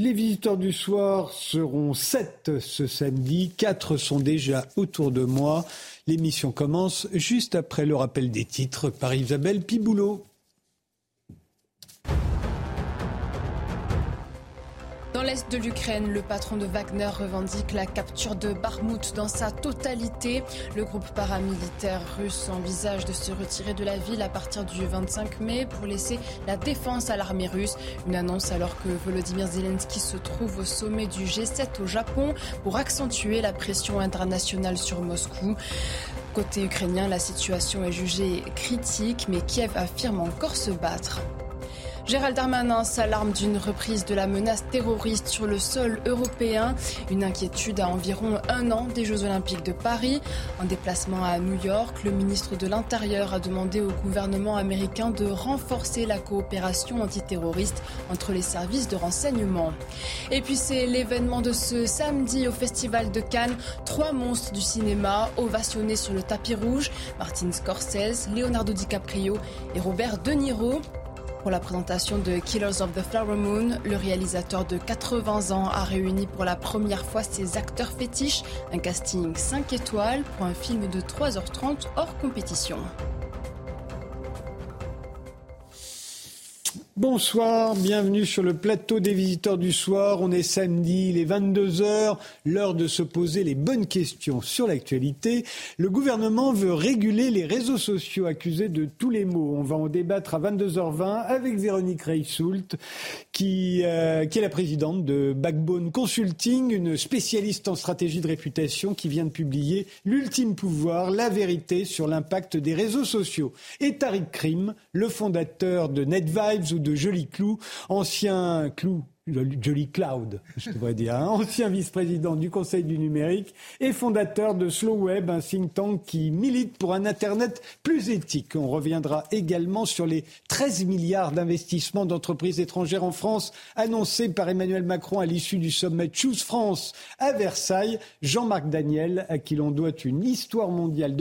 Les visiteurs du soir seront sept ce samedi. Quatre sont déjà autour de moi. L'émission commence juste après le rappel des titres par Isabelle Piboulot. L'est de l'Ukraine, le patron de Wagner revendique la capture de Barmout dans sa totalité. Le groupe paramilitaire russe envisage de se retirer de la ville à partir du 25 mai pour laisser la défense à l'armée russe. Une annonce alors que Volodymyr Zelensky se trouve au sommet du G7 au Japon pour accentuer la pression internationale sur Moscou. Côté ukrainien, la situation est jugée critique, mais Kiev affirme encore se battre. Gérald Darmanin s'alarme d'une reprise de la menace terroriste sur le sol européen. Une inquiétude à environ un an des Jeux Olympiques de Paris. En déplacement à New York, le ministre de l'Intérieur a demandé au gouvernement américain de renforcer la coopération antiterroriste entre les services de renseignement. Et puis c'est l'événement de ce samedi au Festival de Cannes. Trois monstres du cinéma ovationnés sur le tapis rouge. Martin Scorsese, Leonardo DiCaprio et Robert De Niro. Pour la présentation de Killers of the Flower Moon, le réalisateur de 80 ans a réuni pour la première fois ses acteurs fétiches, un casting 5 étoiles pour un film de 3h30 hors compétition. Bonsoir, bienvenue sur le plateau des visiteurs du soir. On est samedi, il est 22h, l'heure de se poser les bonnes questions sur l'actualité. Le gouvernement veut réguler les réseaux sociaux accusés de tous les maux. On va en débattre à 22h20 avec Véronique Reissoult, qui, euh, qui est la présidente de Backbone Consulting, une spécialiste en stratégie de réputation qui vient de publier L'ultime pouvoir, la vérité sur l'impact des réseaux sociaux. Et Tariq Krim, le fondateur de NetVibes ou de Joli Clou, ancien clou Jolly Cloud, je devrais dire, ancien vice-président du Conseil du numérique et fondateur de Slow Web, un think tank qui milite pour un Internet plus éthique. On reviendra également sur les 13 milliards d'investissements d'entreprises étrangères en France annoncés par Emmanuel Macron à l'issue du sommet Choose France à Versailles. Jean-Marc Daniel, à qui l'on doit une histoire mondiale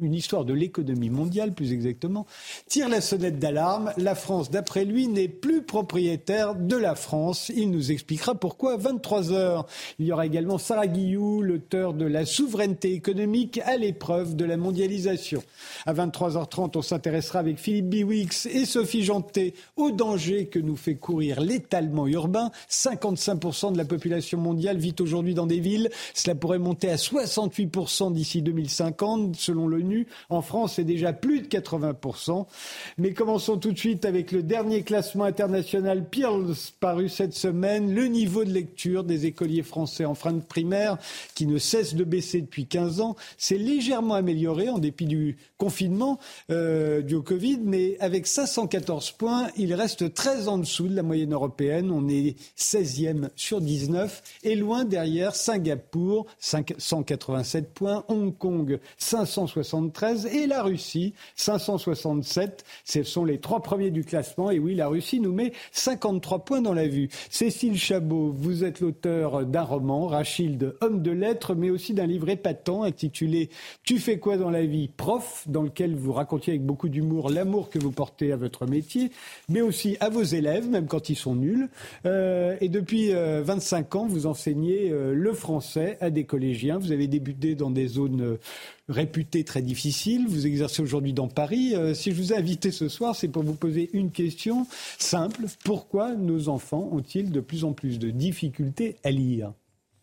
une histoire de l'économie mondiale, plus exactement, tire la sonnette d'alarme. La France, d'après lui, n'est plus propriétaire de la France il nous expliquera pourquoi. 23 heures, il y aura également Sarah Guillou, l'auteur de La souveraineté économique à l'épreuve de la mondialisation. À 23h30, on s'intéressera avec Philippe Biwix et Sophie Janté au danger que nous fait courir l'étalement urbain. 55% de la population mondiale vit aujourd'hui dans des villes. Cela pourrait monter à 68% d'ici 2050, selon l'ONU. En France, c'est déjà plus de 80%. Mais commençons tout de suite avec le dernier classement international Pearls paru cette semaine, le niveau de lecture des écoliers français en fin de primaire, qui ne cesse de baisser depuis 15 ans, s'est légèrement amélioré en dépit du confinement euh, du Covid, mais avec 514 points, il reste très en dessous de la moyenne européenne. On est 16e sur 19 et loin derrière Singapour, 587 points, Hong Kong, 573 et la Russie, 567. Ce sont les trois premiers du classement. Et oui, la Russie nous met 53 points dans la vue. Cécile Chabot, vous êtes l'auteur d'un roman, Rachilde, homme de lettres, mais aussi d'un livre épatant intitulé Tu fais quoi dans la vie, prof, dans lequel vous racontiez avec beaucoup d'humour l'amour que vous portez à votre métier, mais aussi à vos élèves, même quand ils sont nuls. Euh, et depuis 25 euh, ans, vous enseignez euh, le français à des collégiens. Vous avez débuté dans des zones réputé très difficile. Vous exercez aujourd'hui dans Paris. Si je vous ai invité ce soir, c'est pour vous poser une question simple. Pourquoi nos enfants ont-ils de plus en plus de difficultés à lire?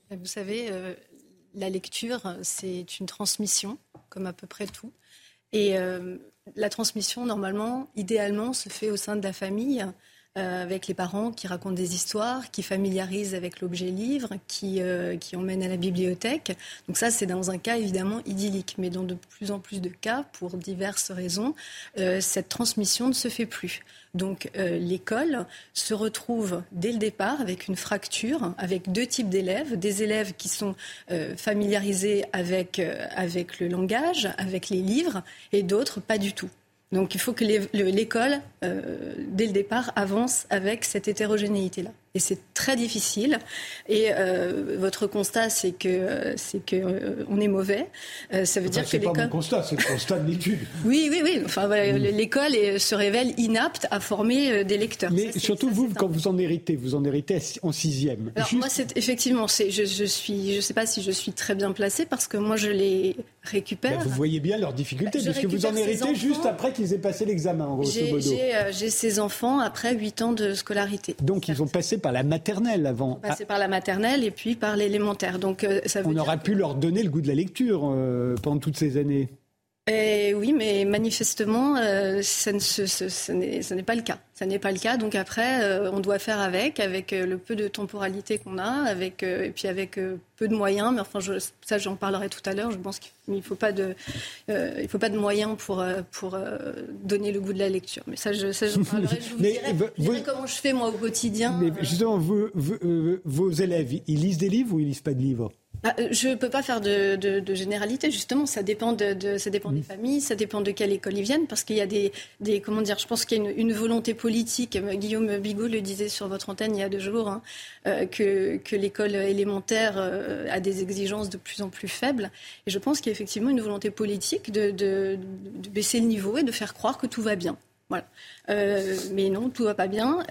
Vous savez, la lecture, c'est une transmission, comme à peu près tout. Et euh, la transmission, normalement, idéalement, se fait au sein de la famille. Euh, avec les parents qui racontent des histoires, qui familiarisent avec l'objet livre, qui, euh, qui emmènent à la bibliothèque. Donc ça, c'est dans un cas évidemment idyllique. Mais dans de plus en plus de cas, pour diverses raisons, euh, cette transmission ne se fait plus. Donc l'école se retrouve dès le départ avec une fracture, avec deux types d'élèves, des élèves qui sont familiarisés avec, avec le langage, avec les livres, et d'autres pas du tout. Donc il faut que l'école, euh, dès le départ, avance avec cette hétérogénéité-là. Et c'est très difficile. Et euh, votre constat, c'est que c'est que euh, on est mauvais. Euh, ça veut dire que l'école. C'est pas mon constat, c'est le constat de l'étude. oui, oui, oui. Enfin, l'école se révèle inapte à former des lecteurs. Mais surtout vous, quand vous en héritez, vous en héritez en sixième. Alors moi, c'est effectivement, je, je suis, je sais pas si je suis très bien placée parce que moi, je les récupère. vous voyez bien leurs difficultés, parce que vous en héritez juste après qu'ils aient passé l'examen, grosso modo. J'ai ces enfants après 8 ans de scolarité. Donc ils ont passé par la maternelle avant. Passer par la maternelle et puis par l'élémentaire. Donc euh, ça veut On aurait pu leur donner le goût de la lecture euh, pendant toutes ces années. Eh oui, mais manifestement, euh, ça, n'est pas le cas. Ça n'est pas le cas. Donc après, euh, on doit faire avec, avec euh, le peu de temporalité qu'on a, avec et puis avec peu de moyens. Mais enfin, je, ça, j'en parlerai tout à l'heure. Je pense qu'il ne faut pas de, il faut pas de moyens pour pour donner le goût de la lecture. Mais ça, je, ça, j'en parlerai. Je vous, dirai, comment je fais moi au quotidien. Mais justement, vos élèves, ils lisent des livres ou ils lisent pas de livres? Bah, euh, je ne peux pas faire de, généralité, justement. Ça dépend, de, ça dépend des familles, ça dépend de quelle école ils viennent, parce qu'il y a des, des, comment dire, je pense qu'il y a une, volonté politique. Euh, Guillaume Bigot le disait sur votre antenne il y a deux jours, hein, euh, que, que l'école élémentaire a des exigences de plus en plus faibles. Et je pense qu'il y a effectivement une volonté politique de, de, baisser le niveau et de faire croire que tout va bien. Voilà. mais non, tout va pas bien.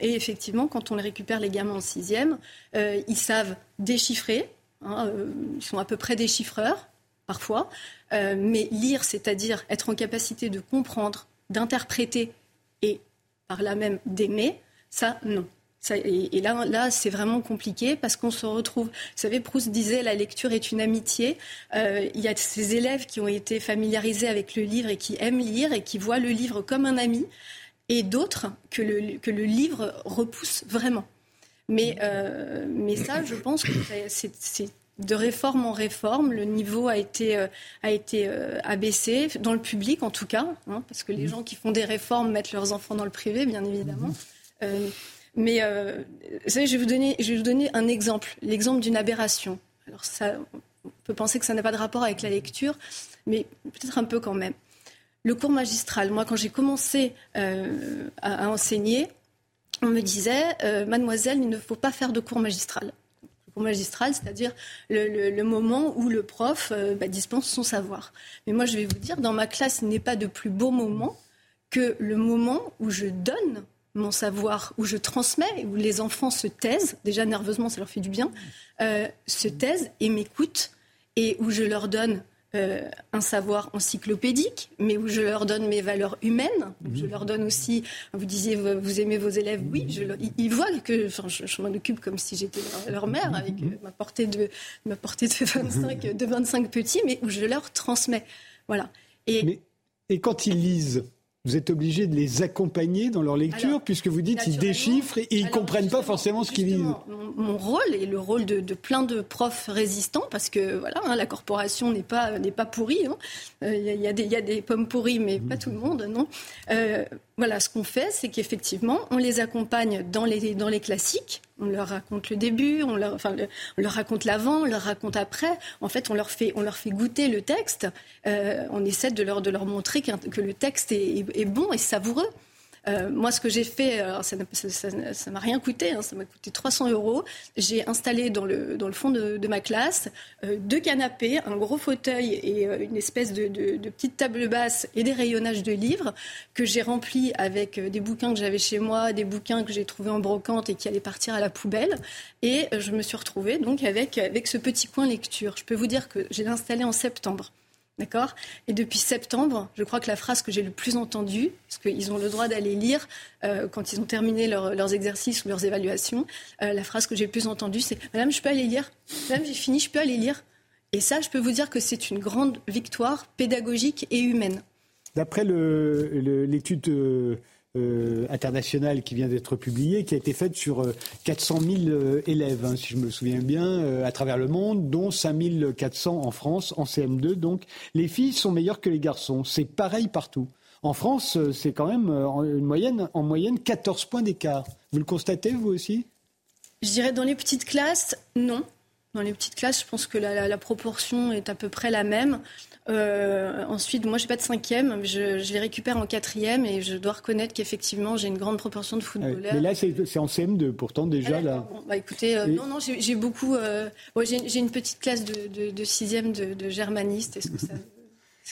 et effectivement, quand on les récupère les gamins en sixième, ils savent déchiffrer, Hein, euh, ils sont à peu près des chiffreurs, parfois. Euh, mais lire, c'est-à-dire être en capacité de comprendre, d'interpréter et par là même d'aimer, ça, non. et, là, c'est vraiment compliqué parce qu'on se retrouve. Vous savez, Proust disait la lecture est une amitié. Euh, il y a ces élèves qui ont été familiarisés avec le livre et qui aiment lire et qui voient le livre comme un ami, et d'autres que le livre repousse vraiment. Mais, euh, mais ça, je pense que c'est de réforme en réforme, le niveau a été, euh, a été euh, abaissé, dans le public en tout cas, hein, parce que les mmh. gens qui font des réformes mettent leurs enfants dans le privé, bien évidemment. Mmh. mais vous savez, je vais vous donner, je vais vous donner un exemple, l'exemple d'une aberration. Alors ça, on peut penser que ça n'a pas de rapport avec la lecture, mais peut-être un peu quand même. Le cours magistral, moi quand j'ai commencé à enseigner, on me disait, euh, mademoiselle, il ne faut pas faire de cours magistral. Cours magistral, c'est-à-dire le, moment où le prof euh, bah, dispense son savoir. Mais moi, je vais vous dire, dans ma classe, il n'est pas de plus beau moment que le moment où je donne mon savoir, où je transmets, où les enfants se taisent, déjà nerveusement, ça leur fait du bien, euh, se taisent et m'écoutent, et où je leur donne euh, un savoir encyclopédique, mais où je leur donne mes valeurs humaines. Je leur donne aussi, vous disiez, vous aimez vos élèves, oui, je, ils, voient que enfin, je, m'en occupe comme si j'étais leur, mère, avec euh, ma portée de, ma portée de, 25, de 25 petits, mais où je leur transmets. Voilà. Et, et quand ils lisent vous êtes obligé de les accompagner dans leur lecture, puisque vous dites qu'ils déchiffrent et ils ne comprennent pas forcément ce qu'ils lisent. Mon, rôle et le rôle de, plein de profs résistants, parce que voilà, hein, la corporation n'est pas, n'est pas pourrie. Il hein. euh, y, a, y, a des pommes pourries, mais pas tout le monde, non. Euh, voilà, ce qu'on fait, c'est qu'effectivement, on les accompagne dans les, dans les classiques. On leur raconte le début, on leur, raconte l'avant, on leur raconte après. En fait, on leur fait, goûter le texte. Euh, on essaie de leur, de leur montrer que le texte est bon et savoureux. Euh, moi, ce que j'ai fait, ça ne m'a rien coûté, hein, ça m'a coûté 300 euros. J'ai installé dans le, fond de, ma classe euh, deux canapés, un gros fauteuil et euh, une espèce de, de, petite table basse et des rayonnages de livres que j'ai remplis avec des bouquins que j'avais chez moi, des bouquins que j'ai trouvés en brocante et qui allaient partir à la poubelle. Et je me suis retrouvée donc avec, avec ce petit coin lecture. Je peux vous dire que j'ai installé en septembre. D'accord? Et depuis septembre, je crois que la phrase que j'ai le plus entendue, parce qu'ils ont le droit d'aller lire euh, quand ils ont terminé leurs exercices ou leurs évaluations, euh, la phrase que j'ai le plus entendue, c'est Madame, je peux aller lire? Madame, j'ai fini, je peux aller lire? Et ça, je peux vous dire que c'est une grande victoire pédagogique et humaine. D'après l'étude euh, internationale qui vient d'être publiée, qui a été faite sur 400 euh, 000 euh, élèves, hein, si je me souviens bien, à travers le monde, dont 5 400 en France, en CM2. Donc les filles sont meilleures que les garçons. C'est pareil partout. En France, c'est quand même une moyenne, en moyenne 14 points d'écart. Vous le constatez, vous aussi? Je dirais dans les petites classes, non. Dans les petites classes, je pense que la, proportion est à peu près la même. Euh, ensuite, moi, j'ai pas de cinquième, je, je les récupère en quatrième et je dois reconnaître qu'effectivement, j'ai une grande proportion de footballeurs. mais là, c'est en CM2, pourtant déjà ah, là. bah, écoutez, euh, non, non, j'ai beaucoup. Euh, j'ai une petite classe de, de, sixième de, de germanistes. Est-ce que ça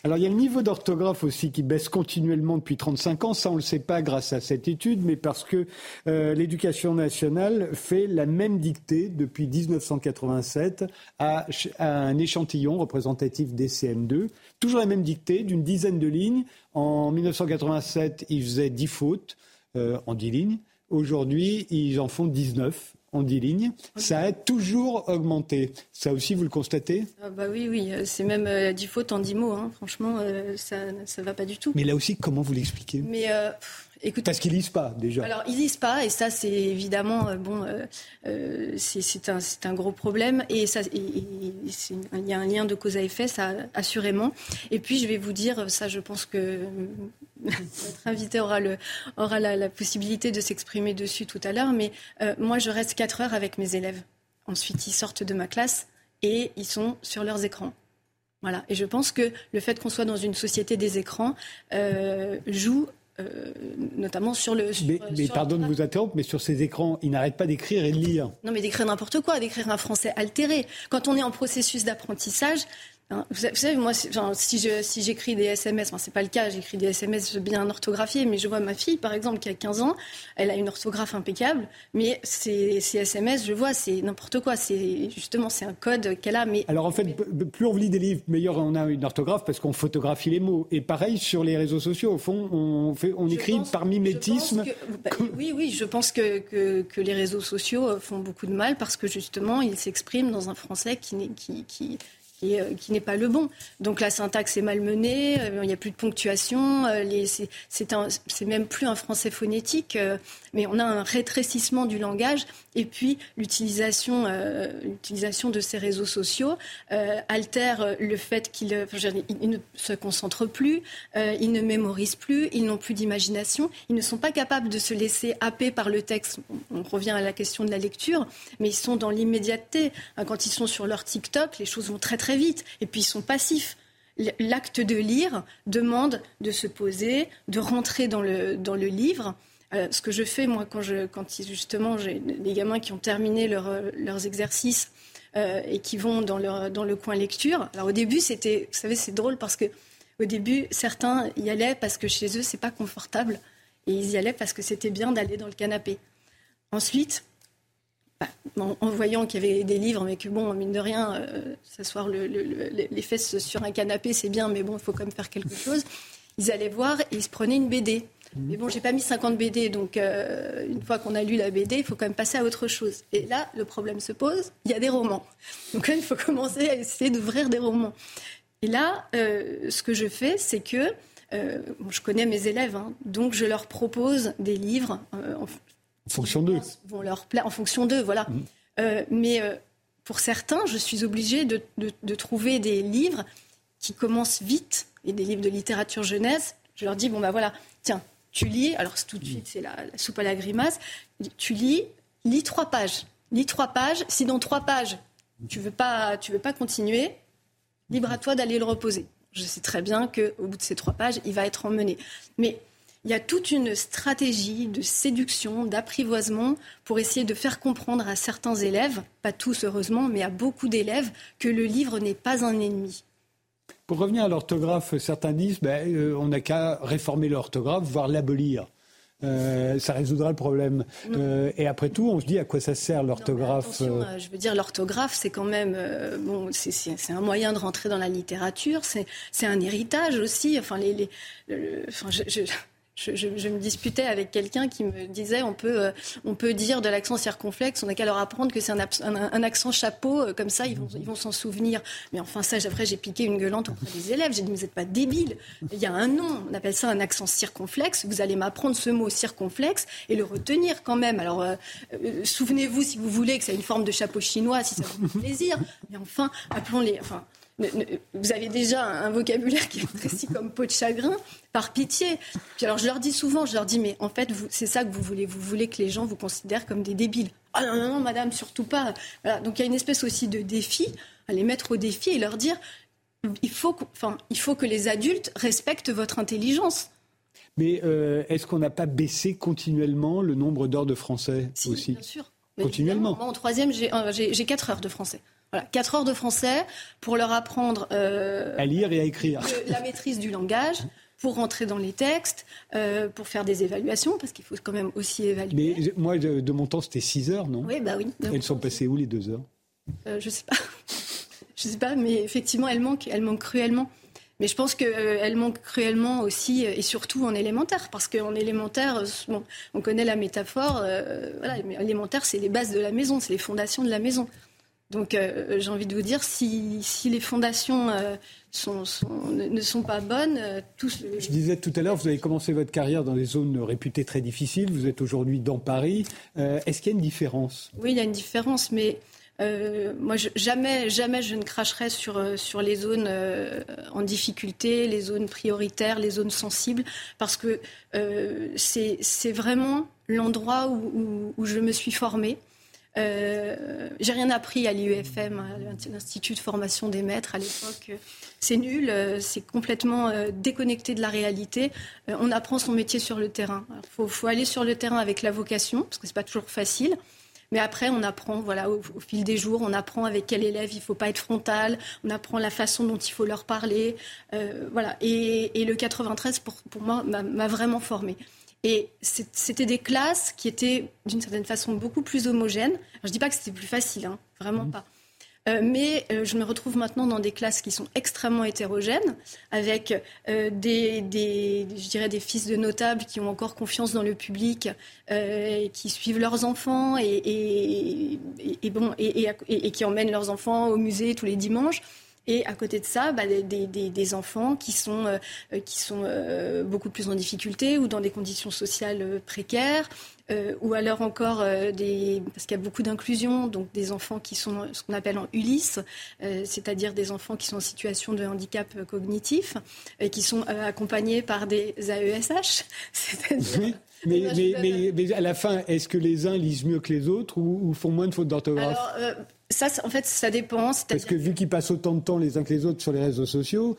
alors il y a le niveau d'orthographe aussi qui baisse continuellement depuis 35 ans. Ça, on ne le sait pas grâce à cette étude, mais parce que euh, l'éducation nationale fait la même dictée depuis 1987 à, un échantillon représentatif des CM2. Toujours la même dictée d'une dizaine de lignes. En 1987, ils faisaient 10 fautes euh, en 10 lignes. Aujourd'hui, ils en font 19 en 10 lignes. Ça a toujours augmenté. Ça aussi, vous le constatez? Ah bah Oui, oui. C'est même euh, 10 fautes en 10 mots. Hein. Franchement, euh, ça ne va pas du tout. Mais là aussi, comment vous l'expliquez? Mais euh, Parce qu'ils lisent pas déjà. Alors ils lisent pas et ça c'est évidemment euh, bon euh, c'est un, un gros problème et ça il y a un lien de cause à effet ça assurément et puis je vais vous dire ça je pense que notre invité aura, le, aura la, possibilité de s'exprimer dessus tout à l'heure, mais euh, moi, je reste 4 heures avec mes élèves. Ensuite, ils sortent de ma classe et ils sont sur leurs écrans. Voilà. Et je pense que le fait qu'on soit dans une société des écrans euh, joue euh, notamment sur le. mais, mais pardon de vous interrompre, mais sur ces écrans, ils n'arrêtent pas d'écrire et de lire. Non, mais d'écrire n'importe quoi, d'écrire un français altéré. Quand on est en processus d'apprentissage, Hein, vous savez, moi, si j'écris des SMS, enfin, c'est pas le cas, j'écris des SMS bien orthographiés, mais je vois ma fille, par exemple, qui a 15 ans, elle a une orthographe impeccable, mais ces, SMS, je vois, c'est n'importe quoi. C'est justement, c'est un code qu'elle a. Mais alors en fait, plus on lit des livres, meilleur on a une orthographe parce qu'on photographie les mots. Et pareil sur les réseaux sociaux, au fond, on fait, on écrit par mimétisme. Bah, oui, oui, je pense que, que, les réseaux sociaux font beaucoup de mal parce que justement, ils s'expriment dans un français qui, qui, qui euh, qui, n'est pas le bon. Donc la syntaxe est malmenée, euh, il n'y a plus de ponctuation, euh, c'est même plus un français phonétique, mais on a un rétrécissement du langage et puis l'utilisation de ces réseaux sociaux altère le fait qu'ils ne se concentrent plus, ils ne mémorisent plus, ils n'ont plus d'imagination, ils ne sont pas capables de se laisser happer par le texte. On revient à la question de la lecture, mais ils sont dans l'immédiateté. Quand ils sont sur leur TikTok, les choses vont très très vite. Et puis ils sont passifs. L'acte de lire demande de se poser, de rentrer dans le, dans le livre. Euh, ce que je fais, moi, quand, je, quand justement j'ai des gamins qui ont terminé leurs exercices euh, et qui vont dans, leur, dans le coin lecture. Alors au début, c'était, vous savez, c'est drôle parce que au début, certains y allaient parce que chez eux, c'est pas confortable. Et ils y allaient parce que c'était bien d'aller dans le canapé. Ensuite, bah, en, voyant qu'il y avait des livres, mais que bon, mine de rien, euh, s'asseoir les fesses sur un canapé, c'est bien, mais bon, il faut quand même faire quelque chose. Ils allaient voir et ils se prenaient une BD. Mais bon, j'ai pas mis 50 BD, donc euh, une fois qu'on a lu la BD, il faut quand même passer à autre chose. Et là, le problème se pose, il y a des romans. Donc là, il faut commencer à essayer d'ouvrir des romans. Et là, euh, ce que je fais, c'est que je connais mes élèves, hein, donc je leur propose des livres. En fonction d'eux. Vont leur plaire, en fonction d'eux, voilà. Mmh. Euh, mais euh, pour certains, je suis obligée de, de, trouver des livres qui commencent vite, et des livres de littérature jeunesse. Je leur dis, bon, ben voilà, tiens, tu lis, alors tout de suite, c'est la, soupe à la grimace, tu lis, lis trois pages. Lis trois pages. Si dans trois pages, tu veux pas, tu veux pas continuer, libre à toi d'aller le reposer. Je sais très bien qu'au bout de ces trois pages, il va être emmené. Mais il y a toute une stratégie de séduction, d'apprivoisement pour essayer de faire comprendre à certains élèves, pas tous heureusement, mais à beaucoup d'élèves, que le livre n'est pas un ennemi. Pour revenir à l'orthographe, certains disent ben, euh, on n'a qu'à réformer l'orthographe, voire l'abolir. Euh, ça résoudra le problème. Euh, et après tout, on se dit à quoi ça sert l'orthographe Je veux dire, l'orthographe, c'est quand même bon, c'est un moyen de rentrer dans la littérature. C'est un héritage aussi. Enfin, les, enfin, je, je, me disputais avec quelqu'un qui me disait on peut, euh, on peut dire de l'accent circonflexe, on n'a qu'à leur apprendre que c'est un, accent chapeau, euh, comme ça ils vont, s'en souvenir. Mais enfin, ça, après, j'ai piqué une gueulante auprès des élèves. J'ai dit, vous n'êtes pas débiles. Il y a un nom, on appelle ça un accent circonflexe. Vous allez m'apprendre ce mot circonflexe et le retenir quand même. Alors, euh, souvenez-vous, si vous voulez, que c'est une forme de chapeau chinois, si ça vous fait plaisir. Mais enfin, appelons les. Enfin, vous avez déjà un vocabulaire qui est précis comme peau de chagrin, par pitié. Puis alors je leur dis souvent, je leur dis, mais en fait, c'est ça que vous voulez. Vous voulez que les gens vous considèrent comme des débiles. Ah non, non, non, madame, surtout pas. Donc il y a une espèce aussi de défi, à les mettre au défi et leur dire, il faut, enfin, il faut que les adultes respectent votre intelligence. Mais euh, est-ce qu'on n'a pas baissé continuellement le nombre d'heures de français aussi? Bien sûr. Continuellement. en troisième, euh, j'ai 4 heures de français. Voilà, 4 heures de français pour leur apprendre euh, à lire et à écrire. la maîtrise du langage, pour rentrer dans les textes, pour faire des évaluations, parce qu'il faut quand même aussi évaluer. Mais moi, de, mon temps, c'était 6 heures, non? Oui, bah oui. Elles sont passées où les 2 heures? Je ne sais pas. je ne sais pas, mais effectivement, elles manquent, elles manquent cruellement. Mais je pense qu'elle manque cruellement aussi, euh, et surtout en élémentaire, parce qu'en élémentaire, euh, on connaît la métaphore, euh, voilà, élémentaire, c'est les bases de la maison, c'est les fondations de la maison. Donc j'ai envie de vous dire, si, les fondations ne sont pas bonnes, tout Je disais tout à l'heure, vous avez commencé votre carrière dans des zones réputées très difficiles, vous êtes aujourd'hui dans Paris. Est-ce qu'il y a une différence? Oui, il y a une différence, mais euh, moi, jamais, jamais je ne cracherai sur, euh, sur les zones euh, en difficulté, les zones prioritaires, les zones sensibles, parce que c'est vraiment l'endroit où, où, je me suis formée. J'ai rien appris à l'IUFM, à l'Institut de formation des maîtres à l'époque. C'est nul, c'est complètement déconnecté de la réalité. on apprend son métier sur le terrain. Il faut, aller sur le terrain avec la vocation, parce que c'est pas toujours facile. Mais après, on apprend, voilà, au, fil des jours, on apprend avec quel élève il ne faut pas être frontal, on apprend la façon dont il faut leur parler, euh, voilà. Et, le 93, pour, pour moi, m'a vraiment formé. Et c'était des classes qui étaient d'une certaine façon beaucoup plus homogènes. je ne dis pas que c'était plus facile, hein, vraiment mmh. pas. Euh, mais euh, je me retrouve maintenant dans des classes qui sont extrêmement hétérogènes, avec euh, des, des, je dirais des fils de notables qui ont encore confiance dans le public, et qui suivent leurs enfants et, et, et bon, et, qui emmènent leurs enfants au musée tous les dimanches. Et à côté de ça, bah, des, des, des, enfants qui sont, qui sont beaucoup plus en difficulté ou dans des conditions sociales précaires, euh, ou alors encore euh, des parce qu'il y a beaucoup d'inclusion, donc des enfants qui sont ce qu'on appelle en Ulysse, euh, c'est-à-dire des enfants qui sont en situation de handicap cognitif et qui sont accompagnés par des AESH. Oui. Mais, mais, à la fin, est-ce que les uns lisent mieux que les autres ou, font moins de fautes d'orthographe? Ça, en fait, ça dépend. Parce que vu qu'ils passent autant de temps les uns que les autres sur les réseaux sociaux,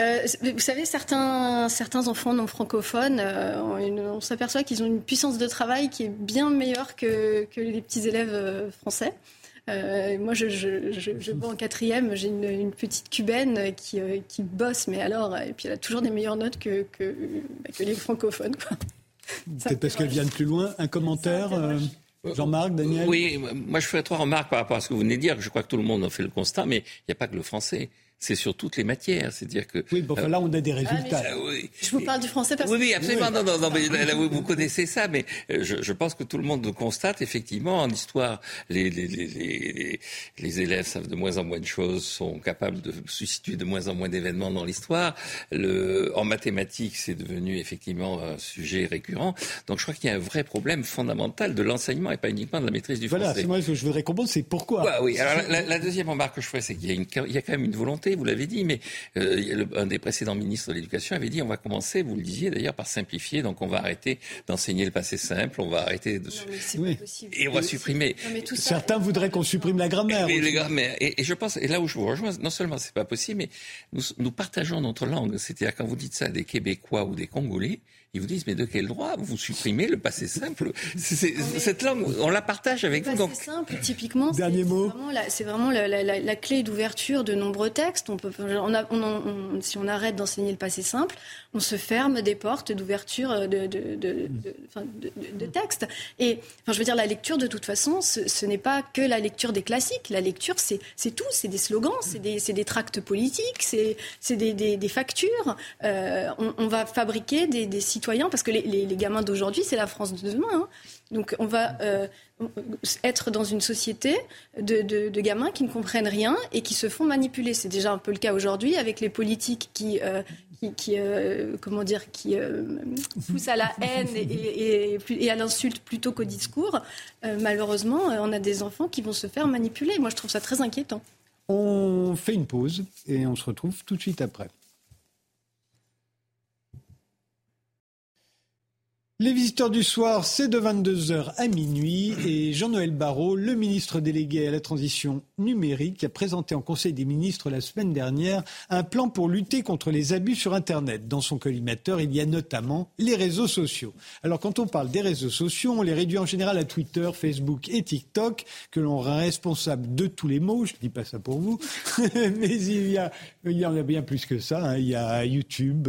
euh, vous savez, certains, certains enfants non francophones, euh, on, s'aperçoit qu'ils ont une puissance de travail qui est bien meilleure que, que les petits élèves euh, français. moi, je, je, je, en quatrième, j'ai une, petite cubaine qui, qui bosse, mais alors, et puis elle a toujours des meilleures notes que, que, bah, que les francophones. Peut-être parce qu'elle vient de plus loin. Un commentaire Jean-Marc, Daniel Oui, moi je ferai trois remarques par rapport à ce que vous venez de dire. Je crois que tout le monde en fait le constat, mais il n'y a pas que le français c'est sur toutes les matières. C'est-à-dire que oui, bon, là on a des résultats. Ah, oui. Je vous parle du français parce oui, oui, absolument. Non, non, non, mais vous, connaissez ça, mais euh, je, je, pense que tout le monde constate effectivement en histoire, les, les, les, les, élèves savent de moins en moins de choses, sont capables de susciter de moins en moins d'événements dans l'histoire. Le, en mathématiques, c'est devenu effectivement un sujet récurrent. Donc je crois qu'il y a un vrai problème fondamental de l'enseignement et pas uniquement de la maîtrise du français. Voilà, c'est moi ce que je voudrais comprendre, c'est pourquoi. oui. Alors la, la, deuxième remarque que je ferais, c'est qu'il y, y a quand même une volonté vous l'avez dit, mais euh, un des précédents ministres de l'Éducation avait dit on va commencer, vous le disiez d'ailleurs, par simplifier, donc on va arrêter d'enseigner le passé simple, on va arrêter de... Et on va supprimer... Certains voudraient qu'on supprime la grammaire. Et, je pense, et là où je vous rejoins, non seulement c'est pas possible, mais nous, nous partageons notre langue. C'est-à-dire quand vous dites ça à des Québécois ou des Congolais, ils vous disent mais de quel droit vous supprimez le passé simple Cette langue, on la partage avec vous. Le passé simple, typiquement, c'est vraiment, la, vraiment la, la, clé d'ouverture de nombreux textes. On peut, on a, on, si on arrête d'enseigner le passé simple, on se ferme des portes d'ouverture de, de, de, de, textes. Et enfin, je veux dire, la lecture, de toute façon, ce, n'est pas que la lecture des classiques. La lecture, c'est tout. C'est des slogans, c'est des, des, tracts politiques, c'est des, des, des, factures. Euh, on, on, va fabriquer des, des sites parce que les, gamins d'aujourd'hui, c'est la France de demain. Hein. Donc on va euh, être dans une société de, gamins qui ne comprennent rien et qui se font manipuler. C'est déjà un peu le cas aujourd'hui avec les politiques qui, euh, euh, comment dire, qui poussent à la haine et à l'insulte plutôt qu'au discours. malheureusement, on a des enfants qui vont se faire manipuler. Moi, je trouve ça très inquiétant. On fait une pause et on se retrouve tout de suite après. Les visiteurs du soir, c'est de 22h à minuit et Jean-Noël Barrot, le ministre délégué à la transition numérique, a présenté en Conseil des ministres la semaine dernière un plan pour lutter contre les abus sur Internet. Dans son collimateur, il y a notamment les réseaux sociaux. Alors quand on parle des réseaux sociaux, on les réduit en général à Twitter, Facebook et TikTok, que l'on rend responsable de tous les maux, je ne dis pas ça pour vous, mais il y, a, il y en a bien plus que ça. Hein. Il y a YouTube,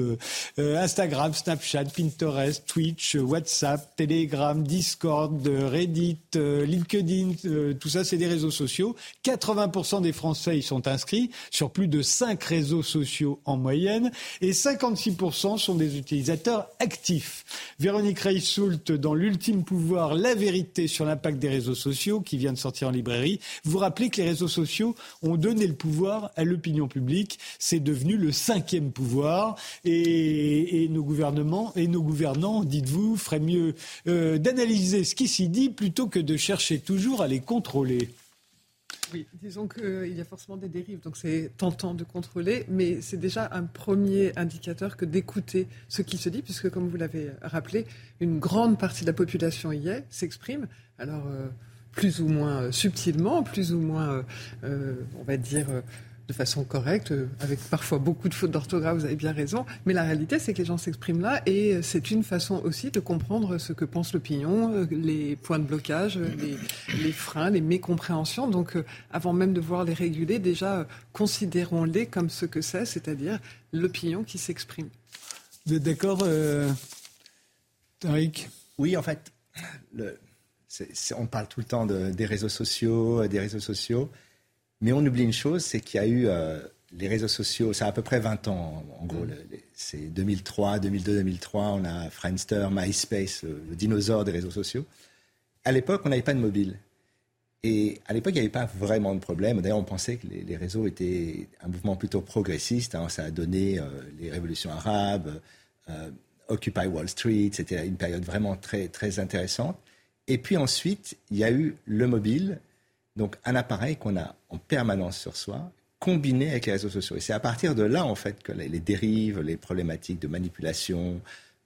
euh, Instagram, Snapchat, Pinterest, Twitch, WhatsApp, Telegram, Discord, Reddit, euh, LinkedIn, euh, tout ça, c'est des réseaux sociaux. 80% des Français y sont inscrits sur plus de 5 réseaux sociaux en moyenne et 56% sont des utilisateurs actifs. Véronique Reissoult, dans l'ultime pouvoir, la vérité sur l'impact des réseaux sociaux, qui vient de sortir en librairie, vous rappelez que les réseaux sociaux ont donné le pouvoir à l'opinion publique. C'est devenu le cinquième pouvoir et, et nos gouvernements et nos gouvernants, dites-vous, ferait mieux euh, d'analyser ce qui s'y dit plutôt que de chercher toujours à les contrôler. Oui, disons qu'il y a forcément des dérives, donc c'est tentant de contrôler, mais c'est déjà un premier indicateur que d'écouter ce qui se dit, puisque comme vous l'avez rappelé, une grande partie de la population y est, s'exprime, alors euh, plus ou moins euh, subtilement, plus ou moins, on va dire, de façon correcte, euh, avec parfois beaucoup de fautes d'orthographe, vous avez bien raison. Mais la réalité, c'est que les gens s'expriment là et euh, c'est une façon aussi de comprendre ce que pense l'opinion, euh, les points de blocage, les, freins, les mécompréhensions. Donc, avant même de voir les réguler, déjà, considérons-les comme ce que c'est, c'est-à-dire l'opinion qui s'exprime. Vous êtes d'accord, euh, Tariq? Oui, en fait, on parle tout le temps des réseaux sociaux, des réseaux sociaux. Mais on oublie une chose, c'est qu'il y a eu euh, les réseaux sociaux, ça a à peu près 20 ans en, gros. Mm. C'est 2003, 2002, 2003, on a Friendster, MySpace, le, dinosaure des réseaux sociaux. À l'époque, on n'avait pas de mobile. Et à l'époque, il n'y avait pas vraiment de problème. D'ailleurs, on pensait que les, réseaux étaient un mouvement plutôt progressiste. Hein. Ça a donné euh, les révolutions arabes, euh, Occupy Wall Street. C'était une période vraiment très, très intéressante. Et puis ensuite, il y a eu le mobile donc un appareil qu'on a en permanence sur soi, combiné avec les réseaux sociaux. Et c'est à partir de là, en fait, que les dérives, les problématiques de manipulation,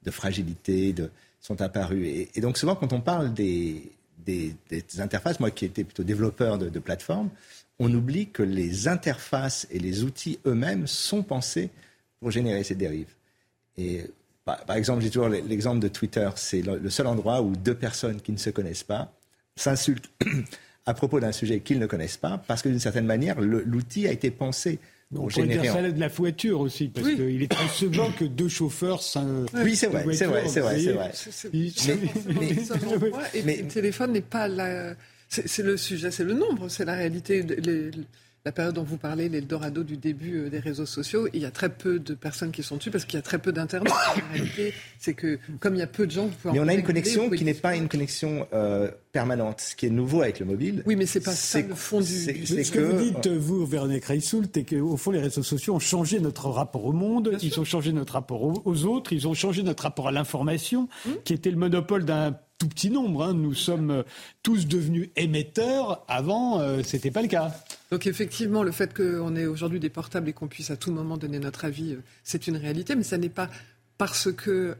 de fragilité sont apparues. Et, donc souvent, quand on parle des, interfaces, moi qui étais plutôt développeur de, plateformes, on oublie que les interfaces et les outils eux-mêmes sont pensés pour générer ces dérives. Et par, exemple, j'ai toujours l'exemple de Twitter. C'est le seul endroit où deux personnes qui ne se connaissent pas s'insultent à propos d'un sujet qu'ils ne connaissent pas, parce que d'une certaine manière, l'outil a été pensé on pourrait dire ça de la voiture aussi, parce qu'il est très souvent que deux chauffeurs. Oui, c'est vrai, c'est vrai, c'est vrai, c'est vrai. Mais, le téléphone n'est pas la. C'est le sujet, c'est le nombre, c'est la réalité la période dont vous parlez, l'Eldorado du début euh, des réseaux sociaux, il y a très peu de personnes qui sont dessus parce qu'il y a très peu d'Internet. La réalité, c'est que comme il y a peu de gens, vous pouvez Mais on a une connexion qui n'est pas une connexion euh, permanente, ce qui est nouveau avec le mobile. Oui, mais c'est pas ça le fond du. C'est ce que, vous dites, vous, Véronique Reissoult, c'est qu'au fond, les réseaux sociaux ont changé notre rapport au monde, ils ont changé notre rapport aux, autres, ils ont changé notre rapport à l'information, hum. qui était le monopole d'un tout petit nombre. Hein. Nous sommes euh, tous devenus émetteurs. Avant, euh, ce n'était pas le cas. Donc effectivement, le fait qu'on ait aujourd'hui des portables et qu'on puisse à tout moment donner notre avis, euh, c'est une réalité, mais ça n'est pas parce que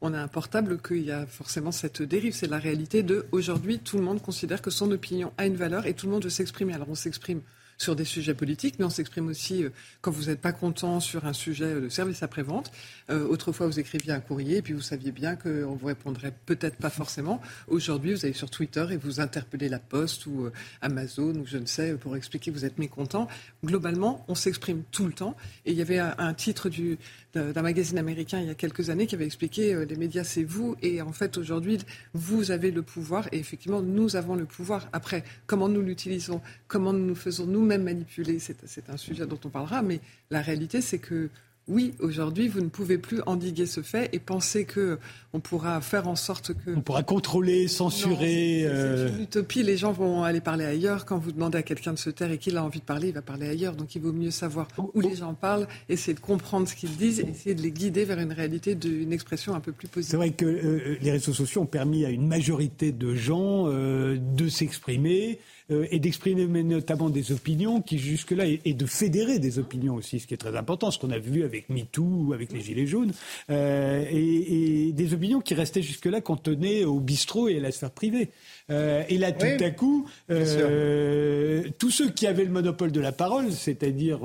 on a un portable qu'il y a forcément cette dérive. C'est la réalité de aujourd'hui, tout le monde considère que son opinion a une valeur et tout le monde veut s'exprimer. Alors on s'exprime sur des sujets politiques, mais on s'exprime aussi euh, quand vous n'êtes pas content sur un sujet de service après-vente. Euh, autrefois, vous écriviez un courrier et puis vous saviez bien qu'on vous répondrait peut-être pas forcément. Aujourd'hui, vous allez sur Twitter et vous interpellez la Poste ou euh, Amazon ou je ne sais pour expliquer que vous êtes mécontent. Globalement, on s'exprime tout le temps. Et il y avait un, titre du, d'un magazine américain il y a quelques années qui avait expliqué les médias c'est vous et en fait aujourd'hui vous avez le pouvoir et effectivement nous avons le pouvoir. Après, comment nous l'utilisons, comment nous faisons nous même manipuler, c'est un sujet dont on parlera, mais la réalité, c'est que oui, aujourd'hui, vous ne pouvez plus endiguer ce fait et penser que on pourra faire en sorte que on pourra contrôler, censurer. C'est euh, une utopie. Les gens vont aller parler ailleurs. Quand vous demandez à quelqu'un de se taire et qu'il a envie de parler, il va parler ailleurs. Donc, il vaut mieux savoir où les gens parlent, essayer de comprendre ce qu'ils disent, essayer de les guider vers une réalité d'une expression un peu plus positive. C'est vrai que euh, les réseaux sociaux ont permis à une majorité de gens euh, de s'exprimer. Euh, et d'exprimer notamment des opinions qui jusque-là et, de fédérer des opinions aussi, ce qui est très important, ce qu'on a vu avec MeToo avec les Gilets jaunes, euh, et, et, des opinions qui restaient jusque-là cantonnées au bistrot et à la sphère privée. Euh, et là, tout à coup, tous ceux qui avaient le monopole de la parole, c'est-à-dire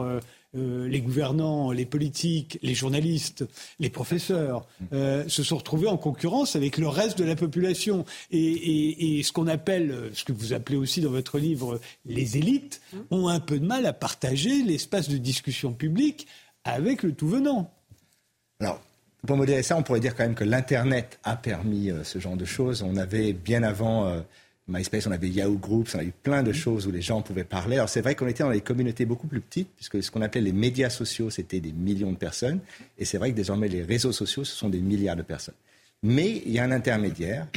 euh, euh, les gouvernants, les politiques, les journalistes, les professeurs, euh, se sont retrouvés en concurrence avec le reste de la population. Et, ce qu'on appelle, ce que vous appelez aussi dans votre livre, les élites, ont un peu de mal à partager l'espace de discussion publique avec le tout venant. Alors, pour modérer ça, on pourrait dire quand même que l'Internet a permis euh, ce genre de choses. On avait bien avant MySpace, on avait Yahoo Groups, on a eu plein de choses où les gens pouvaient parler. Alors c'est vrai qu'on était dans des communautés beaucoup plus petites, puisque ce qu'on appelait les médias sociaux, c'était des millions de personnes. Et c'est vrai que désormais, les réseaux sociaux, ce sont des milliards de personnes. Mais il y a un intermédiaire,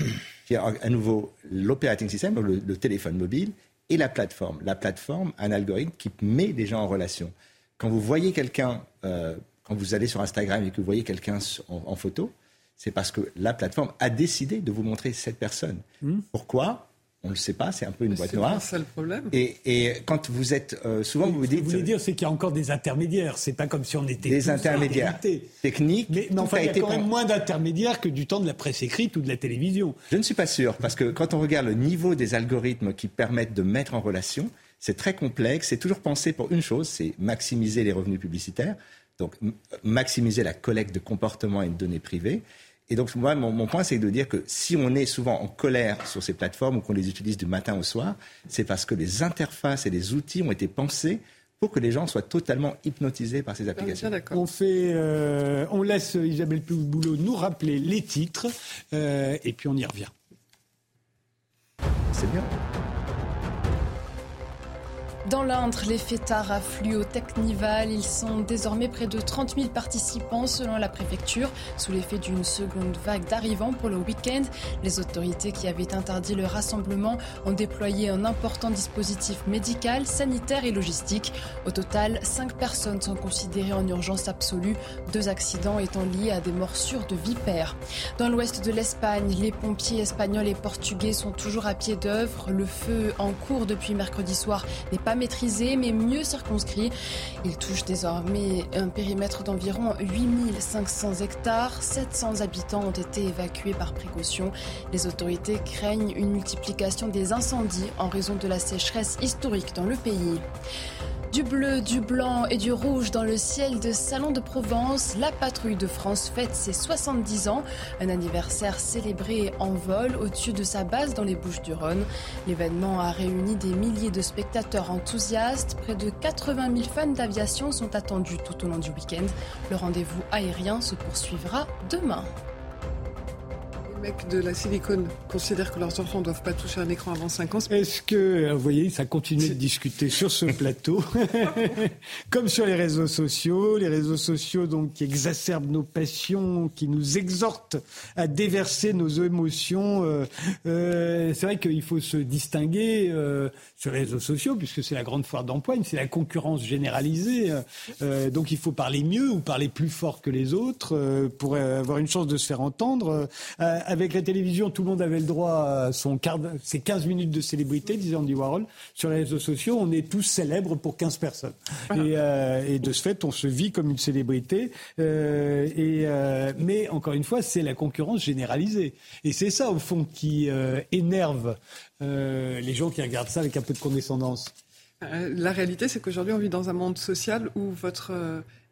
qui est à nouveau l'operating system, le, le, téléphone mobile, et la plateforme. La plateforme, un algorithme qui met des gens en relation. Quand vous voyez quelqu'un, euh, quand vous allez sur Instagram et que vous voyez quelqu'un en, photo, c'est parce que la plateforme a décidé de vous montrer cette personne. Hmm. Pourquoi? On ne le sait pas, c'est un peu une boîte noire. C'est ça le problème. Et, quand vous êtes euh, souvent, vous vous dites. Ce que vous voulez dire, c'est qu'il y a encore des intermédiaires. C'est pas comme si on était des intermédiaires techniques. Mais, mais enfin, il y a quand même moins d'intermédiaires que du temps de la presse écrite ou de la télévision. Je ne suis pas sûr parce que quand on regarde le niveau des algorithmes qui permettent de mettre en relation, c'est très complexe. C'est toujours pensé pour une chose, c'est maximiser les revenus publicitaires. Donc maximiser la collecte de comportements et de données privées. Et donc, moi, mon, point, c'est de dire que si on est souvent en colère sur ces plateformes ou qu'on les utilise du matin au soir, c'est parce que les interfaces et les outils ont été pensés pour que les gens soient totalement hypnotisés par ces applications. on, fait, euh, on laisse Isabelle Boulot nous rappeler les titres euh, et puis on y revient. C'est bien. Dans l'Indre, les fêtards affluent au Technival. Ils sont désormais près de 30 000 participants selon la préfecture. Sous l'effet d'une seconde vague d'arrivants pour le week-end, les autorités qui avaient interdit le rassemblement ont déployé un important dispositif médical, sanitaire et logistique. Au total, cinq personnes sont considérées en urgence absolue, deux accidents étant liés à des morsures de vipères. Dans l'ouest de l'Espagne, les pompiers espagnols et portugais sont toujours à pied d'œuvre. Le feu en cours depuis mercredi soir n'est pas maîtrisé mais mieux circonscrit. Il touche désormais un périmètre d'environ 8500 hectares. 700 habitants ont été évacués par précaution. Les autorités craignent une multiplication des incendies en raison de la sécheresse historique dans le pays. Du bleu, du blanc et du rouge dans le ciel de Salon de Provence, la patrouille de France fête ses 70 ans, un anniversaire célébré en vol au-dessus de sa base dans les Bouches-du-Rhône. L'événement a réuni des milliers de spectateurs enthousiastes, près de 80 000 fans d'aviation sont attendus tout au long du week-end. Le rendez-vous aérien se poursuivra demain mecs de la silicone considèrent que leurs enfants ne doivent pas toucher un écran avant 5 ans. Est-ce que, euh, vous voyez, ça continue de discuter sur ce plateau, comme sur les réseaux sociaux, les réseaux sociaux donc qui exacerbent nos passions, qui nous exhortent à déverser nos émotions. Euh, euh, c'est vrai qu'il faut se distinguer sur les réseaux sociaux, puisque c'est la grande foire d'empoigne, c'est la concurrence généralisée. donc il faut parler mieux ou parler plus fort que les autres pour avoir une chance de se faire entendre avec la télévision, tout le monde avait le droit à son quart, ses 15 minutes de célébrité, disait Andy Warhol. Sur les réseaux sociaux, on est tous célèbres pour 15 personnes. Euh, et, de ce fait, on se vit comme une célébrité. Euh, et, euh, mais encore une fois, c'est la concurrence généralisée. Et c'est ça, au fond, qui énerve les gens qui regardent ça avec un peu de condescendance. La réalité, c'est qu'aujourd'hui, on vit dans un monde social où votre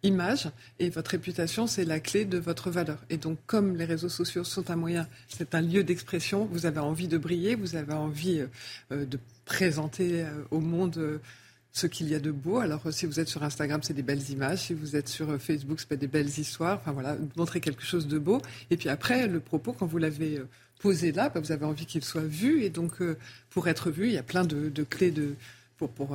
image et votre réputation, c'est la clé de votre valeur. Et donc, comme les réseaux sociaux sont un moyen, c'est un lieu d'expression, vous avez envie de briller, vous avez envie euh, euh, de présenter euh, au monde ce qu'il y a de beau. Alors, si vous êtes sur Instagram, c'est des belles images. Si vous êtes sur Facebook, c'est des belles histoires. Enfin, voilà, montrer quelque chose de beau. Et puis après, le propos, quand vous l'avez posé là, bah, vous avez envie qu'il soit vu. Et donc, pour être vu, il y a plein de, clés de, pour, pour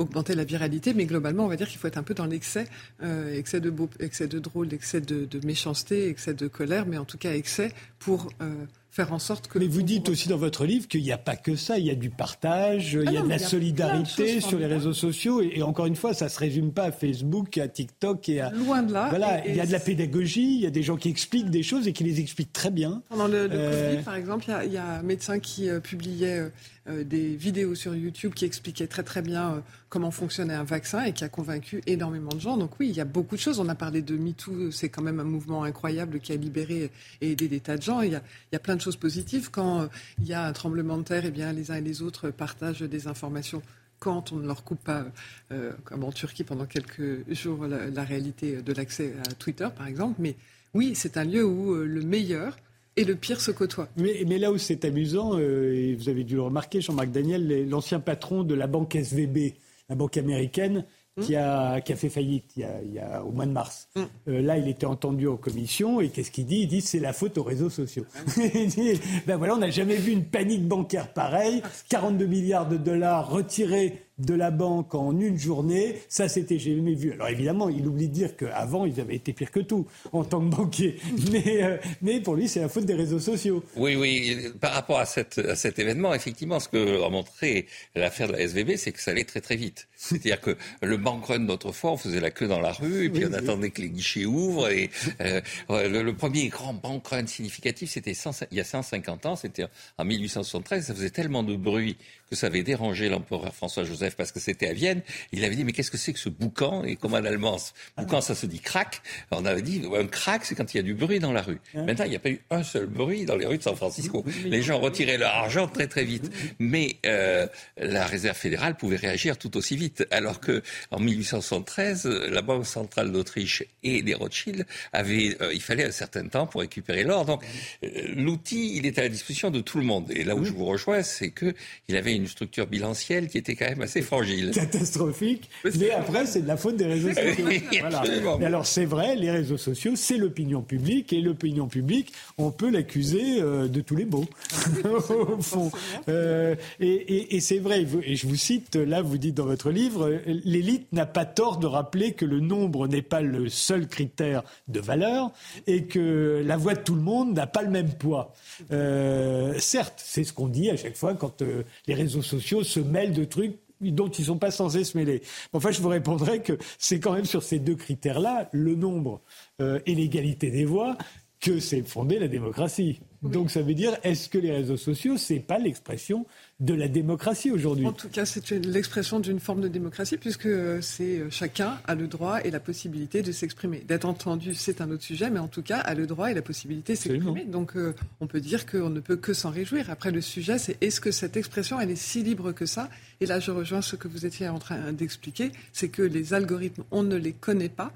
augmenter la viralité, mais globalement, on va dire qu'il faut être un peu dans l'excès, euh, excès de beau, excès de drôle, excès de, méchanceté, excès de colère, mais en tout cas excès pour euh, faire en sorte que. Mais vous dites aussi dans votre livre qu'il n'y a pas que ça, il y a du partage, il y a ah de la solidarité sur les réseaux sociaux, et, encore une fois, ça se résume pas à Facebook, à TikTok et à. Loin de là. Voilà, il y a de la pédagogie, il y a des gens qui expliquent des choses et qui les expliquent très bien. Pendant le, euh, Covid, par exemple, il y, a un médecin qui euh, publiait euh, des vidéos sur YouTube qui expliquaient très très bien comment fonctionnait un vaccin et qui a convaincu énormément de gens. Donc oui, il y a beaucoup de choses. On a parlé de MeToo, c'est quand même un mouvement incroyable qui a libéré et aidé des tas de gens. Il y a, il y a plein de choses positives. Quand euh, il y a un tremblement de terre, eh bien, les uns et les autres partagent des informations quand on ne leur coupe pas, euh, comme en Turquie pendant quelques jours, la, réalité de l'accès à Twitter, par exemple. Mais oui, c'est un lieu où euh, le meilleur et le pire se côtoient. Mais là où c'est amusant, et vous avez dû le remarquer, Jean-Marc Daniel, l'ancien patron de la banque SVB, la banque américaine, qui a, qui a fait faillite il y a, il y a au mois de mars. Mm. Euh, là, il était entendu en commission et qu'est-ce qu'il dit? Il dit c'est la faute aux réseaux sociaux. Ah il dit ben voilà, on n'a jamais vu une panique bancaire pareille, 42 milliards de dollars retirés de la banque en une journée, ça c'était jamais vu. Alors évidemment, il oublie de dire qu'avant, ils avaient été pire que tout en tant que banquier. Mais, euh, mais pour lui, c'est la faute des réseaux sociaux. Oui, oui. Par rapport à, cette, à cet événement, effectivement, ce que a montré l'affaire de la SVB, c'est que ça allait très très vite. C'est-à-dire que le bank run d'autrefois, on faisait la queue dans la rue, et puis on attendait que les guichets ouvrent. Et euh, le, premier grand bank run significatif, c'était il y a 150 ans, c'était en 1873. Ça faisait tellement de bruit que ça avait dérangé l'empereur François-Joseph parce que c'était à Vienne. Il avait dit, mais qu'est-ce que c'est que ce boucan Et comme en allemand, boucan, ça se dit crack. On avait dit, un crack, c'est quand il y a du bruit dans la rue. Maintenant, il n'y a pas eu un seul bruit dans les rues de San Francisco. Les gens retiraient leur argent très très vite. Mais euh, la Réserve fédérale pouvait réagir tout aussi vite. Alors que en 1873, la Banque centrale d'Autriche et des Rothschild avaient, euh, il fallait un certain temps pour récupérer l'or. Donc euh, l'outil, il était à la disposition de tout le monde. Et là où je vous rejoins, c'est que il avait une structure bilancielle qui était quand même assez fragile. Catastrophique. Mais après, c'est de la faute des réseaux sociaux. voilà. alors, c'est vrai, les réseaux sociaux, c'est l'opinion publique. Et l'opinion publique, on peut l'accuser euh, de tous les beaux, au fond. Euh, et, et c'est vrai, et je vous cite, là, vous dites dans votre livre, l'élite n'a pas tort de rappeler que le nombre n'est pas le seul critère de valeur et que la voix de tout le monde n'a pas le même poids. Euh, certes, c'est ce qu'on dit à chaque fois quand les réseaux sociaux se mêlent de trucs dont ils ne sont pas censés se mêler. Enfin, je vous répondrai que c'est quand même sur ces deux critères-là, le nombre euh, et l'égalité des voix, que c'est fondé la démocratie. Donc ça veut dire, est-ce que les réseaux sociaux, c'est pas l'expression de la démocratie aujourd'hui? En tout cas, c'est l'expression d'une forme de démocratie puisque euh, c'est euh, chacun a le droit et la possibilité de s'exprimer. D'être entendu, c'est un autre sujet, mais en tout cas a le droit et la possibilité de s'exprimer. Donc euh, on peut dire qu'on ne peut que s'en réjouir. Après, le sujet, c'est est-ce que cette expression, elle est si libre que ça? Et là, je rejoins ce que vous étiez en train d'expliquer, c'est que les algorithmes, on ne les connaît pas.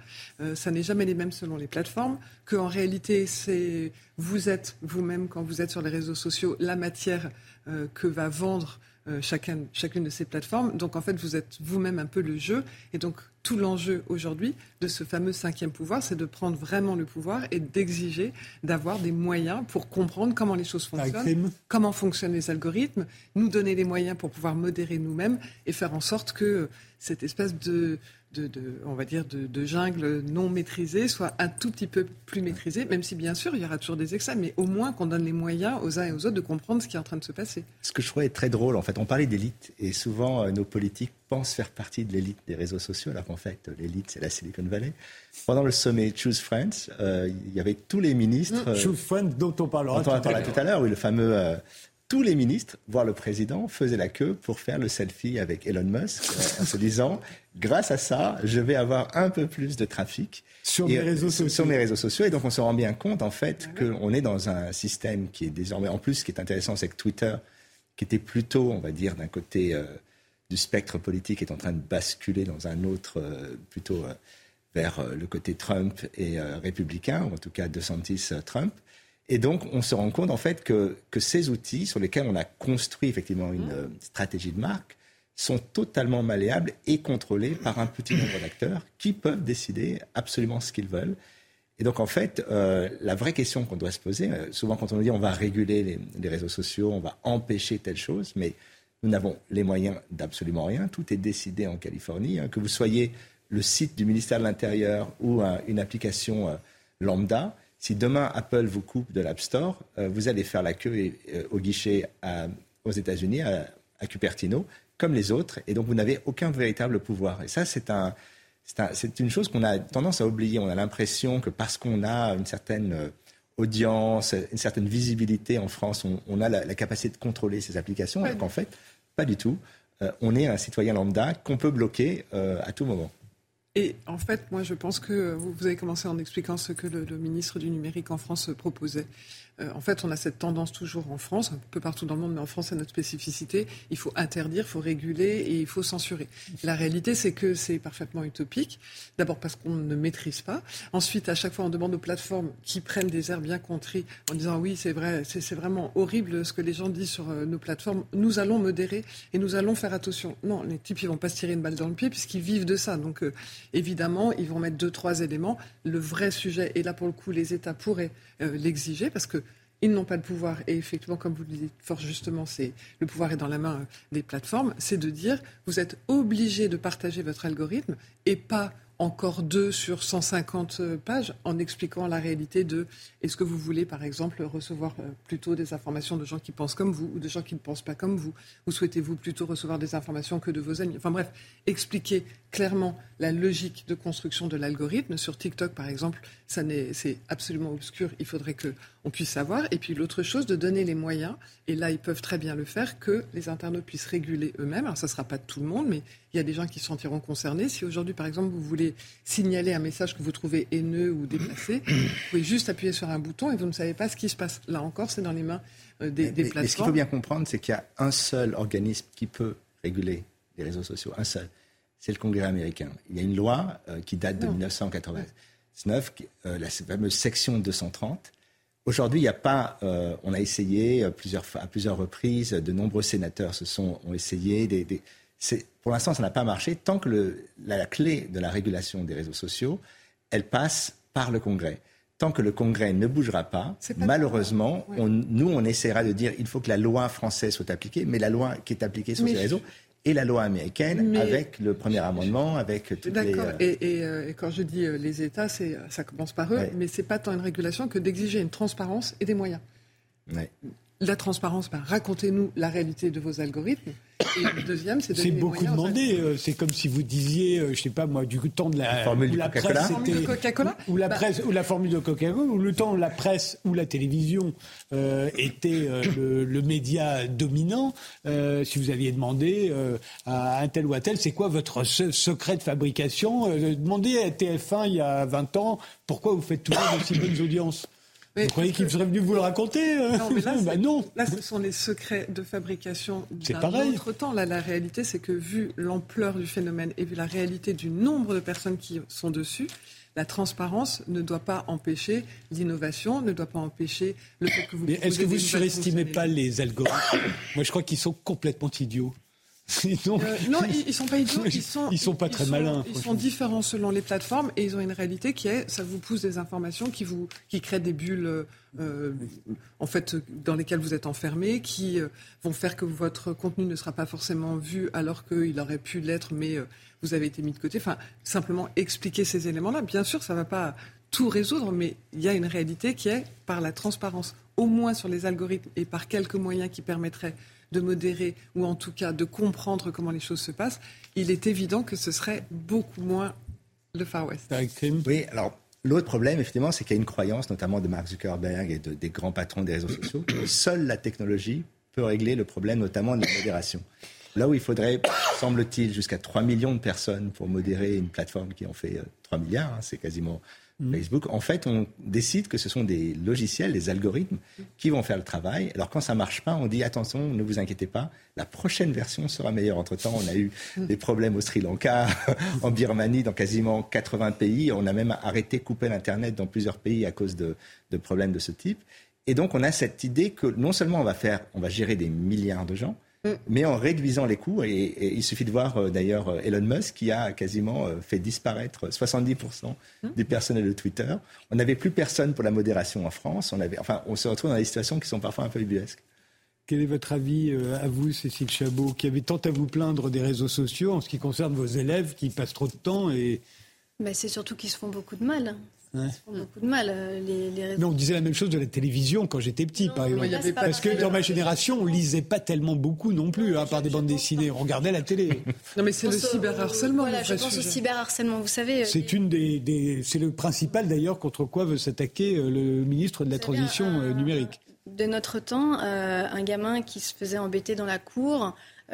ça n'est jamais les mêmes selon les plateformes. Qu'en réalité, c'est vous êtes vous-même quand vous êtes sur les réseaux sociaux la matière euh, que va vendre euh, chacune de ces plateformes. Donc en fait, vous êtes vous-même un peu le jeu. Et donc tout l'enjeu aujourd'hui de ce fameux cinquième pouvoir, c'est de prendre vraiment le pouvoir et d'exiger d'avoir des moyens pour comprendre comment les choses fonctionnent, comment fonctionnent les algorithmes, nous donner les moyens pour pouvoir modérer nous-mêmes et faire en sorte que cette espèce de de, on va dire, de, jungle non maîtrisée soit un tout petit peu plus maîtrisée, même si bien sûr il y aura toujours des excès, mais au moins qu'on donne les moyens aux uns et aux autres de comprendre ce qui est en train de se passer. Ce que je trouvais très drôle, en fait, on parlait d'élite et souvent euh, nos politiques pensent faire partie de l'élite des réseaux sociaux, alors qu'en fait l'élite c'est la Silicon Valley. Pendant le sommet Choose Friends, euh, il y avait tous les ministres. Choose Friends dont on parlera dont on tout, à tout à l'heure, oui, le fameux tous les ministres, voire le président, faisaient la queue pour faire le selfie avec Elon Musk euh, en se disant grâce à ça, je vais avoir un peu plus de trafic sur mes réseaux sociaux. Sur mes réseaux sociaux. Et donc, on se rend bien compte, en fait, ah qu'on est dans un système qui est désormais, en plus, ce qui est intéressant, c'est que Twitter, qui était plutôt, on va dire, d'un côté euh, du spectre politique, est en train de basculer dans un autre, euh, plutôt vers le côté Trump et républicain, ou en tout cas DeSantis-Trump. Et donc, on se rend compte, en fait, que, que ces outils sur lesquels on a construit effectivement une mmh. euh, stratégie de marque sont totalement malléables et contrôlés par un petit nombre d'acteurs qui peuvent décider absolument ce qu'ils veulent. Et donc, en fait, euh, la vraie question qu'on doit se poser, euh, souvent quand on nous dit on va réguler les, les, réseaux sociaux, on va empêcher telle chose, mais Nous n'avons les moyens d'absolument rien. Tout est décidé en Californie. Hein. Que vous soyez le site du ministère de l'Intérieur ou une application lambda, si demain Apple vous coupe de l'App Store, euh, vous allez faire la queue au guichet aux États-Unis, à, à, Cupertino, comme les autres, et donc vous n'avez aucun véritable pouvoir. Et ça, c'est un, c'est une chose qu'on a tendance à oublier. On a l'impression que parce qu'on a une certaine euh, audience, une certaine visibilité en France, on, a la, capacité de contrôler ces applications, alors qu'en fait, pas du tout. Euh, on est un citoyen lambda qu'on peut bloquer euh, à tout moment. Et en fait, moi, je pense que vous, avez commencé en expliquant ce que le, ministre du numérique en France proposait. Euh, en fait, on a cette tendance toujours en France, un peu partout dans le monde, mais en France, c'est notre spécificité. Il faut interdire, il faut réguler et il faut censurer. La réalité, c'est que c'est parfaitement utopique. D'abord parce qu'on ne maîtrise pas. Ensuite, à chaque fois, on demande aux plateformes qui prennent des airs bien contris en disant oui, c'est vrai, c'est vraiment horrible ce que les gens disent sur euh, nos plateformes. Nous allons modérer et nous allons faire attention. Non, les types, ils vont pas se tirer une balle dans le pied puisqu'ils vivent de ça. Donc, euh, évidemment, ils vont mettre deux, trois éléments. Le vrai sujet, et là, pour le coup, les États pourraient l'exiger parce que ils n'ont pas de pouvoir. Et effectivement, comme vous le dites fort justement, c'est le pouvoir est dans la main des plateformes. C'est de dire vous êtes obligé de partager votre algorithme et pas encore deux sur 150 euh, pages en expliquant la réalité de est-ce que vous voulez par exemple recevoir euh, plutôt des informations de gens qui pensent comme vous ou de gens qui ne pensent pas comme vous? Ou souhaitez-vous plutôt recevoir des informations que de vos amis? Enfin bref expliquer clairement la logique de construction de l'algorithme. Sur TikTok par exemple c'est absolument obscur. Il faudrait que on puisse savoir et puis l'autre chose de donner les moyens et là ils peuvent très bien le faire que les internautes puissent réguler eux-mêmes alors ça sera pas tout le monde mais il y a des gens qui se sentiront concernés si aujourd'hui par exemple vous voulez signaler un message que vous trouvez haineux ou déplacé vous pouvez juste appuyer sur un bouton et vous ne savez pas ce qui se passe. Là encore, c'est dans les mains euh, des, plateformes. Mais ce qu'il faut bien comprendre, c'est qu'il y a un seul organisme qui peut réguler les réseaux sociaux, un seul. C'est le Congrès américain. Il y a une loi euh, qui date de 1999, euh, la fameuse section 230. Aujourd'hui, il n'y a pas. on a essayé plusieurs, à plusieurs reprises. De nombreux sénateurs se sont ont essayé. Des, pour l'instant, ça n'a pas marché. Tant que le, la, clé de la régulation des réseaux sociaux, elle passe par le Congrès tant que le Congrès ne bougera pas, malheureusement, nous, on essaiera de dire il faut que la loi française soit appliquée, mais la loi qui est appliquée sur ces réseaux et la loi américaine avec le premier amendement, avec toutes D'accord. Les, euh, et, quand je dis euh, les États, ça commence par eux, mais c'est pas tant une régulation que d'exiger une transparence et des moyens. La transparence, ben, racontez-nous la réalité de vos algorithmes. Et le deuxième, c'est C'est beaucoup demandé. Euh, c'est comme si vous disiez, euh, je sais pas moi, du temps de la, formule de la presse, ou la presse, ou la formule de Coca-Cola, ou le temps où la presse ou la télévision euh, était le, média dominant. si vous aviez demandé à un tel ou à tel, c'est quoi votre secret de fabrication Demandez à TF1 il y a 20 ans, pourquoi vous faites toujours de si bonnes audiences vous croyez qu'il serait venu vous le raconter euh Non, mais là, bah non. là, ce sont les secrets de fabrication d'un autre temps. Là, la réalité, c'est que vu l'ampleur du phénomène et vu la réalité du nombre de personnes qui sont dessus, la transparence ne doit pas empêcher l'innovation, ne doit pas empêcher le fait que vous. Mais est-ce que vous ne surestimez pas les algorithmes? Moi, je crois qu'ils sont complètement idiots. Euh, non, ils, ne sont pas idiots. Ils sont, ils sont pas très malins. Ils sont différents selon les plateformes et ils ont une réalité qui est, ça vous pousse des informations qui vous, qui créent des bulles, euh, en fait, dans lesquelles vous êtes enfermé, qui euh, vont faire que votre contenu ne sera pas forcément vu alors qu'il aurait pu l'être, mais vous avez été mis de côté. Enfin, simplement expliquer ces éléments-là. Bien sûr, ça va pas tout résoudre, mais il y a une réalité qui est par la transparence, au moins sur les algorithmes et par quelques moyens qui permettraient de modérer ou en tout cas de comprendre comment les choses se passent, il est évident que ce serait beaucoup moins le Far West. Oui, alors l'autre problème, effectivement, c'est qu'il y a une croyance, notamment de Mark Zuckerberg et des grands patrons des réseaux sociaux, que seule la technologie peut régler le problème, notamment de la modération. Là où il faudrait, semble-t-il, jusqu'à 3 millions de personnes pour modérer une plateforme qui en fait 3 euh, milliards, hein, c'est quasiment Mm. Facebook, en fait, on décide que ce sont des logiciels, des algorithmes qui vont faire le travail. Alors quand ça marche pas, on dit attention, ne vous inquiétez pas, la prochaine version sera meilleure. Entre-temps, on a eu mm. des problèmes au Sri Lanka, en Birmanie, dans quasiment 80 pays. On a même arrêté, coupé l'Internet dans plusieurs pays à cause de, de problèmes de ce type. Et donc, on a cette idée que non seulement on va faire, on va gérer des milliards de gens, mais en réduisant les coûts. Et, il suffit de voir euh, d'ailleurs euh, Elon Musk qui a quasiment euh, fait disparaître 70% du personnel de Twitter. On n'avait plus personne pour la modération en France. On, avait, enfin, on se retrouve dans des situations qui sont parfois un peu ubuesques. Quel est votre avis euh, à vous, Cécile Chabot, qui avez tant à vous plaindre des réseaux sociaux en ce qui concerne vos élèves qui passent trop de temps et... Mais c'est surtout qu'ils se font beaucoup de mal. Ils font beaucoup de mal. Euh, les, les réseaux... Mais on disait la même chose de la télévision quand j'étais petit, Non, par exemple. là, c'est pas Parce que dans ma génération, on lisait pas tellement beaucoup non plus, à part des bandes dessinées. On regardait la télé. Non, mais c'est le au- cyberharcèlement, Voilà, je pense au sujet. cyberharcèlement. Vous savez, euh, C'est une des, des- c'est le principal d'ailleurs contre quoi veut s'attaquer euh, le ministre de la transition euh, numérique. De notre temps, euh, un gamin qui se faisait embêter dans la cour euh,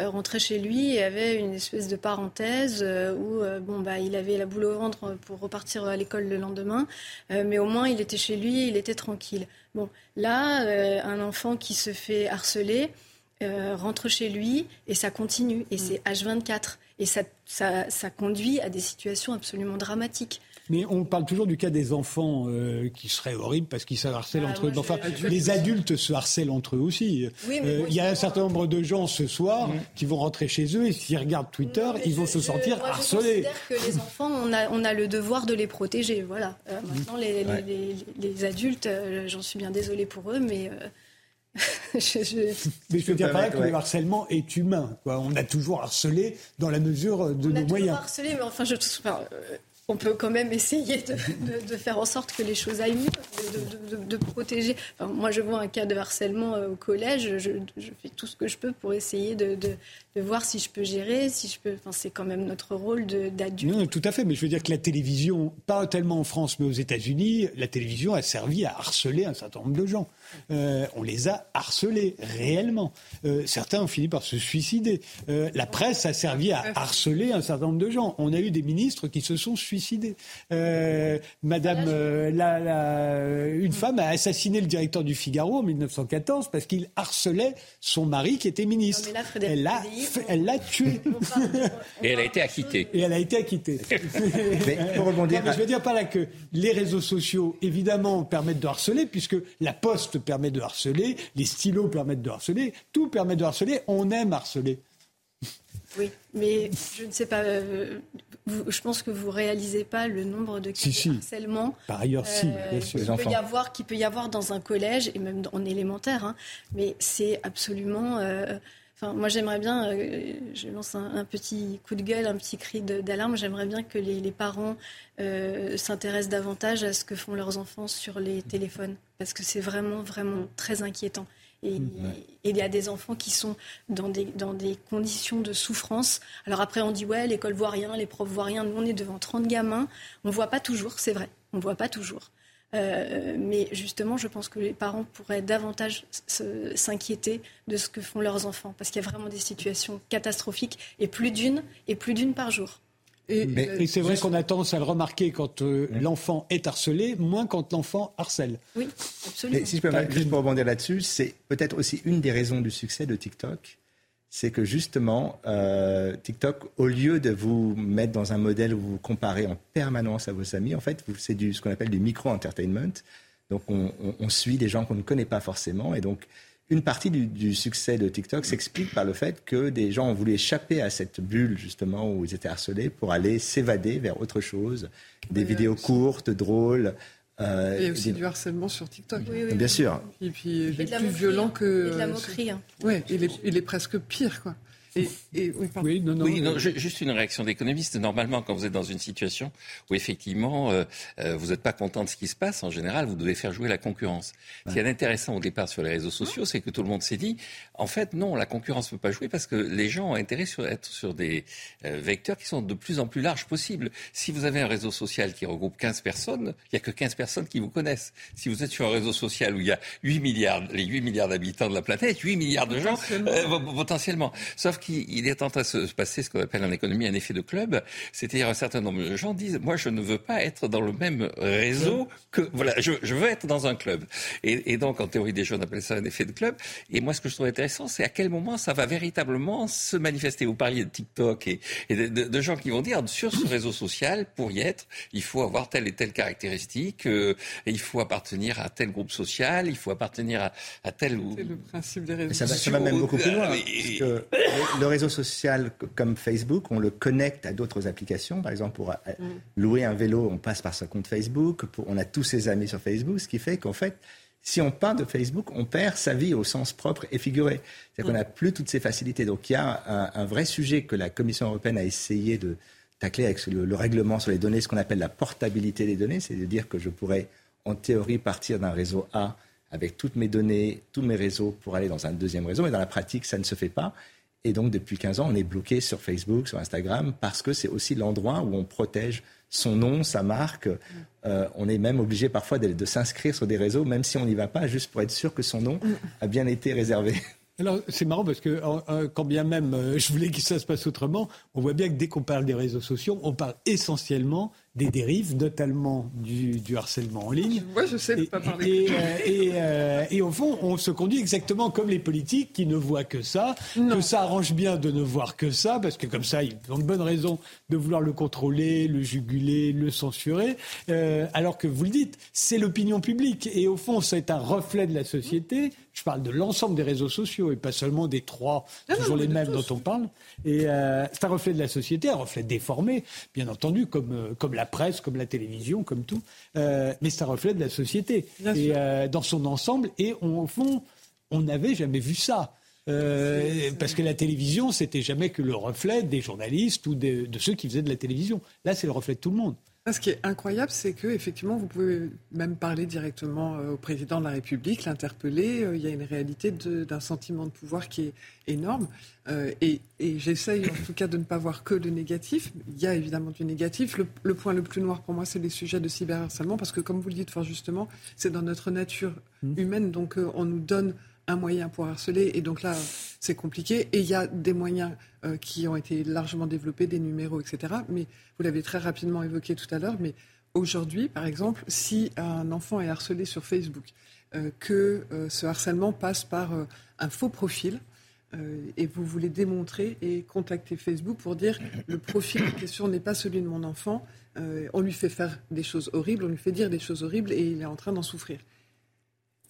rentrait chez lui et avait une espèce de parenthèse euh, où euh, bon bah il avait la boule au ventre pour repartir à l'école le lendemain, euh, mais au moins il était chez lui, il était tranquille. Bon, là, euh, un enfant qui se fait harceler euh, rentre chez lui et ça continue et c'est H24 et ça, ça, ça conduit à des situations absolument dramatiques. Mais on parle toujours du cas des enfants euh, qui seraient horribles parce qu'ils se harcèlent Ah, entre eux. Enfin, les adultes se harcèlent entre eux aussi. Oui, Euh, Il y a un certain nombre de gens ce soir Mm. qui vont rentrer chez eux et s'ils regardent Twitter, Non, ils vont je- se je- sentir moi, harcelés. Je considère que les enfants, on a, on a le devoir de les protéger. Voilà. Euh, Mm. maintenant, les, les- Ouais. les- les adultes, euh, j'en suis bien désolée pour eux, mais euh, je- je- Mais je veux dire par là permettre, que le harcèlement est humain. Quoi. On a toujours harcelé dans la mesure de on a nos toujours moyens. harcelé, mais enfin, je, enfin, euh, on peut quand même essayer de, faire en sorte que les choses aillent mieux, de, protéger. Enfin, moi, je vois un cas de harcèlement euh, au collège, je, je fais tout ce que je peux pour essayer de, voir si je peux gérer, si je peux. Enfin, c'est quand même notre rôle d'adulte. Non, tout à fait, mais je veux dire que la télévision, pas tellement en France, mais aux États-Unis, la télévision a servi à harceler un certain nombre de gens. Euh, on les a harcelés réellement. Euh, certains ont fini par se suicider. Euh, la presse a servi à harceler un certain nombre de gens. On a eu des ministres qui se sont suicidés. Euh, Madame, euh, la- la- une femme a assassiné le directeur du Figaro en 1914 parce qu'il harcelait son mari qui était ministre. Là, Elle l'a elle l'a tué. Et elle a été acquittée. Et elle a été acquittée. Mais pour rebondir Non, mais à- je veux dire par là que les réseaux sociaux, évidemment, permettent de harceler, puisque la poste permet de harceler, les stylos permettent de harceler, tout permet de harceler. On aime harceler. Oui, mais je ne sais pas. euh, vous- je pense que vous réalisez pas le nombre de cas Si, de si. harcèlement Par ailleurs, si, euh, bien sûr. Les qu'il peut enfants. y avoir, qu'il peut y avoir dans un collège et même en élémentaire. hein. mais c'est absolument. euh, Enfin, moi, j'aimerais bien, euh, je lance un, un petit coup de gueule, un petit cri d'alarme. J'aimerais bien que les, les parents euh, s'intéressent davantage à ce que font leurs enfants sur les téléphones, parce que c'est vraiment, vraiment très inquiétant. Et et il y a des enfants qui sont dans des, dans des conditions de souffrance. Alors après, on dit, ouais, l'école voit rien, les profs voient rien. Nous, on est devant 30 gamins. On voit pas toujours, c'est vrai. On voit pas toujours. Euh, mais justement, je pense que les parents pourraient davantage s'inquiéter de ce que font leurs enfants, parce qu'il y a vraiment des situations catastrophiques, et plus d'une, et plus d'une par jour. Et, Mais- euh, Et c'est vrai qu'on a tendance à le remarquer quand euh, l'enfant est harcelé, moins quand l'enfant harcèle. Oui, absolument. Mais si je peux juste pour rebondir là-dessus, c'est peut-être aussi une des raisons du succès de TikTok. C'est que justement, euh, TikTok, au lieu de vous mettre dans un modèle où vous vous comparez en permanence à vos amis, en fait, c'est du, ce qu'on appelle du micro-entertainment. Donc, on, on- on suit des gens qu'on ne connaît pas forcément. Et donc, une partie du, du succès de TikTok s'explique par le fait que des gens ont voulu échapper à cette bulle, justement, où ils étaient harcelés pour aller s'évader vers autre chose. Des Oui, vidéos courtes, drôles. Euh, Il y a aussi des- du harcèlement sur TikTok. Oui, oui, Bien oui. sûr. Et puis, il Et est la plus violent hein. que. Et de la euh, moquerie. hein. Ouais, il est, il est presque pire, quoi. Et, et oui, pardon. Oui, non, non. Oui, non, ju- juste une réaction d'économiste. Normalement, quand vous êtes dans une situation où effectivement euh, euh, vous n'êtes pas content de ce qui se passe, en général, vous devez faire jouer la concurrence. Ce qui est intéressant au départ sur les réseaux sociaux, c'est que tout le monde s'est dit, en fait, non, la concurrence ne peut pas jouer parce que les gens ont intérêt à être sur des euh, vecteurs qui sont de plus en plus larges possibles. Si vous avez un réseau social qui regroupe 15 personnes, il n'y a que 15 personnes qui vous connaissent. Si vous êtes sur un réseau social où il y a 8 milliards, les 8 milliards d'habitants de la planète, 8 milliards de gens, Potentiellement. euh, po- potentiellement. Sauf qu'il il est en train de se passer ce qu'on appelle en économie un effet de club. C'est-à-dire un certain nombre de gens disent, moi, je ne veux pas être dans le même réseau que, voilà, je, je veux être dans un club. Et, et donc, en théorie des jeux, on appelle ça un effet de club. Et moi, ce que je trouve intéressant, c'est à quel moment ça va véritablement se manifester. Vous parliez de TikTok et, et de, de- de gens qui vont dire, sur ce réseau social, pour y être, il faut avoir telle et telle caractéristique, euh, et il faut appartenir à tel groupe social, il faut appartenir à, à tel ou... C'est le principe des réseaux Mais ça va, ça sociaux. va même beaucoup plus loin. Ah, parce oui. que le- le réseau social comme Facebook, on le connecte à d'autres applications. Par exemple, pour euh, louer un vélo, on passe par son compte Facebook. Pour- on a tous ses amis sur Facebook, ce qui fait qu'en fait, si on part de Facebook, on perd sa vie au sens propre et figuré. C'est-à-dire qu'on n'a plus toutes ces facilités. Donc il y a un, vrai sujet que la Commission européenne a essayé de tacler avec le, règlement sur les données, ce qu'on appelle la portabilité des données, c'est de dire que je pourrais en théorie partir d'un réseau A avec toutes mes données, tous mes réseaux pour aller dans un deuxième réseau, mais dans la pratique, ça ne se fait pas. Et donc, depuis 15 ans, on est bloqué sur Facebook, sur Instagram, parce que c'est aussi l'endroit où on protège son nom, sa marque. Euh, on est même obligé parfois de, s'inscrire sur des réseaux, même si on n'y va pas, juste pour être sûr que son nom a bien été réservé. Alors, c'est marrant parce que quand bien même euh, je voulais que ça se passe autrement, on voit bien que dès qu'on parle des réseaux sociaux, on parle essentiellement des dérives, notamment du, harcèlement en ligne. Moi, je sais pas parler. Et, euh, et, au fond, on se conduit exactement comme les politiques qui ne voient que ça, que ça arrange bien de ne voir que ça, parce que comme ça, ils ont de bonnes raisons de vouloir le contrôler, le juguler, le censurer. Euh, alors que vous le dites, c'est l'opinion publique. Et au fond, c'est un reflet de la société. Je parle de l'ensemble des réseaux sociaux et pas seulement des trois, toujours les mêmes dont on parle. Et euh, c'est un reflet de la société, un reflet déformé, bien entendu, comme, comme la presse, comme la télévision, comme tout. Euh, mais c'est un reflet de la société et, euh, dans son ensemble. Et au fond, on n'avait jamais vu ça. parce que la télévision, c'était jamais que le reflet des journalistes ou de ceux qui faisaient de la télévision. Là, c'est le reflet de tout le monde. Ce qui est incroyable, c'est que effectivement, vous pouvez même parler directement euh, au président de la République, l'interpeller. Euh, il y a une réalité d'un sentiment de pouvoir qui est énorme. Euh, et, j'essaye en tout cas de ne pas voir que le négatif. Il y a évidemment du négatif. Le, point le plus noir pour moi, c'est les sujets de cyberharcèlement, parce que comme vous le dites fort justement, c'est dans notre nature mmh. humaine. Donc on nous donne un moyen pour harceler. Et donc là, c'est compliqué. Et il y a des moyens euh, qui ont été largement développés, des numéros, etc. Mais vous l'avez très rapidement évoqué tout à l'heure. Mais aujourd'hui, par exemple, si un enfant est harcelé sur Facebook, euh, que euh, ce harcèlement passe par un faux profil, et vous voulez démontrer et contacter Facebook pour dire le profil en question n'est pas celui de mon enfant, on lui fait faire des choses horribles, on lui fait dire des choses horribles et il est en train d'en souffrir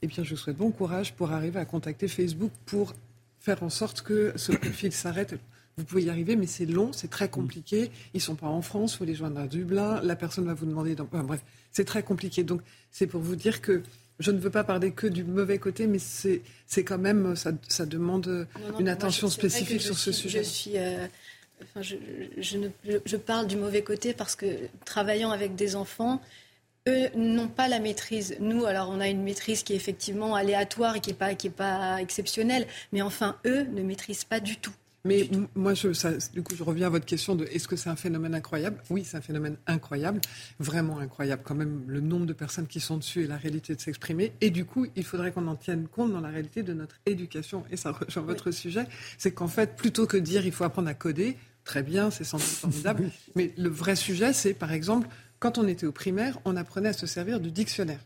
eh bien, je vous souhaite bon courage pour arriver à contacter Facebook pour faire en sorte que ce profil s'arrête. Vous pouvez y arriver, mais c'est long, c'est très compliqué. Ils ne sont pas en France, il faut les joindre à Dublin. La personne va vous demander. bref, c'est très compliqué. Donc, c'est pour vous dire que je ne veux pas parler que du mauvais côté, mais c'est quand même, ça, ça demande une attention spécifique sur ce sujet. Je suis. Euh, enfin, je, je, ne, je, parle du mauvais côté parce que travaillant avec des enfants, eux n'ont pas la maîtrise. Nous, alors, on a une maîtrise qui est effectivement aléatoire et qui n'est pas, qui est pas exceptionnelle. Mais enfin, eux ne maîtrisent pas du tout. Mais moi, je, du coup, je reviens à votre question de est-ce que c'est un phénomène incroyable? Oui, c'est un phénomène incroyable, vraiment incroyable. Quand même, le nombre de personnes qui sont dessus et la réalité de s'exprimer. Et du coup, il faudrait qu'on en tienne compte dans la réalité de notre éducation. Et ça rejoint votre sujet, c'est qu'en fait, plutôt que de dire il faut apprendre à coder, très bien, c'est sans doute formidable. Mais le vrai sujet, c'est par exemple quand on était au primaire, on apprenait à se servir du dictionnaire.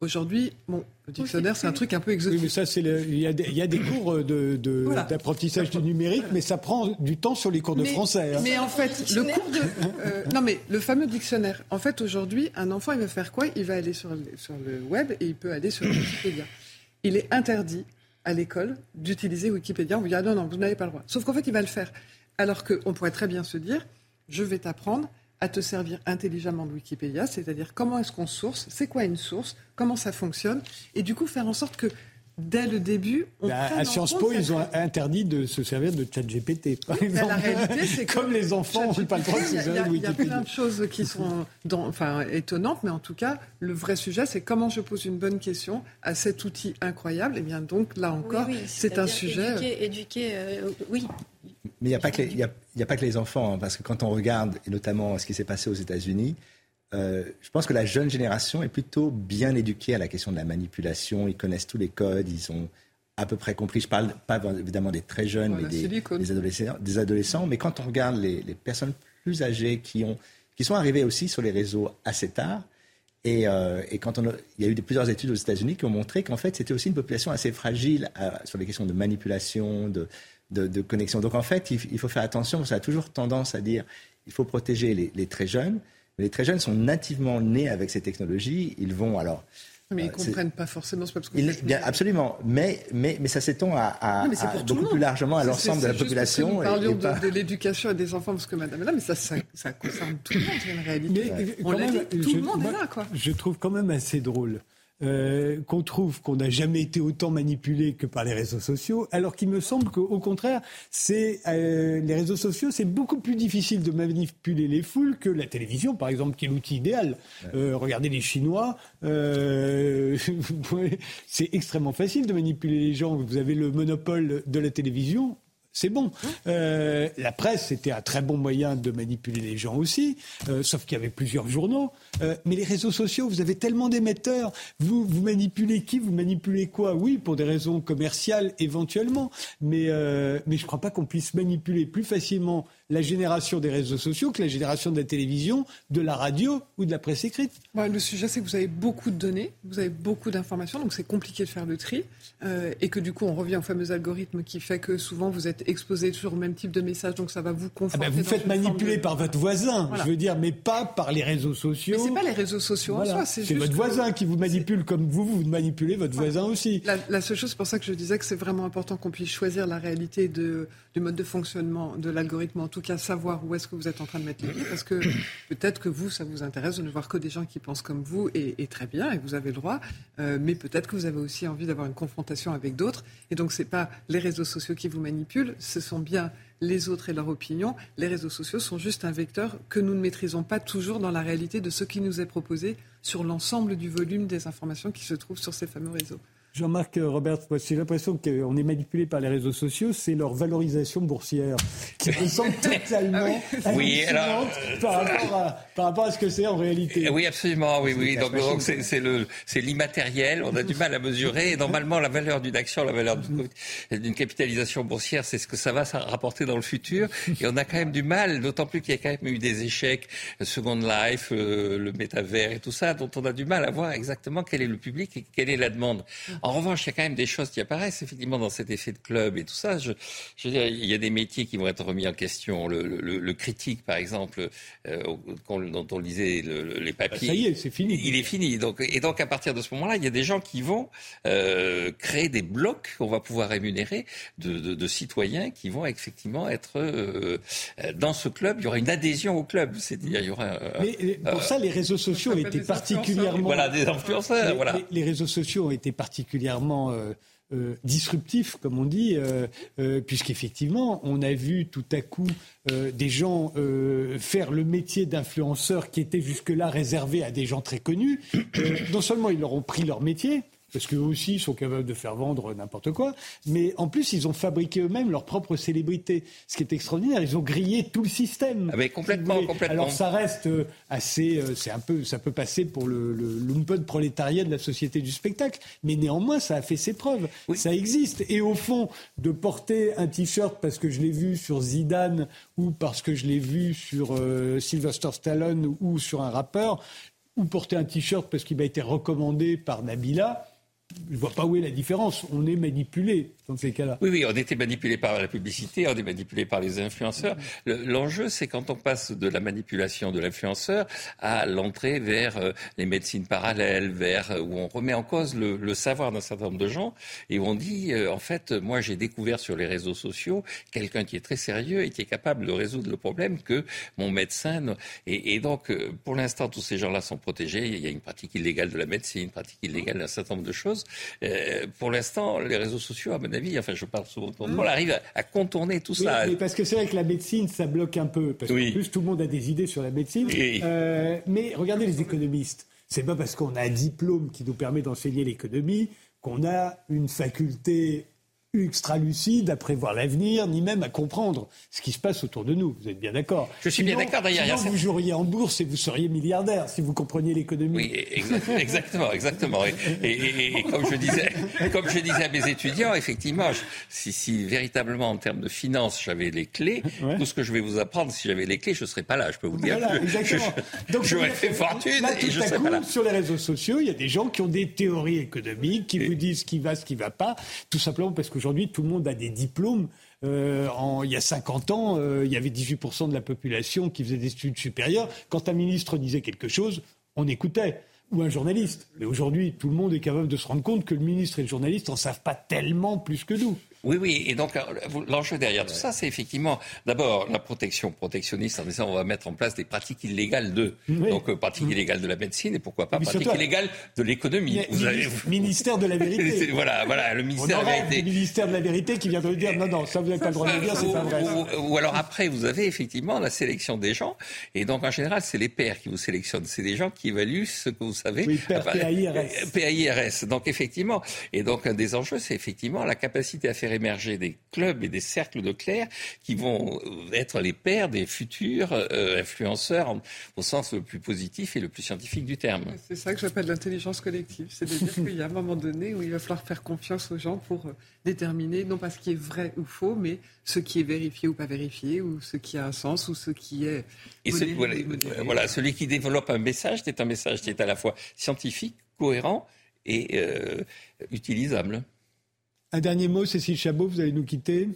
Aujourd'hui, bon, le dictionnaire, c'est un truc un peu exotique. Oui, mais ça, c'est il, y a des, cours d'apprentissage de, du numérique, mais ça prend du temps sur les cours de français. Hein. Mais en fait, le cours de, euh, non, mais le fameux dictionnaire. En fait, aujourd'hui, un enfant, il va faire quoi? Il va aller sur le, sur le web et il peut aller sur Wikipédia. Il est interdit à l'école d'utiliser Wikipédia. On vous dit ah non, non, vous n'avez pas le droit. Sauf qu'en fait, il va le faire. Alors qu'on pourrait très bien se dire, je vais t'apprendre à te servir intelligemment de Wikipédia, c'est-à-dire comment est-ce qu'on source, c'est quoi une source, comment ça fonctionne, et du coup faire en sorte que dès le début, on bah, À Sciences Po, ils ont interdit de se servir de ChatGPT, par exemple. La réalité, c'est Comme les enfants n'ont pas le droit de se servir de Wikipédia. Il y a plein de choses qui sont enfin, étonnantes, mais en tout cas, le vrai sujet, c'est comment je pose une bonne question à cet outil incroyable. Et bien donc, là encore, c'est un sujet... Éduquer, éduquer euh, oui, mais il n'y a, pas que les, a, pas que les enfants, hein, parce que quand on regarde, et notamment ce qui s'est passé aux États-Unis, euh, je pense que la jeune génération est plutôt bien éduquée à la question de la manipulation. Ils connaissent tous les codes, ils ont à peu près compris. Je parle pas évidemment des très jeunes, mais des, adolescents, des adolescents. Mais quand on regarde les, personnes plus âgées qui, ont, qui sont arrivées aussi sur les réseaux assez tard, et, euh, et, quand on il y a eu plusieurs études aux États-Unis qui ont montré qu'en fait, c'était aussi une population assez fragile euh, sur les questions de manipulation, de, de, connexion. Donc en fait, il, faut faire attention, ça a toujours tendance à dire il faut protéger les, très jeunes. Mais les très jeunes sont nativement nés avec ces technologies. Ils vont alors. Mais ils ne euh, comprennent pas forcément, c'est pas parce que bien, Absolument, mais, mais, mais ça s'étend à, beaucoup plus largement à l'ensemble de la population. Nous parlions de, l'éducation et des enfants, parce que madame est là, mais ça, ça, concerne tout le monde, c'est une réalité. Mais, tout le monde est là, quoi. Je trouve quand même assez drôle euh, qu'on trouve qu'on n'a jamais été autant manipulé que par les réseaux sociaux, alors qu'il me semble qu'au contraire, c'est euh, les réseaux sociaux, c'est beaucoup plus difficile de manipuler les foules que la télévision, par exemple, qui est l'outil idéal. Euh, regardez les Chinois, c'est extrêmement facile de manipuler les gens. Vous avez le monopole de la télévision c'est bon. Euh, la presse, c'était un très bon moyen de manipuler les gens aussi, euh, sauf qu'il y avait plusieurs journaux. Euh, mais les réseaux sociaux, vous avez tellement d'émetteurs. Vous, vous manipulez qui Vous manipulez quoi? Oui, pour des raisons commerciales éventuellement. Mais, mais je ne crois pas qu'on puisse manipuler plus facilement la génération des réseaux sociaux que la génération de la télévision, de la radio ou de la presse écrite. le sujet, c'est que vous avez beaucoup de données, vous avez beaucoup d'informations, donc c'est compliqué de faire le tri. et que du coup, on revient au fameux algorithme qui fait que souvent vous êtes exposé toujours au même type de message, donc ça va vous conforter. Ah ben vous faites manipuler par votre voisin, je veux dire, mais pas par les réseaux sociaux. Mais c'est pas les réseaux sociaux en soi, c'est votre voisin qui vous manipule comme vous, vous manipulez votre voisin aussi. La, seule chose, c'est pour ça que je disais que c'est vraiment important qu'on puisse choisir la réalité de, du mode de fonctionnement de l'algorithme, en tout cas savoir où est-ce que vous êtes en train de mettre les pieds, parce que peut-être que vous, ça vous intéresse de ne voir que des gens qui pensent comme vous, et, très bien, et vous avez le droit, euh, mais peut-être que vous avez aussi envie d'avoir une confrontation avec d'autres, et donc c'est pas les réseaux sociaux qui vous manipulent, ce sont bien les autres et leur opinion. Les réseaux sociaux sont juste un vecteur que nous ne maîtrisons pas toujours dans la réalité de ce qui nous est proposé sur l'ensemble du volume des informations qui se trouvent sur ces fameux réseaux. Jean-Marc euh, Robert, j'ai l'impression qu'on est manipulé par les réseaux sociaux, c'est leur valorisation boursière qui me semble totalement oui, alors, par, rapport à, par, rapport à, ce que c'est en réalité. Oui, absolument, oui, oui. Donc, donc c'est l'immatériel, on a du mal à mesurer. Et normalement, la valeur d'une action, la valeur d'une capitalisation boursière, c'est ce que ça va rapporter dans le futur. Et on a quand même du mal, d'autant plus qu'il y a quand même eu des échecs, Second Life, euh, le métavers et tout ça, dont on a du mal à voir exactement quel est le public et quelle est la demande. En revanche, il y a quand même des choses qui apparaissent effectivement dans cet effet de club et tout ça. Je, je veux dire, il y a des métiers qui vont être remis en question. Le, le, le critique, par exemple, euh, dont on lisait les papiers. Ça y est, c'est fini. Il est fini. Donc, et donc, à partir de ce moment-là, il y a des gens qui vont euh, créer des blocs qu'on va pouvoir rémunérer de, de, de, citoyens qui vont effectivement être euh, dans ce club. Il y aura une adhésion au club. C'est-à-dire, il y aura. Mais pour ça, les réseaux sociaux ont été particulièrement. Voilà, des influenceurs. voilà. les réseaux sociaux ont été particulièrement particulièrement euh, euh, disruptif, comme on dit, euh, puisqu'effectivement, on a vu tout à coup des gens faire le métier d'influenceur qui était jusque-là réservé à des gens très connus. non seulement ils leur ont pris leur métier, parce qu'eux aussi sont capables de faire vendre n'importe quoi. Mais en plus, ils ont fabriqué eux-mêmes leur propre célébrité. Ce qui est extraordinaire, ils ont grillé tout le système. Ah mais complètement, complètement. Alors ça reste euh, assez, euh, c'est un peu, ça peut passer pour le, le prolétariat de la société du spectacle, mais néanmoins, ça a fait ses preuves. Ça existe. Et au fond, de porter un t-shirt parce que je l'ai vu sur Zidane ou parce que je l'ai vu sur euh, Sylvester Stallone ou sur un rappeur, ou porter un t-shirt parce qu'il m'a été recommandé par Nabila, je ne vois pas où est la différence. On est manipulé dans ces cas-là. Oui, oui, on était manipulé par la publicité, on est manipulé par les influenceurs. L'enjeu, c'est quand on passe de la manipulation de l'influenceur à l'entrée vers euh, les médecines parallèles, vers euh, où on remet en cause le, savoir d'un certain nombre de gens et où on dit, euh, en fait, moi j'ai découvert sur les réseaux sociaux quelqu'un qui est très sérieux et qui est capable de résoudre le problème que mon médecin. Et, et donc, pour l'instant, tous ces gens-là sont protégés. Il y a une pratique illégale de la médecine, une pratique illégale d'un certain nombre de choses. Euh, pour l'instant, les réseaux sociaux, à mon avis, enfin, je parle souvent, on mmh. arrive à, contourner tout ça. Mais parce que c'est vrai que la médecine, ça bloque un peu. Parce qu'en plus, tout le monde a des idées sur la médecine. Euh, mais regardez les économistes. C'est pas parce qu'on a un diplôme qui nous permet d'enseigner l'économie qu'on a une faculté extra lucide à prévoir l'avenir, ni même à comprendre ce qui se passe autour de nous. Vous êtes bien d'accord Je suis bien d'accord d'ailleurs. Sinon, vous joueriez en bourse et vous seriez milliardaire si vous compreniez l'économie. Oui, exactement, exactement. Et, comme, je disais, comme je disais à mes étudiants, effectivement, si, si, véritablement en termes de finances j'avais les clés, tout ce que je vais vous apprendre, si j'avais les clés, je ne serais pas là, je peux vous dire. Voilà, exactement. Donc j'aurais fait fortune là, et je serais pas là. Sur les réseaux sociaux, il y a des gens qui ont des théories économiques, qui vous disent ce qui va, ce qui ne va pas, tout simplement parce que Aujourd'hui, tout le monde a des diplômes. Euh, il y a 50 ans, euh, il y avait 18% de la population qui faisait des études supérieures. Quand un ministre disait quelque chose, on écoutait ou un journaliste. Mais aujourd'hui, tout le monde est capable de se rendre compte que le ministre et le journaliste n'en savent pas tellement plus que nous. Oui, oui. Et donc, l'enjeu derrière tout ça, c'est effectivement, d'abord, la protection protectionniste en disant on va mettre en place des pratiques illégales de. Donc, euh, pratiques mmh. illégales de la médecine et pourquoi pas pratiques illégales de l'économie. Vous avez... Ministère de la vérité. voilà, voilà, le ministère de la vérité. Le ministère de la vérité qui vient de dire non, non, ça vous n'avez pas le droit de le dire, c'est pas vrai. Ou, alors après, vous avez effectivement la sélection des gens. Et donc, en général, c'est les pairs qui vous sélectionnent. C'est des gens qui évaluent ce que vous savez. Oui, PAIRS. PAIRS. Donc, effectivement. Et donc, un des enjeux, c'est effectivement la capacité à faire émerger des clubs et des cercles de clercs qui vont être les pères des futurs euh, influenceurs au sens le plus positif et le plus scientifique du terme. C'est ça que j'appelle l'intelligence collective. C'est-à-dire qu'il y a un moment donné où il va falloir faire confiance aux gens pour euh, déterminer non pas ce qui est vrai ou faux, mais ce qui est vérifié ou pas vérifié, ou ce qui a un sens ou ce qui est... Et voilà, celui qui développe un message, c'est un message qui est à la fois scientifique, cohérent et euh, utilisable. Un dernier mot, Cécile Chabot, vous allez nous quitter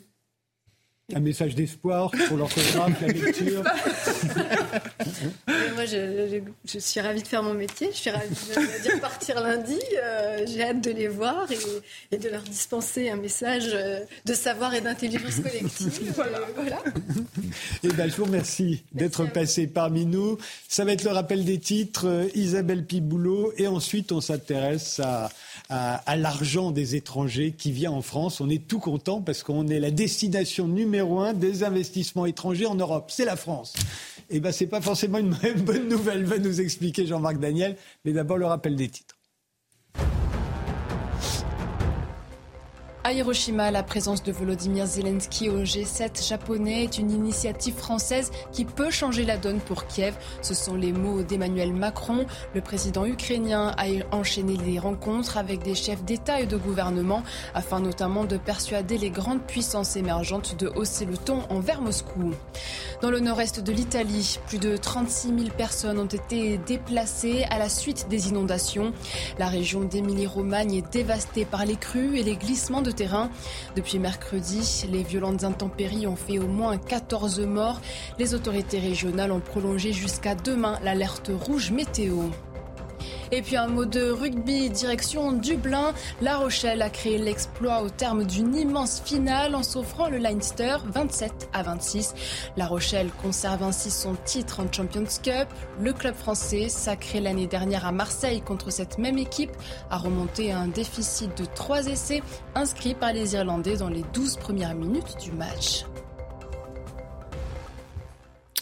un message d'espoir pour l'orthographe, la lecture. moi, je, suis ravie de faire mon métier. Je suis ravie de, repartir lundi. Euh, j'ai hâte de les voir et, de leur dispenser un message euh, de savoir et d'intelligence collective. voilà. Et eh ben, je vous remercie d'être passé parmi nous. Ça va être le rappel des titres. Euh, Isabelle Piboulot. Et ensuite, on s'intéresse à à, l'argent des étrangers qui vient en France. On est tout content parce qu'on est la destination numéro un des investissements étrangers en Europe. C'est la France. Eh ben, c'est pas forcément une bonne nouvelle, va nous expliquer Jean-Marc Daniel. Mais d'abord, le rappel des titres. À Hiroshima, la présence de Volodymyr Zelensky au G7 japonais est une initiative française qui peut changer la donne pour Kiev. Ce sont les mots d'Emmanuel Macron. Le président ukrainien a enchaîné les rencontres avec des chefs d'État et de gouvernement afin notamment de persuader les grandes puissances émergentes de hausser le ton envers Moscou. Dans le nord-est de l'Italie, plus de 36 000 personnes ont été déplacées à la suite des inondations. La région d'Émilie-Romagne est dévastée par les crues et les glissements de Depuis mercredi, les violentes intempéries ont fait au moins 14 morts. Les autorités régionales ont prolongé jusqu'à demain l'alerte rouge météo. Et puis un mot de rugby, direction Dublin. La Rochelle a créé l'exploit au terme d'une immense finale en s'offrant le Leinster 27 à 26. La Rochelle conserve ainsi son titre en Champions Cup. Le club français, sacré l'année dernière à Marseille contre cette même équipe, a remonté à un déficit de 3 essais inscrits par les Irlandais dans les 12 premières minutes du match.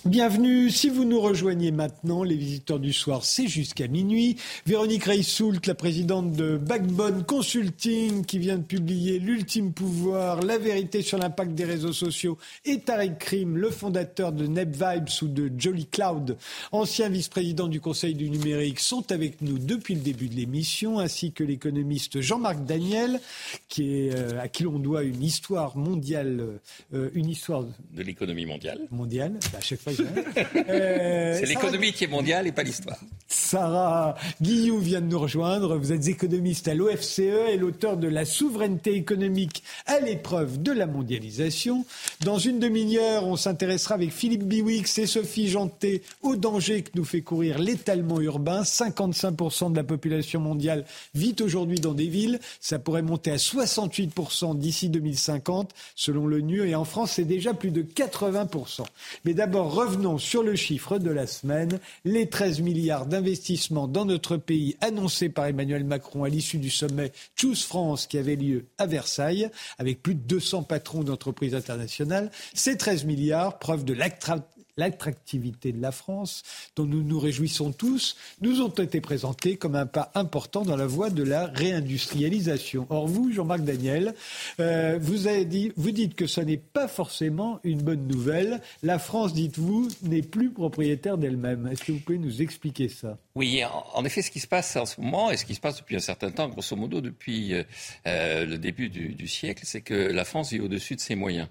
Bienvenue. Si vous nous rejoignez maintenant, les visiteurs du soir, c'est jusqu'à minuit. Véronique Reissoult, la présidente de Backbone Consulting, qui vient de publier L'ultime pouvoir, la vérité sur l'impact des réseaux sociaux, et Tariq Krim, le fondateur de NetVibes ou de Jolly Cloud, ancien vice-président du Conseil du numérique, sont avec nous depuis le début de l'émission, ainsi que l'économiste Jean-Marc Daniel, qui est, euh, à qui l'on doit une histoire mondiale, euh, une histoire de l'économie mondiale. Mondiale. Bah, à chaque fois, euh, c'est l'économie qui est mondiale et pas l'histoire. Sarah Guillou vient de nous rejoindre. Vous êtes économiste à l'OFCE et l'auteur de La souveraineté économique à l'épreuve de la mondialisation. Dans une demi-heure, on s'intéressera avec Philippe Biwix et Sophie Janté au danger que nous fait courir l'étalement urbain. 55% de la population mondiale vit aujourd'hui dans des villes. Ça pourrait monter à 68% d'ici 2050, selon l'ONU. Et en France, c'est déjà plus de 80%. Mais d'abord, revenons sur le chiffre de la semaine. Les 13 milliards d'investissements dans notre pays annoncés par Emmanuel Macron à l'issue du sommet Choose France qui avait lieu à Versailles, avec plus de 200 patrons d'entreprises internationales. Ces 13 milliards, preuve de l'attractivité de la France, dont nous nous réjouissons tous, nous ont été présentés comme un pas important dans la voie de la réindustrialisation. Or, vous, Jean-Marc Daniel, euh, vous dites que ce n'est pas forcément une bonne nouvelle. La France, dites-vous, n'est plus propriétaire d'elle-même. Est-ce que vous pouvez nous expliquer ça? Oui, en effet, ce qui se passe en ce moment, et ce qui se passe depuis un certain temps, grosso modo depuis euh, euh, le début du siècle, c'est que la France vit au-dessus de ses moyens.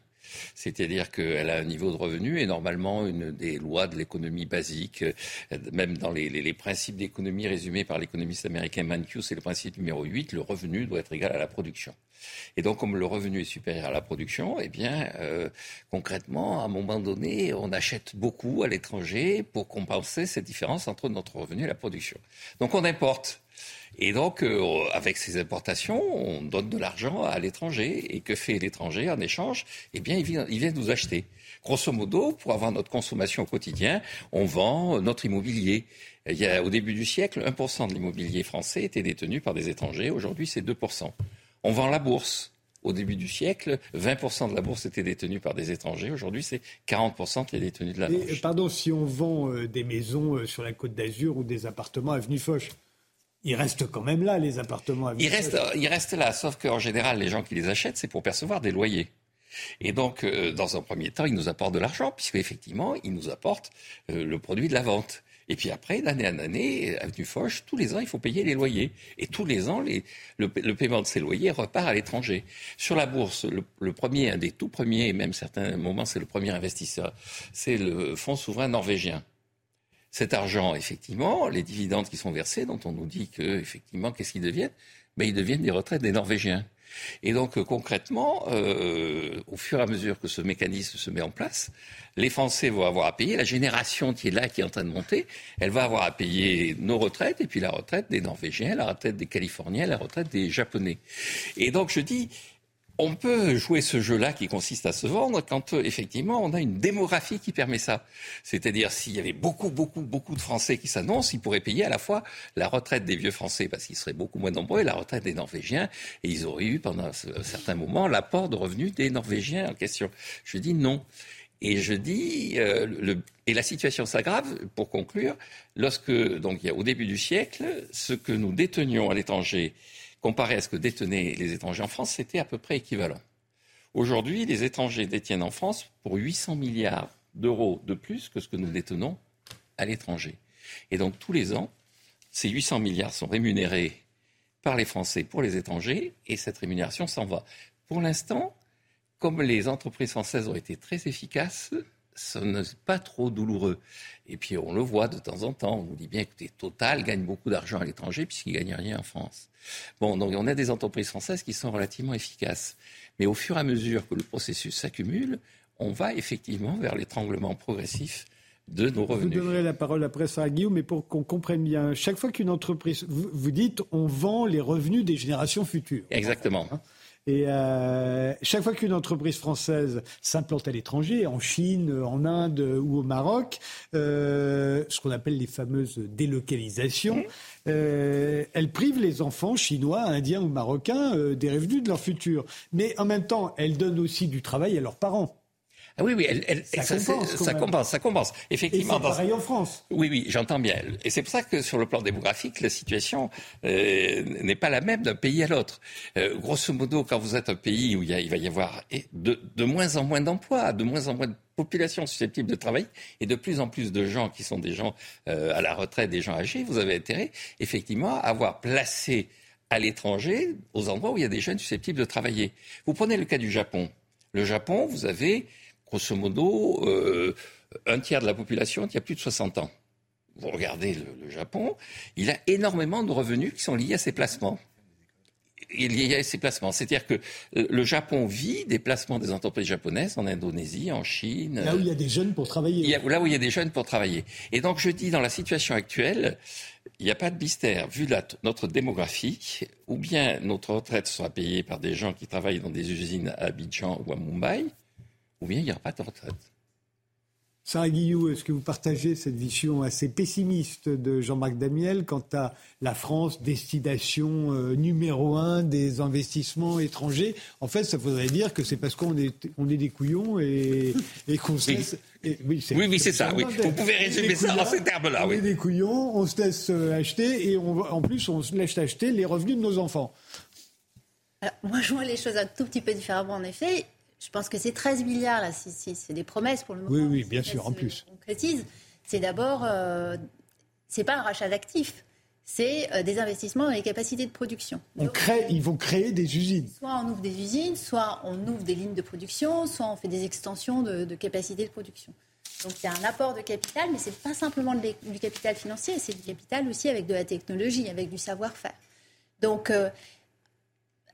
C'est-à-dire qu'elle a un niveau de revenu et normalement une des lois de l'économie basique, euh, même dans les, principes d'économie résumés par l'économiste américain Mankiw, c'est le principe numéro 8, le revenu doit être égal à la production. Et donc, comme le revenu est supérieur à la production, eh bien, euh, concrètement, à un moment donné, on achète beaucoup à l'étranger pour compenser cette différence entre notre revenu et la production. Donc, on importe Et donc, euh, avec ces importations, on donne de l'argent à l'étranger. Et que fait l'étranger en échange? Eh bien, il vient, il vient nous acheter. Grosso modo, pour avoir notre consommation au quotidien, on vend notre immobilier. Il y a, au début du siècle, 1% de l'immobilier français était détenu par des étrangers. Aujourd'hui, c'est 2%. On vend la bourse. Au début du siècle, 20% de la bourse était détenue par des étrangers. Aujourd'hui, c'est 40% qui est détenu de la bourse. Pardon, si on vend euh, des maisons euh, sur la côte d'Azur ou des appartements à Avenue Foch, ils restent quand même là, les appartements à ils restent, ils restent là, sauf qu'en général, les gens qui les achètent, c'est pour percevoir des loyers. Et donc, euh, dans un premier temps, ils nous apportent de l'argent, puisqu'effectivement, ils nous apportent le produit de la vente. Et puis après, d'année en année, Avenue Foch, tous les ans, il faut payer les loyers. Et tous les ans, le, paiement de ces loyers repart à l'étranger. Sur la bourse, le, premier, un des tout premiers, et même certains moments, c'est le premier investisseur, c'est le fonds souverain norvégien. Cet argent, effectivement, les dividendes qui sont versés, dont on nous dit que, effectivement, qu'est-ce qu'ils deviennent? Ben, Ils deviennent des retraites des Norvégiens. Et donc euh, concrètement, euh, au fur et à mesure que ce mécanisme se met en place, les Français vont avoir à payer, la génération qui est là, qui est en train de monter, elle va avoir à payer nos retraites, et puis la retraite des Norvégiens, la retraite des Californiens, la retraite des Japonais. Et donc je dis, on peut jouer ce jeu-là qui consiste à se vendre quand euh, effectivement on a une démographie qui permet ça. C'est-à-dire s'il y avait beaucoup, beaucoup, beaucoup de Français qui s'annoncent, ils pourraient payer à la fois la retraite des vieux Français parce qu'ils seraient beaucoup moins nombreux et la retraite des Norvégiens et ils auraient eu pendant un certain moment l'apport de revenus des Norvégiens en question. Je dis non. Et je dis, euh, le, et la situation s'aggrave, pour conclure, lorsque, donc, il y a, au début du siècle, ce que nous détenions à l'étranger comparé à ce que détenaient les étrangers en France, c'était à peu près équivalent. Aujourd'hui, les étrangers détiennent en France pour 800 milliards d'euros de plus que ce que nous détenons à l'étranger. Et donc tous les ans, ces 800 milliards sont rémunérés par les Français pour les étrangers et cette rémunération s'en va. Pour l'instant, comme les entreprises françaises ont été très efficaces, ce n'est pas trop douloureux. Et puis on le voit de temps en temps, on nous dit bien que Total gagne beaucoup d'argent à l'étranger puisqu'il ne gagne rien en France. Bon, donc on a des entreprises françaises qui sont relativement efficaces. Mais au fur et à mesure que le processus s'accumule, on va effectivement vers l'étranglement progressif de nos revenus. Vous donnerez la parole après ça à Guillaume, mais pour qu'on comprenne bien, chaque fois qu'une entreprise, vous, dites, on vend les revenus des générations futures. Exactement. Hein et euh, chaque fois qu'une entreprise française s'implante à l'étranger, en Chine, en Inde ou au Maroc, euh, ce qu'on appelle les fameuses délocalisations, euh, elle prive les enfants chinois, indiens ou marocains des revenus de leur futur. Mais en même temps, elle donne aussi du travail à leurs parents. Ah oui, oui, ça, compense, ça, compense, Effectivement. Et pareil en France. Oui, oui, j'entends bien. Et c'est pour ça que sur le plan démographique, la situation euh, n'est pas la même d'un pays à l'autre. Euh, grosso modo, quand vous êtes un pays où il, va y avoir de, moins en moins d'emplois, de moins en moins de population susceptible de travailler et de plus en plus de gens qui sont des gens euh, à la retraite, des gens âgés, vous avez intérêt effectivement à avoir placé à l'étranger, aux endroits où il y a des jeunes susceptibles de travailler. Vous prenez le cas du Japon. Le Japon, vous avez grosso modo, euh, un tiers de la population qui a plus de 60 ans. Vous regardez le, Japon, il a énormément de revenus qui sont liés à ses placements. Il y a ces placements. C'est-à-dire que le Japon vit des placements des entreprises japonaises en Indonésie, en Chine. Là où il y a des jeunes pour travailler. là où il y a des jeunes pour travailler. Et donc je dis, dans la situation actuelle, il n'y a pas de mystère. Vu notre démographie, ou bien notre retraite sera payée par des gens qui travaillent dans des usines à Abidjan ou à Mumbai, ou bien il n'y aura pas de retraite. Sarah Guillou, est-ce que vous partagez cette vision assez pessimiste de Jean-Marc Damiel quant à la France, destination euh, numéro un des investissements étrangers? En fait, ça voudrait dire que c'est parce qu'on est, on est des couillons et, qu'on se laisse... oui, oui, c'est ça. Oui. Vous pouvez résumer ça dans ces termes-là. On est des couillons, on se laisse euh, acheter et en plus, on se laisse acheter les revenus de nos enfants. moi, je vois les choses un tout petit peu différemment, en effet. Je pense que ces 13 milliards, là, c'est des promesses pour le moment. Oui, oui, bien sûr, en plus. concrétise. C'est d'abord, euh, c'est pas un rachat d'actifs, c'est euh, des investissements dans les capacités de production. On crée, ils vont créer des usines. Soit on ouvre des usines, soit on ouvre des lignes de production, soit on fait des extensions de, capacités de production. Donc il y a un apport de capital, mais ce n'est pas simplement du capital financier, c'est du capital aussi avec de la technologie, avec du savoir-faire. Donc euh,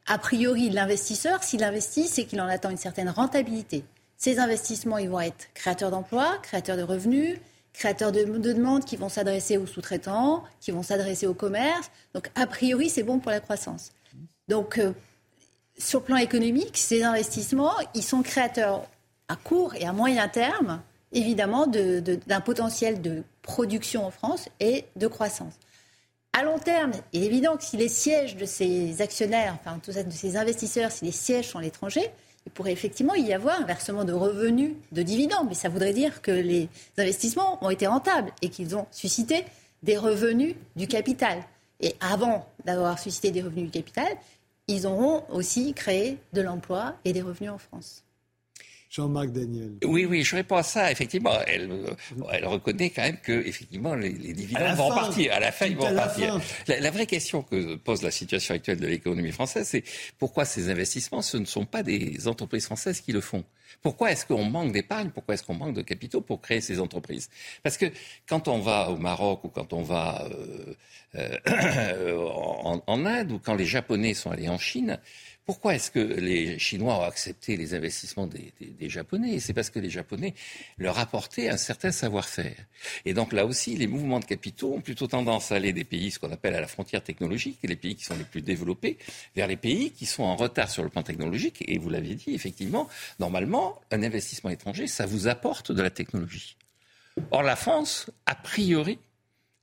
a priori, l'investisseur, s'il investit, c'est qu'il en attend une certaine rentabilité. Ces investissements, ils vont être créateurs d'emplois, créateurs de revenus, créateurs de, demande qui vont s'adresser aux sous-traitants, qui vont s'adresser au commerce. Donc, a priori, c'est bon pour la croissance. Donc, euh, sur le plan économique, ces investissements, ils sont créateurs à court et à moyen terme, évidemment, d'un potentiel de production en France et de croissance. À long terme, il est évident que si les sièges de ces actionnaires, enfin de ces investisseurs, si les sièges sont à l'étranger, il pourrait effectivement y avoir un versement de revenus, de dividendes. Mais ça voudrait dire que les investissements ont été rentables et qu'ils ont suscité des revenus du capital. Et avant d'avoir suscité des revenus du capital, ils auront aussi créé de l'emploi et des revenus en France. Jean-Marc Daniel. Oui, oui, je réponds à ça. Effectivement, elle, elle reconnaît quand même que effectivement les, dividendes vont partir. À la fin, ils vont partir. La, vraie question que pose la situation actuelle de l'économie française, c'est pourquoi ces investissements, ce ne sont pas des entreprises françaises qui le font? Pourquoi est-ce qu'on manque d'épargne? Pourquoi est-ce qu'on manque de capitaux pour créer ces entreprises? Parce que quand on va au Maroc ou quand on va euh, euh, en, en Inde ou quand les Japonais sont allés en Chine, pourquoi est-ce que les Chinois ont accepté les investissements des, Japonais? C'est parce que les Japonais leur apportaient un certain savoir-faire. Et donc là aussi, les mouvements de capitaux ont plutôt tendance à aller des pays, ce qu'on appelle à la frontière technologique, les pays qui sont les plus développés, vers les pays qui sont en retard sur le plan technologique. Et vous l'avez dit, effectivement, normalement, un investissement étranger, ça vous apporte de la technologie. Or, la France, a priori,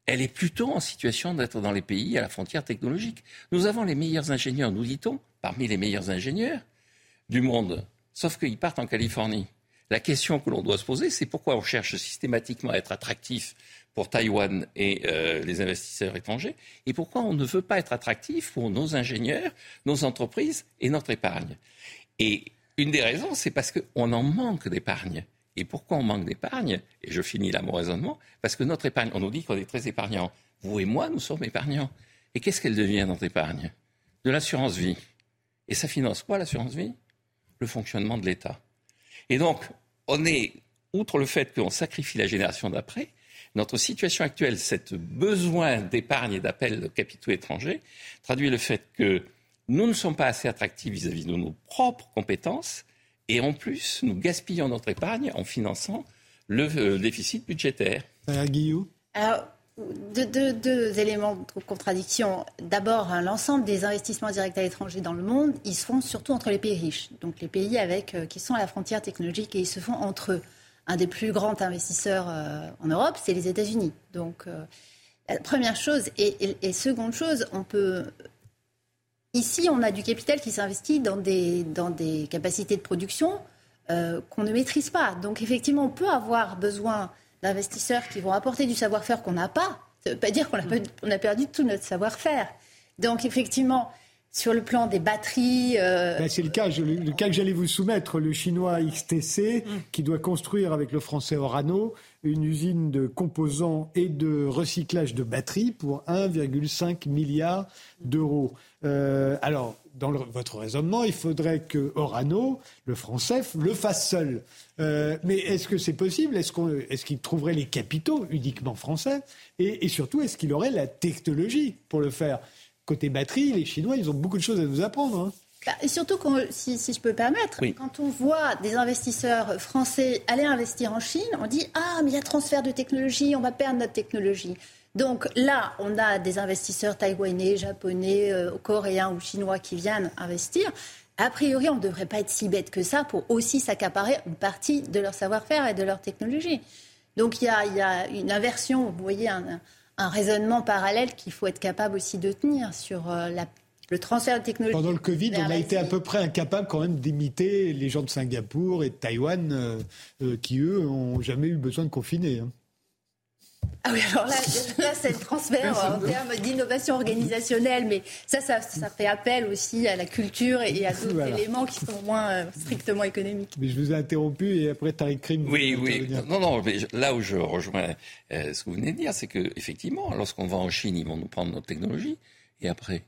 elle est plutôt en situation d'être dans les pays à la frontière technologique. Nous avons les meilleurs ingénieurs, nous dit-on, parmi les meilleurs ingénieurs du monde, sauf qu'ils partent en Californie. La question que l'on doit se poser, c'est pourquoi on cherche systématiquement à être attractif pour Taïwan et euh, les investisseurs étrangers, et pourquoi on ne veut pas être attractif pour nos ingénieurs, nos entreprises et notre épargne. Et une des raisons, c'est parce qu'on en manque d'épargne. Et pourquoi on manque d'épargne? Et je finis là mon raisonnement, parce que notre épargne, on nous dit qu'on est très épargnant. Vous et moi, nous sommes épargnants. Et qu'est-ce qu'elle devient, notre épargne? De l'assurance vie. Et ça finance quoi l'assurance vie? Le fonctionnement de l'État. Et donc, on est, outre le fait qu'on sacrifie la génération d'après, notre situation actuelle, cet besoin d'épargne et d'appel de capitaux étrangers, traduit le fait que nous ne sommes pas assez attractifs vis-à-vis de nos propres compétences, et en plus, nous gaspillons notre épargne en finançant le euh, déficit budgétaire. Guillaume? Deux, éléments de contradiction. D'abord, hein, l'ensemble des investissements directs à l'étranger dans le monde, ils se font surtout entre les pays riches, donc les pays avec, euh, qui sont à la frontière technologique, et ils se font entre eux. Un des plus grands investisseurs euh, en Europe, c'est les États-Unis. Donc, euh, première chose. Et, seconde chose, on peut. Ici, on a du capital qui s'investit dans des, dans des capacités de production qu'on ne maîtrise pas. Donc, effectivement, on peut avoir besoin d'investisseurs qui vont apporter du savoir-faire qu'on n'a pas. Ça ne veut pas dire qu'on a, perdu tout notre savoir-faire. Donc effectivement, sur le plan des batteries. Euh, ben, c'est le cas, le, cas que j'allais vous soumettre, le chinois XTC, mm. qui doit construire avec le français Orano une usine de composants et de recyclage de batteries pour 1,5 milliard d'euros. Euh, alors, dans votre raisonnement, il faudrait que Orano, le français, le fasse seul. Euh, mais est-ce que c'est possible? Est-ce qu'il trouverait les capitaux uniquement français? Et, surtout, est-ce qu'il aurait la technologie pour le faire? Côté batterie, les Chinois, ils ont beaucoup de choses à nous apprendre. Hein. Bah, et surtout, si, je peux permettre, quand on voit des investisseurs français aller investir en Chine, on dit Ah, mais il y a transfert de technologie, on va perdre notre technologie. Donc là, on a des investisseurs taïwanais, japonais, euh, coréens ou chinois qui viennent investir. A priori, on ne devrait pas être si bête que ça pour aussi s'accaparer une partie de leur savoir-faire et de leur technologie. Donc il y a, une inversion, vous voyez, un, raisonnement parallèle qu'il faut être capable aussi de tenir sur euh, le transfert de technologie. Pendant le Covid, on a été à peu près incapable quand même d'imiter les gens de Singapour et de Taïwan euh, qui, eux, n'ont jamais eu besoin de confiner. Hein. Ah oui, alors là, là c'est le transfert en termes d'innovation organisationnelle, mais ça, ça, fait appel aussi à la culture et à d'autres éléments qui sont moins euh, strictement économiques. Mais je vous ai interrompu et après Tariq Krim. Oui, oui. Non, non, mais là où je rejoins euh, ce que vous venez de dire, c'est qu'effectivement, lorsqu'on va en Chine, ils vont nous prendre notre technologie et après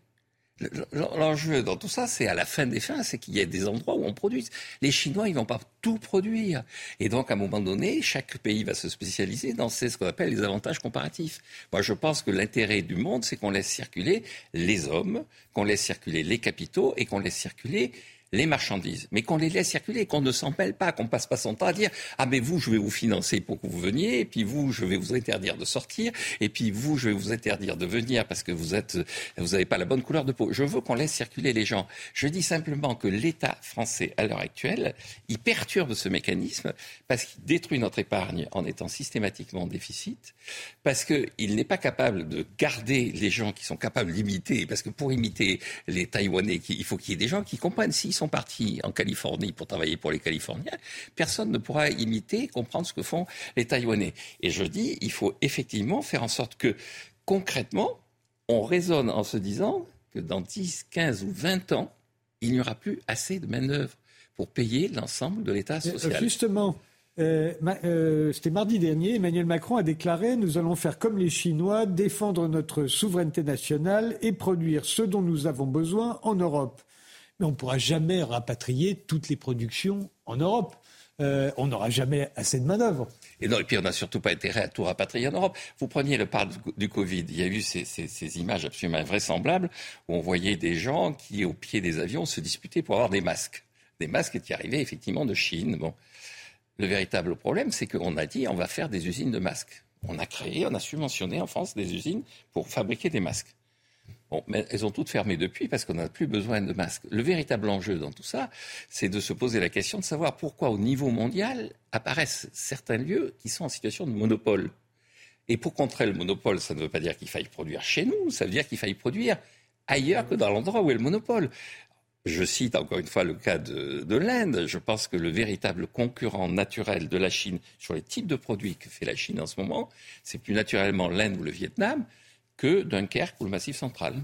L'enjeu dans tout ça, c'est à la fin des fins, c'est qu'il y a des endroits où on produit. Les Chinois, ils vont pas tout produire. Et donc, à un moment donné, chaque pays va se spécialiser dans ce qu'on appelle les avantages comparatifs. Moi, je pense que l'intérêt du monde, c'est qu'on laisse circuler les hommes, qu'on laisse circuler les capitaux et qu'on laisse circuler les marchandises, mais qu'on les laisse circuler, qu'on ne s'en pas, qu'on passe pas son temps à dire ah mais vous je vais vous financer pour que vous veniez, et puis vous je vais vous interdire de sortir, et puis vous je vais vous interdire de venir parce que vous êtes vous n'avez pas la bonne couleur de peau. Je veux qu'on laisse circuler les gens. Je dis simplement que l'État français à l'heure actuelle, il perturbe ce mécanisme parce qu'il détruit notre épargne en étant systématiquement en déficit, parce qu'il n'est pas capable de garder les gens qui sont capables d'imiter, parce que pour imiter les Taïwanais, il faut qu'il y ait des gens qui comprennent s'ils sont partis en Californie pour travailler pour les Californiens, personne ne pourra imiter, comprendre ce que font les Taïwanais. Et je dis, il faut effectivement faire en sorte que, concrètement, on raisonne en se disant que dans 10, 15 ou 20 ans, il n'y aura plus assez de main-d'œuvre pour payer l'ensemble de l'État euh, social. Justement, euh, euh, c'était mardi dernier, Emmanuel Macron a déclaré Nous allons faire comme les Chinois, défendre notre souveraineté nationale et produire ce dont nous avons besoin en Europe mais on ne pourra jamais rapatrier toutes les productions en Europe. Euh, on n'aura jamais assez de main-d'œuvre. Et, non, et puis on n'a surtout pas intérêt à tout rapatrier en Europe. Vous preniez le parle du Covid, il y a eu ces, images absolument invraisemblables où on voyait des gens qui, au pied des avions, se disputaient pour avoir des masques. Des masques qui arrivaient effectivement de Chine. Le véritable problème, c'est qu'on a dit on va faire des usines de masques. On a créé, on a subventionné en France des usines pour fabriquer des masques. Mais elles ont toutes fermé depuis parce qu'on n'a plus besoin de masques. Le véritable enjeu dans tout ça, c'est de se poser la question de savoir pourquoi au niveau mondial apparaissent certains lieux qui sont en situation de monopole. Et pour contrer le monopole, ça ne veut pas dire qu'il faille produire chez nous, ça veut dire qu'il faille produire ailleurs que dans l'endroit où est le monopole. Je cite encore une fois le cas de, de l'Inde. Je pense que le véritable concurrent naturel de la Chine sur les types de produits que fait la Chine en ce moment, c'est plus naturellement l'Inde ou le Vietnam que Dunkerque ou le Massif central.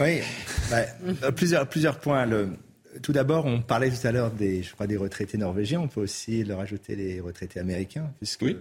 Oui, bah, euh, plusieurs, plusieurs points. Le, tout d'abord, on parlait tout à l'heure des, je crois, des retraités norvégiens. On peut aussi leur ajouter les retraités américains, puisque oui.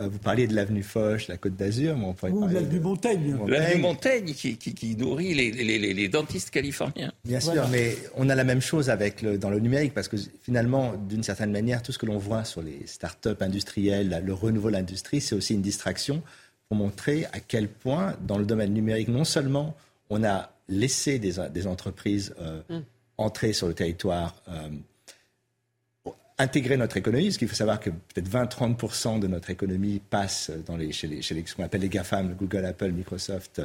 Euh, vous parliez de l'avenue Foch, la Côte d'Azur, mais on pourrait Ou l'avenue Montaigne. L'avenue Montaigne qui, qui, qui nourrit les, les, les, dentistes californiens. Bien sûr, mais on a la même chose avec le, dans le numérique, parce que finalement, d'une certaine manière, tout ce que l'on voit sur les start-up industrielles, le renouveau de l'industrie, c'est aussi une distraction pour montrer à quel point, dans le domaine numérique, non seulement on a laissé des, des entreprises euh, mm. entrer sur le territoire, euh, intégrer notre économie, parce qu'il faut savoir que peut-être 20-30% de notre économie passe dans les, chez, les, chez les, ce qu'on appelle les GAFAM, Google, Apple, Microsoft, euh,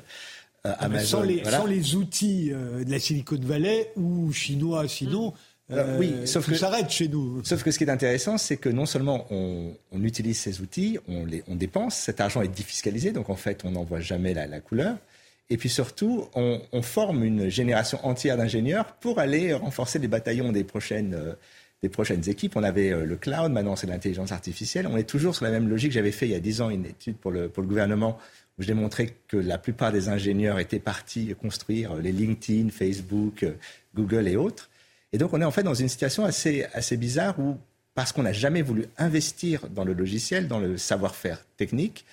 ah, Amazon. Sans les, sans les outils de la Silicon Valley ou chinois sinon, euh, oui, sauf que ça s'arrête chez nous. Sauf que ce qui est intéressant, c'est que non seulement on, on, utilise ces outils, on les on dépense, cet argent est défiscalisé, donc en fait on n'en voit jamais la, la, couleur. Et puis surtout, on, on forme une génération entière d'ingénieurs pour aller renforcer les bataillons des prochaines euh, des prochaines équipes. On avait euh, le cloud, maintenant c'est l'intelligence artificielle. On est toujours sur la même logique. J'avais fait il y a dix ans une étude pour le, pour le gouvernement où j'ai montré que la plupart des ingénieurs étaient partis construire les LinkedIn, Facebook, Google et autres. Et donc on est en fait dans une situation assez, assez bizarre où, parce qu'on n'a jamais voulu investir dans le logiciel, dans le savoir-faire technique,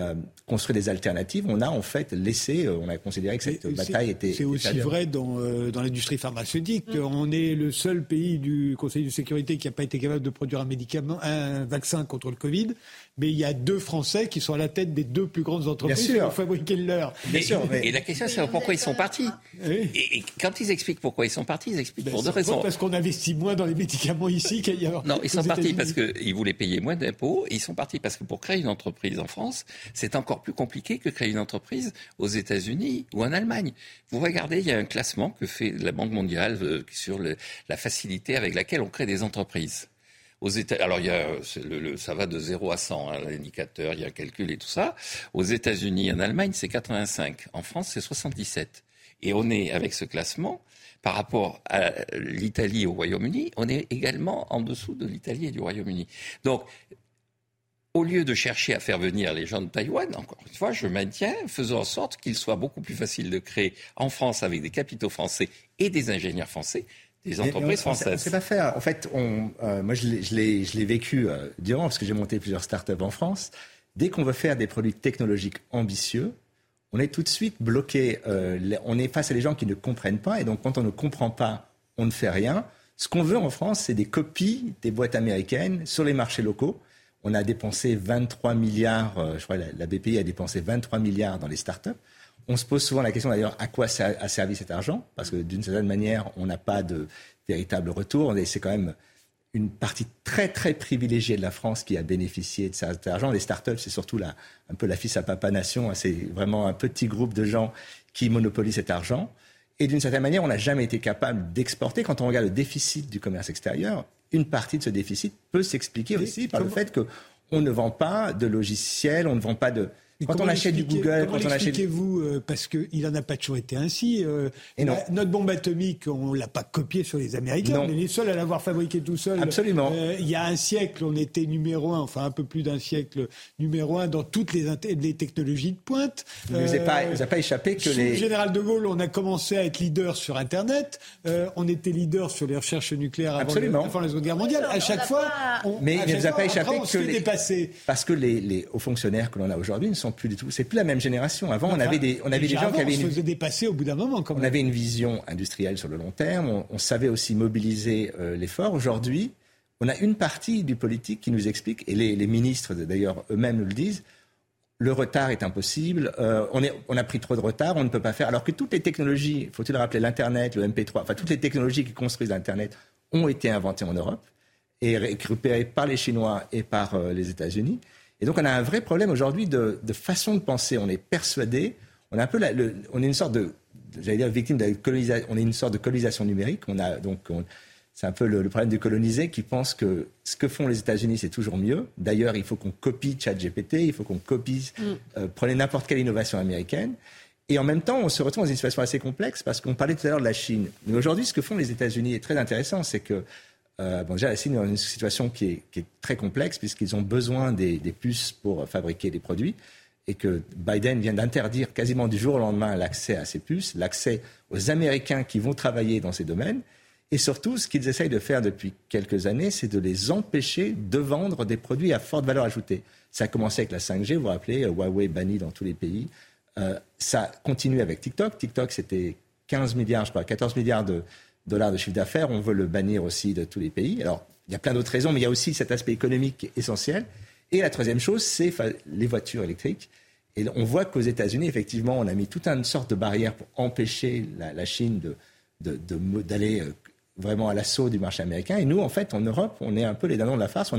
euh, construire des alternatives, on a en fait laissé, euh, on a considéré que cette bataille était. C'est aussi vrai dans, euh, dans l'industrie pharmaceutique. Mm. On est le seul pays du Conseil de sécurité qui n'a pas été capable de produire un médicament, un vaccin contre le Covid mais il y a deux Français qui sont à la tête des deux plus grandes entreprises qui ont fabriqué le leur. Bien sûr, Et la question, c'est pourquoi ils sont partis. Et, quand ils expliquent pourquoi ils sont partis, ils expliquent ben, pour deux raisons. Parce qu'on investit moins dans les médicaments ici qu'ailleurs. Non, ils sont partis parce qu'ils voulaient payer moins d'impôts. Ils sont partis parce que pour créer une entreprise en France, c'est encore plus compliqué que créer une entreprise aux États-Unis ou en Allemagne. Vous regardez, il y a un classement que fait la Banque mondiale euh, sur la facilité avec laquelle on crée des entreprises. Aux États, alors il y a, ça va de 0 à 100, hein, l'indicateur, il y a calcul et tout ça. Aux États-Unis, en Allemagne, c'est 85. En France, c'est 77. Et on est, avec ce classement, par rapport à l'Italie et au Royaume-Uni, on est également en dessous de l'Italie et du Royaume-Uni. Donc, au lieu de chercher à faire venir les gens de Taïwan, encore une fois, je maintiens, faisons en sorte qu'il soit beaucoup plus facile de créer en France avec des capitaux français et des ingénieurs français des entreprises françaises. C'est pas faire. En fait, on, euh, moi, je l'ai vécu euh, durant, parce que j'ai monté plusieurs startups en France. Dès qu'on veut faire des produits technologiques ambitieux, on est tout de suite bloqué. Euh, on est face à des gens qui ne comprennent pas. Et donc, quand on ne comprend pas, on ne fait rien. Ce qu'on veut en France, c'est des copies des boîtes américaines sur les marchés locaux. On a dépensé 23 milliards, je crois la, la BPI a dépensé 23 milliards dans les startups On se pose souvent la question d'ailleurs à quoi a servi cet argent, parce que d'une certaine manière, on n'a pas de véritable retour. C'est quand même une partie très très privilégiée de la France qui a bénéficié de cet argent. Les startups, c'est surtout un peu la fils à papa nation. Hein. C'est vraiment un petit groupe de gens qui monopolisent cet argent. Et d'une certaine manière, on n'a jamais été capable d'exporter. Quand on regarde le déficit du commerce extérieur, une partie de ce déficit peut s'expliquer aussi par le fait qu'on ne vend pas de logiciels, on ne vend pas de, quand on achète du Google, quand on achète. vous euh, parce qu'il n'en a pas toujours été ainsi. Euh, notre bombe atomique, on l'a pas copiée sur les Américains. On est les seuls à l'avoir fabriquée tout seul. Absolument. Euh, il y a un siècle, on était numéro un, enfin un peu plus d'un siècle, numéro un dans toutes les, les technologies de pointe. Il ne vous, a pas, vous a pas échappé que les. général de Gaulle, on a commencé à être leader sur Internet. on était leader sur les recherches nucléaires avant, avant la Seconde Guerre mondiale. à chaque fois, on, mais il ne vous a pas échappé que les... parce que les, les hauts fonctionnaires que l'on a aujourd'hui ne sont plus du tout. C'est plus la même génération. Avant, on avait des, on avait des gens qui avaient. On se faisait dépasser au bout d'un moment. Quand On avait une vision industrielle sur le long terme. On, savait aussi mobiliser euh, l'effort. Aujourd'hui, on a une partie du politique qui nous explique, et les, ministres d'ailleurs eux-mêmes nous le disent. Le retard est impossible. Euh, on, est, on a pris trop de retard. On ne peut pas faire. Alors que toutes les technologies, faut-il rappeler l'internet, le MP3, enfin toutes les technologies qui construisent l'internet ont été inventées en Europe et récupérées par les Chinois et par euh, les États-Unis. Et donc on a un vrai problème aujourd'hui de, façon de penser. On est persuadé, on est un peu, on est une sorte de, j'allais dire victime de la colonisation, on est une sorte de colonisation numérique. On a donc, c'est un peu le, problème des colonisés qui pensent que ce que font les États-Unis c'est toujours mieux. D'ailleurs, il faut qu'on copie ChatGPT, il faut qu'on copie, mm. euh, prenez n'importe quelle innovation américaine. Et en même temps, on se retrouve dans une situation assez complexe parce qu'on parlait tout à l'heure de la Chine. Mais aujourd'hui, ce que font les États-Unis est très intéressant, c'est que euh, bon, déjà, la Chine est dans une situation qui est, très complexe puisqu'ils ont besoin des, puces pour fabriquer des produits et que Biden vient d'interdire quasiment du jour au lendemain l'accès à ces puces, l'accès aux Américains qui vont travailler dans ces domaines. Et surtout, ce qu'ils essayent de faire depuis quelques années, c'est de les empêcher de vendre des produits à forte valeur ajoutée. Ça a commencé avec la 5G, vous vous rappelez, Huawei banni dans tous les pays. Euh, ça continue avec TikTok. TikTok, c'était 15 milliards, je crois, 14 milliards de, dollars de chiffre d'affaires. On veut le bannir aussi de tous les pays. Alors, il y a plein d'autres raisons, mais il y a aussi cet aspect économique essentiel. Et la troisième chose, c'est les voitures électriques. Et on voit qu'aux États-Unis, effectivement, on a mis toute une sorte de barrière pour empêcher la, Chine d'aller euh, vraiment à l'assaut du marché américain. Et nous, en fait, en Europe, on est un peu les dindons de la farce.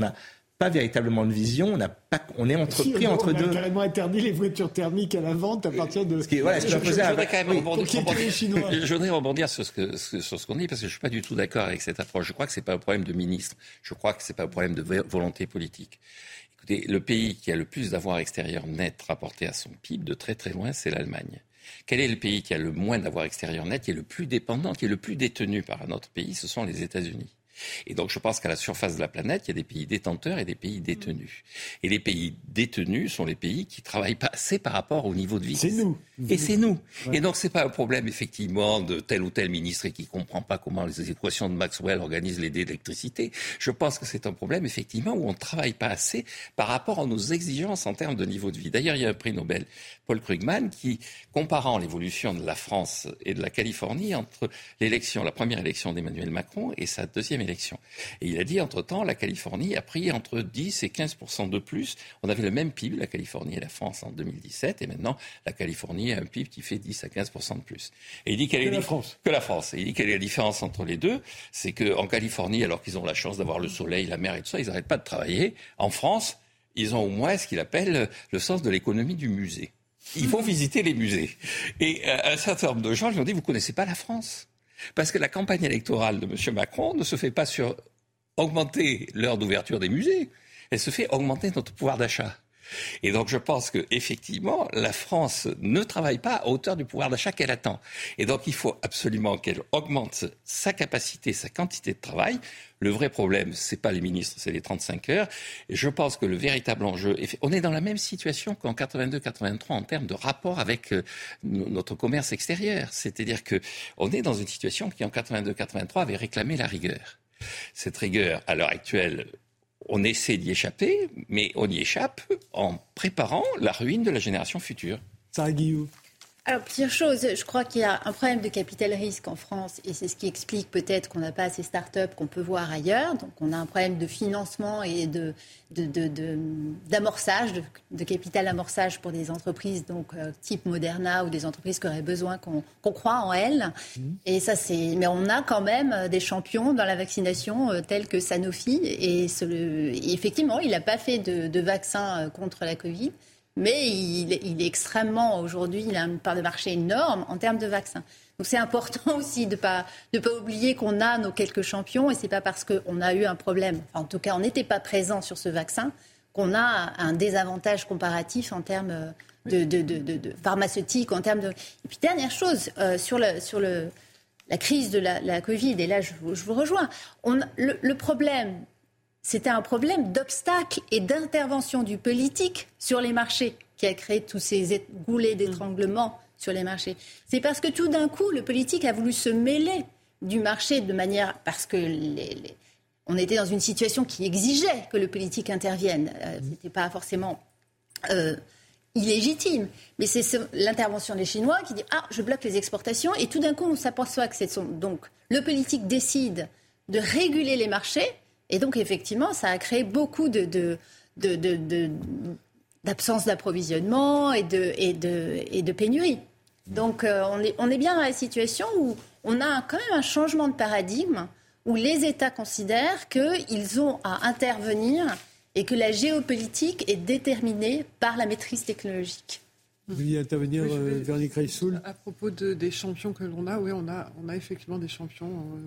Pas véritablement de vision. On, a pas, on est entrepris entre deux. On a carrément interdit les voitures thermiques à la vente à partir de. Ce qui, voilà, je, je, voudrais quand même rebondir, je voudrais rebondir sur ce que, sur ce qu'on dit parce que je suis pas du tout d'accord avec cette approche. Je crois que c'est pas un problème de ministre. Je crois que c'est pas un problème de volonté politique. Écoutez, le pays qui a le plus d'avoir extérieur net rapporté à son PIB de très très loin, c'est l'Allemagne. Quel est le pays qui a le moins d'avoir extérieur net, qui est le plus dépendant, qui est le plus détenu par un autre pays? Ce sont les États-Unis. Et donc je pense qu'à la surface de la planète, il y a des pays détenteurs et des pays détenus. Et les pays détenus sont les pays qui travaillent pas assez par rapport au niveau de vie. C'est nous. Et c'est nous. Et donc c'est pas un problème effectivement de tel ou tel ministre et qui comprend pas comment les équations de Maxwell organisent les d'électricité. Je pense que c'est un problème effectivement où on ne travaille pas assez par rapport à nos exigences en termes de niveau de vie. D'ailleurs, il y a un prix Nobel, Paul Krugman, qui comparant l'évolution de la France et de la Californie entre l'élection, la première élection d'Emmanuel Macron et sa deuxième élection et il a dit, entre-temps, la Californie a pris entre 10 et 15% de plus. On avait le même PIB, la Californie et la France, en 2017, et maintenant, la Californie a un PIB qui fait 10 à 15 de plus. Et il dit quelle que est la France. Que la France. Et il dit quelle est la différence entre les deux C'est qu'en Californie, alors qu'ils ont la chance d'avoir le soleil, la mer et tout ça, ils n'arrêtent pas de travailler. En France, ils ont au moins ce qu'il appelle le sens de l'économie du musée. Ils vont visiter les musées. Et euh, un certain nombre de gens lui ont dit, vous connaissez pas la France? Parce que la campagne électorale de M. Macron ne se fait pas sur augmenter l'heure d'ouverture des musées, elle se fait augmenter notre pouvoir d'achat. Et donc je pense que effectivement la France ne travaille pas à hauteur du pouvoir d'achat qu'elle attend. Et donc il faut absolument qu'elle augmente sa capacité, sa quantité de travail. Le vrai problème, c'est pas les ministres, c'est les 35 heures. Et je pense que le véritable enjeu, on est dans la même situation qu'en 82-83 en termes de rapport avec euh, notre commerce extérieur. C'est-à-dire que on est dans une situation qui en 82-83 avait réclamé la rigueur. Cette rigueur, à l'heure actuelle, on essaie d'y échapper, mais on y échappe en préparant la ruine de la génération future. Alors, plusieurs choses. Je crois qu'il y a un problème de capital risque en France et c'est ce qui explique peut-être qu'on n'a pas assez start-up qu'on peut voir ailleurs. Donc, on a un problème de financement et de, d'amorçage, de, de, capital amorçage pour des entreprises donc euh, type Moderna ou des entreprises qui auraient besoin qu'on, croit en elles. Mmh. Et ça, c'est. Mais on a quand même euh, des champions dans la vaccination euh, tels que Sanofi. Et, et effectivement, il n'a pas fait de vaccin contre la Covid mais il, est extrêmement, aujourd'hui, il a une part de marché énorme en termes de vaccins. Donc c'est important aussi de ne pas, de pas oublier qu'on a nos quelques champions et ce n'est pas parce qu'on a eu un problème, en tout cas on n'était pas présent sur ce vaccin, qu'on a un désavantage comparatif en termes de, de, de, pharmaceutique, en termes de... Et puis dernière chose, euh, sur, le, sur le, la crise de la, Covid, et là je, vous rejoins, on, le problème c'était un problème d'obstacle et d'intervention du politique sur les marchés qui a créé tous ces goulets d'étranglement sur les marchés. C'est parce que tout d'un coup, le politique a voulu se mêler du marché de manière parce que on était dans une situation qui exigeait que le politique intervienne. Euh, Ce n'était pas forcément euh, illégitime, mais c'est l'intervention des Chinois qui dit ah je bloque les exportations. Et tout d'un coup on s'aperçoit que c'est son donc le politique décide de réguler les marchés et donc, effectivement, ça a créé beaucoup de, d'absence d'approvisionnement et de, et de, et de pénurie. Donc, euh, on, est, on est bien dans la situation où on a quand même un changement de paradigme, où les États considèrent qu'ils ont à intervenir et que la géopolitique est déterminée par la maîtrise technologique. Vous vouliez intervenir, euh, Véronique Reissoul? À propos de, des champions que l'on a, oui, on a, on a effectivement des champions. Euh,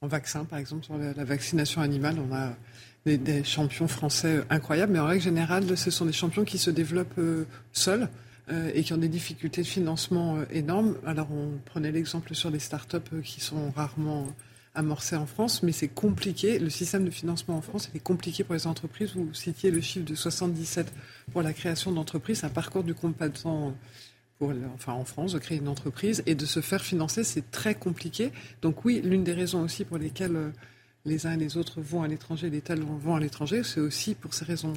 en vaccin, par exemple, sur la, vaccination animale, on a des, champions français incroyables, mais en règle générale, ce sont des champions qui se développent euh, seuls euh, et qui ont des difficultés de financement euh, énormes. Alors, on prenait l'exemple sur les start-up qui sont rarement amorcées en France, mais c'est compliqué. Le système de financement en France, est compliqué pour les entreprises. Vous citiez le chiffre de 77 pour la création d'entreprises, un parcours du combattant enfin en France, de créer une entreprise et de se faire financer, c'est très compliqué. Donc oui, l'une des raisons aussi pour lesquelles euh, les uns et les autres vont à l'étranger, les talents vont à l'étranger, c'est aussi pour ces raisons.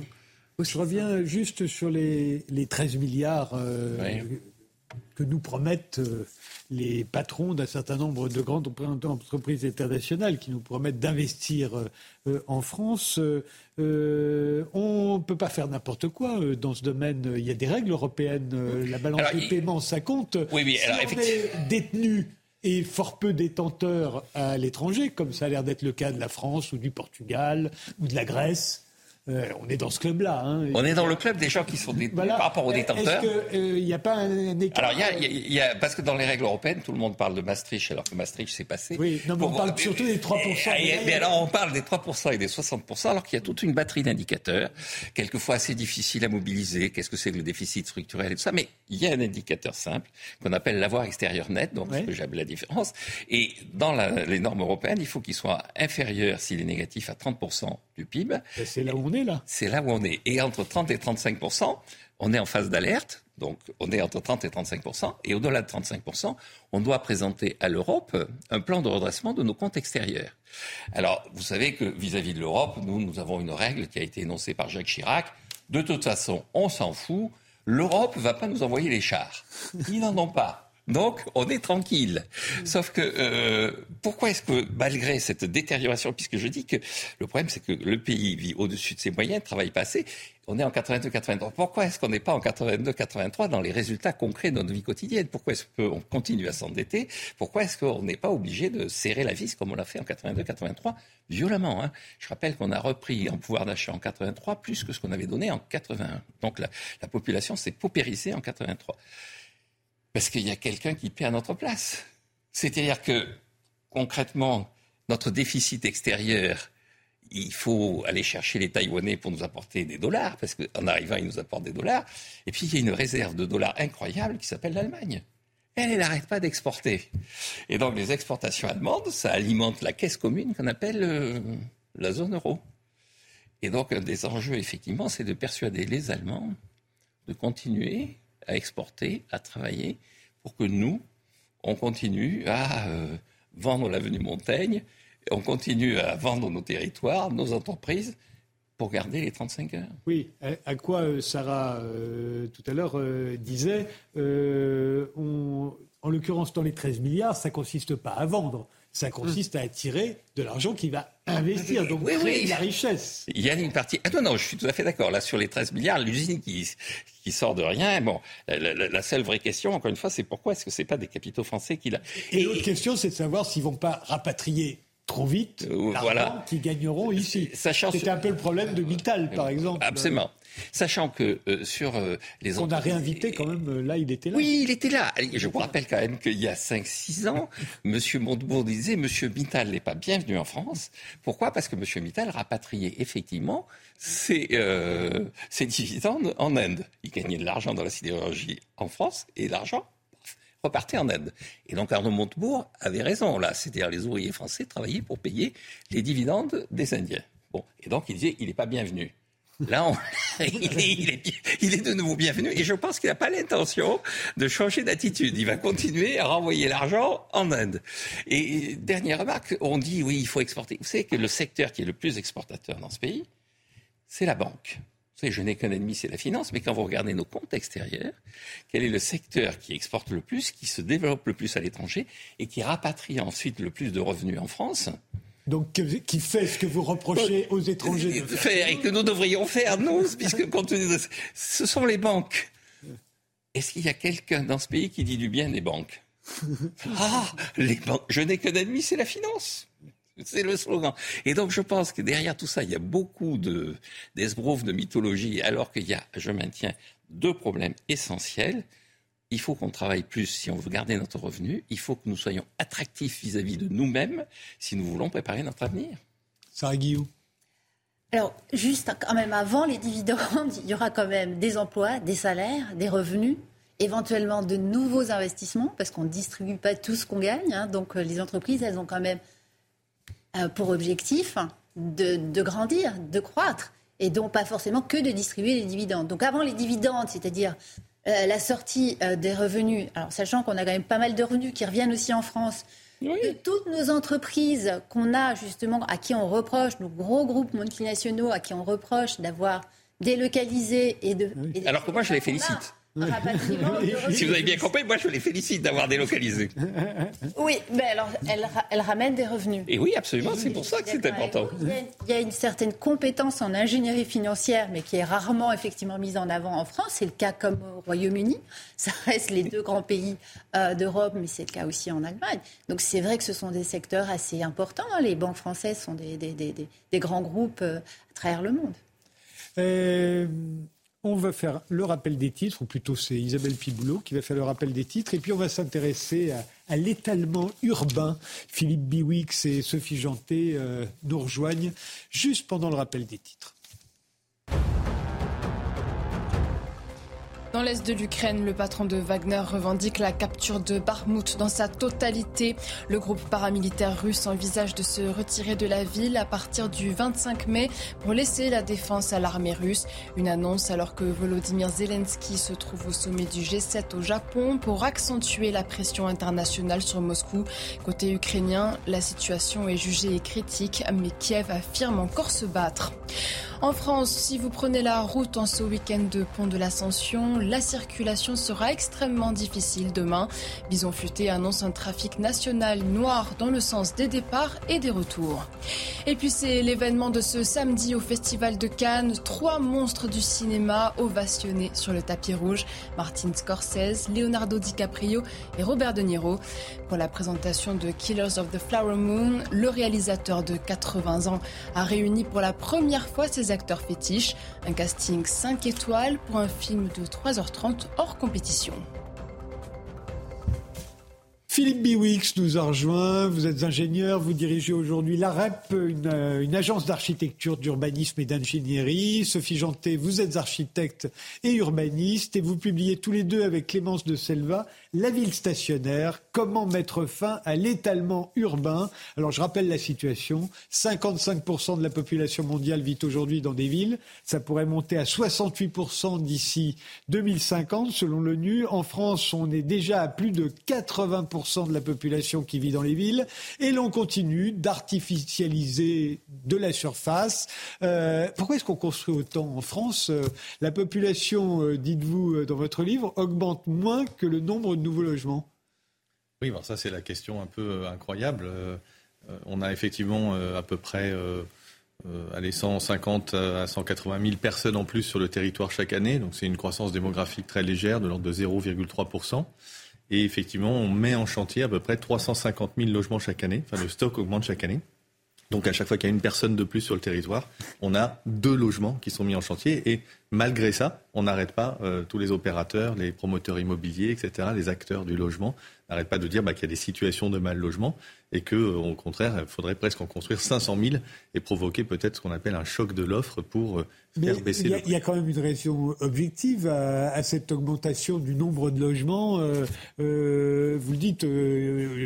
Je reviens juste sur les, les 13 milliards euh, que nous promettent euh, les patrons d'un certain nombre de grandes entreprises internationales qui nous promettent d'investir euh, en France. Euh, on ne peut pas faire n'importe quoi dans ce domaine. Il y a des règles européennes. La balance des paiements, ça compte. Oui, alors, si est détenu et fort peu détenteurs à l'étranger, comme ça a l'air d'être le cas de la France ou du Portugal ou de la Grèce, euh, on est dans ce club-là. Hein. On est dans le club des gens qui sont détenus par rapport aux détenteurs. Est-ce qu'il n'y euh, a pas un, écart Alors, il y, a, parce que dans les règles européennes, tout le monde parle de Maastricht, alors que Maastricht s'est passé. Oui, non, mais on parle surtout des 3%. mais alors, on parle des 3% et des 60%, alors qu'il y a toute une batterie d'indicateurs, quelquefois assez difficiles à mobiliser. Qu'est-ce que c'est que le déficit structurel et tout ça Mais il y a un indicateur simple qu'on appelle l'avoir extérieur net, donc ce que j'appelle la différence. Et dans les normes européennes, il faut qu'il soit inférieur, s'il est négatif, à 30% du PIB. C'est là où on C'est là où on est. Et entre 30 et 35% on est en phase d'alerte. Donc, on est entre 30 et 35% Et au-delà de 35% on doit présenter à l'Europe un plan de redressement de nos comptes extérieurs. Alors, vous savez que vis-à-vis de l'Europe, nous, nous avons une règle qui a été énoncée par Jacques Chirac. De toute façon, on s'en fout. L'Europe ne va pas nous envoyer les chars. Ils n'en ont pas. Donc, on est tranquille. Sauf que, euh, pourquoi est-ce que, malgré cette détérioration, puisque je dis que le problème, c'est que le pays vit au-dessus de ses moyens, travaille pas assez, on est en 82-83. Pourquoi est-ce qu'on n'est pas en 82-83 dans les résultats concrets de notre vie quotidienne? Pourquoi est-ce qu'on continue à s'endetter? Pourquoi est-ce qu'on n'est pas obligé de serrer la vis comme on l'a fait en 82-83 violemment hein? Je rappelle qu'on a repris en pouvoir d'achat en 83 plus que ce qu'on avait donné en 81. Donc la population s'est paupérisée en 83. Parce qu'il y a quelqu'un qui paie à notre place. C'est-à-dire que, concrètement, notre déficit extérieur, il faut aller chercher les Taïwanais pour nous apporter des dollars, parce qu'en arrivant, ils nous apportent des dollars. Et puis, il y a une réserve de dollars incroyable qui s'appelle l'Allemagne. Elle, n'arrête pas d'exporter. Et donc, les exportations allemandes, ça alimente la caisse commune qu'on appelle euh, la zone euro. Et donc, un des enjeux, effectivement, c'est de persuader les Allemands de continuer à exporter, à travailler, pour que nous, on continue à euh, vendre l'avenue Montaigne, on continue à vendre nos territoires, nos entreprises, pour garder les 35 heures. Oui, à, quoi euh, Sarah euh, tout à l'heure disait, en l'occurrence dans les 13 milliards, ça consiste pas à vendre, ça consiste à attirer de l'argent qui va investir, donc créer la richesse. Il y a une partie. Ah non, non, je suis tout à fait d'accord. Là, sur les 13 milliards, l'usine qui, qui sort de rien. Bon, la, seule vraie question, encore une fois, c'est pourquoi est-ce que c'est pas des capitaux français qui l'a. Et, l'autre question, c'est de savoir s'ils vont pas rapatrier trop vite euh, voilà. qui gagneront ici. C'était un peu le problème de Mittal, par exemple. Absolument. Sachant que euh, sur euh, les On a réinvité quand même, là, il était là. Oui, il était là. Je vous rappelle quand même qu'il y a 5-6 ans, M. Montebourg disait M. Mittal n'est pas bienvenu en France. Pourquoi? Parce que M. Mittal rapatriait effectivement ses, ses dividendes en Inde. Il gagnait de l'argent dans la sidérurgie en France et l'argent repartait en Inde. Et donc Arnaud Montebourg avait raison là, c'est-à-dire les ouvriers français travaillaient pour payer les dividendes des Indiens. Bon, et donc il disait il n'est pas bienvenu. Là, il, est, de nouveau bienvenu et je pense qu'il n'a pas l'intention de changer d'attitude. Il va continuer à renvoyer l'argent en Inde. Et dernière remarque, on dit oui, il faut exporter. Vous savez que le secteur qui est le plus exportateur dans ce pays, c'est la banque je n'ai qu'un ennemi, c'est la finance, mais quand vous regardez nos comptes extérieurs, quel est le secteur qui exporte le plus, qui se développe le plus à l'étranger et qui rapatrie ensuite le plus de revenus en France donc, qui fait ce que vous reprochez aux étrangers de faire Et que nous devrions faire, nous, puisque ce sont les banques. Est-ce qu'il y a quelqu'un dans ce pays qui dit du bien des banques? Ah, les banques. Je n'ai qu'un ennemi, c'est la finance. C'est le slogan. Et donc, je pense que derrière tout ça, il y a beaucoup de, d'esbroufs, de mythologie, alors qu'il y a, je maintiens, deux problèmes essentiels. Il faut qu'on travaille plus si on veut garder notre revenu. Il faut que nous soyons attractifs vis-à-vis de nous-mêmes si nous voulons préparer notre avenir. Sarah Guillaume. Alors, juste quand même avant les dividendes, il y aura quand même des emplois, des salaires, des revenus, éventuellement de nouveaux investissements, parce qu'on ne distribue pas tout ce qu'on gagne. Hein. donc, euh, les entreprises, elles ont quand même pour objectif de, grandir, de croître, et donc pas forcément que de distribuer les dividendes. Donc avant les dividendes, c'est-à-dire euh, la sortie euh, des revenus, alors sachant qu'on a quand même pas mal de revenus qui reviennent aussi en France, de toutes nos entreprises qu'on a justement, à qui on reproche, nos gros groupes multinationaux, à qui on reproche d'avoir délocalisé et de... alors que moi je les félicite. Si vous avez bien compris, moi je les félicite d'avoir délocalisé. Oui, mais alors elle, elle ramène des revenus. Et oui, absolument, c'est pour ça que c'est important. Il y, a, une certaine compétence en ingénierie financière, mais qui est rarement effectivement mise en avant en France. C'est le cas comme au Royaume-Uni. Ça reste les deux grands pays euh, d'Europe, mais c'est le cas aussi en Allemagne. Donc c'est vrai que ce sont des secteurs assez importants. Les banques françaises sont des, des, des, des grands groupes euh, à travers le monde. Euh... On va faire le rappel des titres, ou plutôt c'est Isabelle Piboulot qui va faire le rappel des titres, et puis on va s'intéresser à, l'étalement urbain. Philippe Biwix et Sophie Janté euh, nous rejoignent juste pendant le rappel des titres. Dans l'est de l'Ukraine, le patron de Wagner revendique la capture de Barmout dans sa totalité. Le groupe paramilitaire russe envisage de se retirer de la ville à partir du 25 mai pour laisser la défense à l'armée russe. Une annonce alors que Volodymyr Zelensky se trouve au sommet du G7 au Japon pour accentuer la pression internationale sur Moscou. Côté ukrainien, la situation est jugée critique, mais Kiev affirme encore se battre. En France, si vous prenez la route en ce week-end de Pont de l'Ascension, la circulation sera extrêmement difficile demain. Bison Futé annonce un trafic national noir dans le sens des départs et des retours. Et puis c'est l'événement de ce samedi au Festival de Cannes. Trois monstres du cinéma ovationnés sur le tapis rouge. Martin Scorsese, Leonardo DiCaprio et Robert De Niro. Pour la présentation de Killers of the Flower Moon, le réalisateur de 80 ans a réuni pour la première fois ses acteurs fétiches. Un casting 5 étoiles pour un film de 3h30 hors compétition. Philippe Biwix nous a rejoint. Vous êtes ingénieur, vous dirigez aujourd'hui l'AREP, une, euh, une agence d'architecture, d'urbanisme et d'ingénierie. Sophie Janté, vous êtes architecte et urbaniste et vous publiez tous les deux avec Clémence de Selva la ville stationnaire, comment mettre fin à l'étalement urbain. Alors je rappelle la situation, 55% de la population mondiale vit aujourd'hui dans des villes, ça pourrait monter à 68% d'ici 2050 selon l'ONU. En France, on est déjà à plus de 80% 20% de la population qui vit dans les villes, et l'on continue d'artificialiser de la surface. Euh, pourquoi est-ce qu'on construit autant en France La population, dites-vous dans votre livre, augmente moins que le nombre nouveaux logements. Oui, ça c'est la question un peu incroyable. on a effectivement à peu près euh, allez, 150 à 180 000 personnes en plus sur le territoire chaque année. Donc c'est une croissance démographique très légère, de l'ordre de 0,3%. Et effectivement, on met en chantier à peu près 350 000 logements chaque année. Enfin, le stock augmente chaque année. Donc à chaque fois qu'il y a une personne de plus sur le territoire, on a deux logements qui sont mis en chantier. Et malgré ça, on n'arrête pas euh, tous les opérateurs, les promoteurs immobiliers, etc., les acteurs du logement, n'arrêtent pas de dire bah, qu'il y a des situations de mal logement et que, euh, au contraire, il faudrait presque en construire 500 000 et provoquer peut-être ce qu'on appelle un choc de l'offre pour euh, faire baisser le Il y a quand même une raison objective à, cette augmentation du nombre de logements. Euh, vous le dites,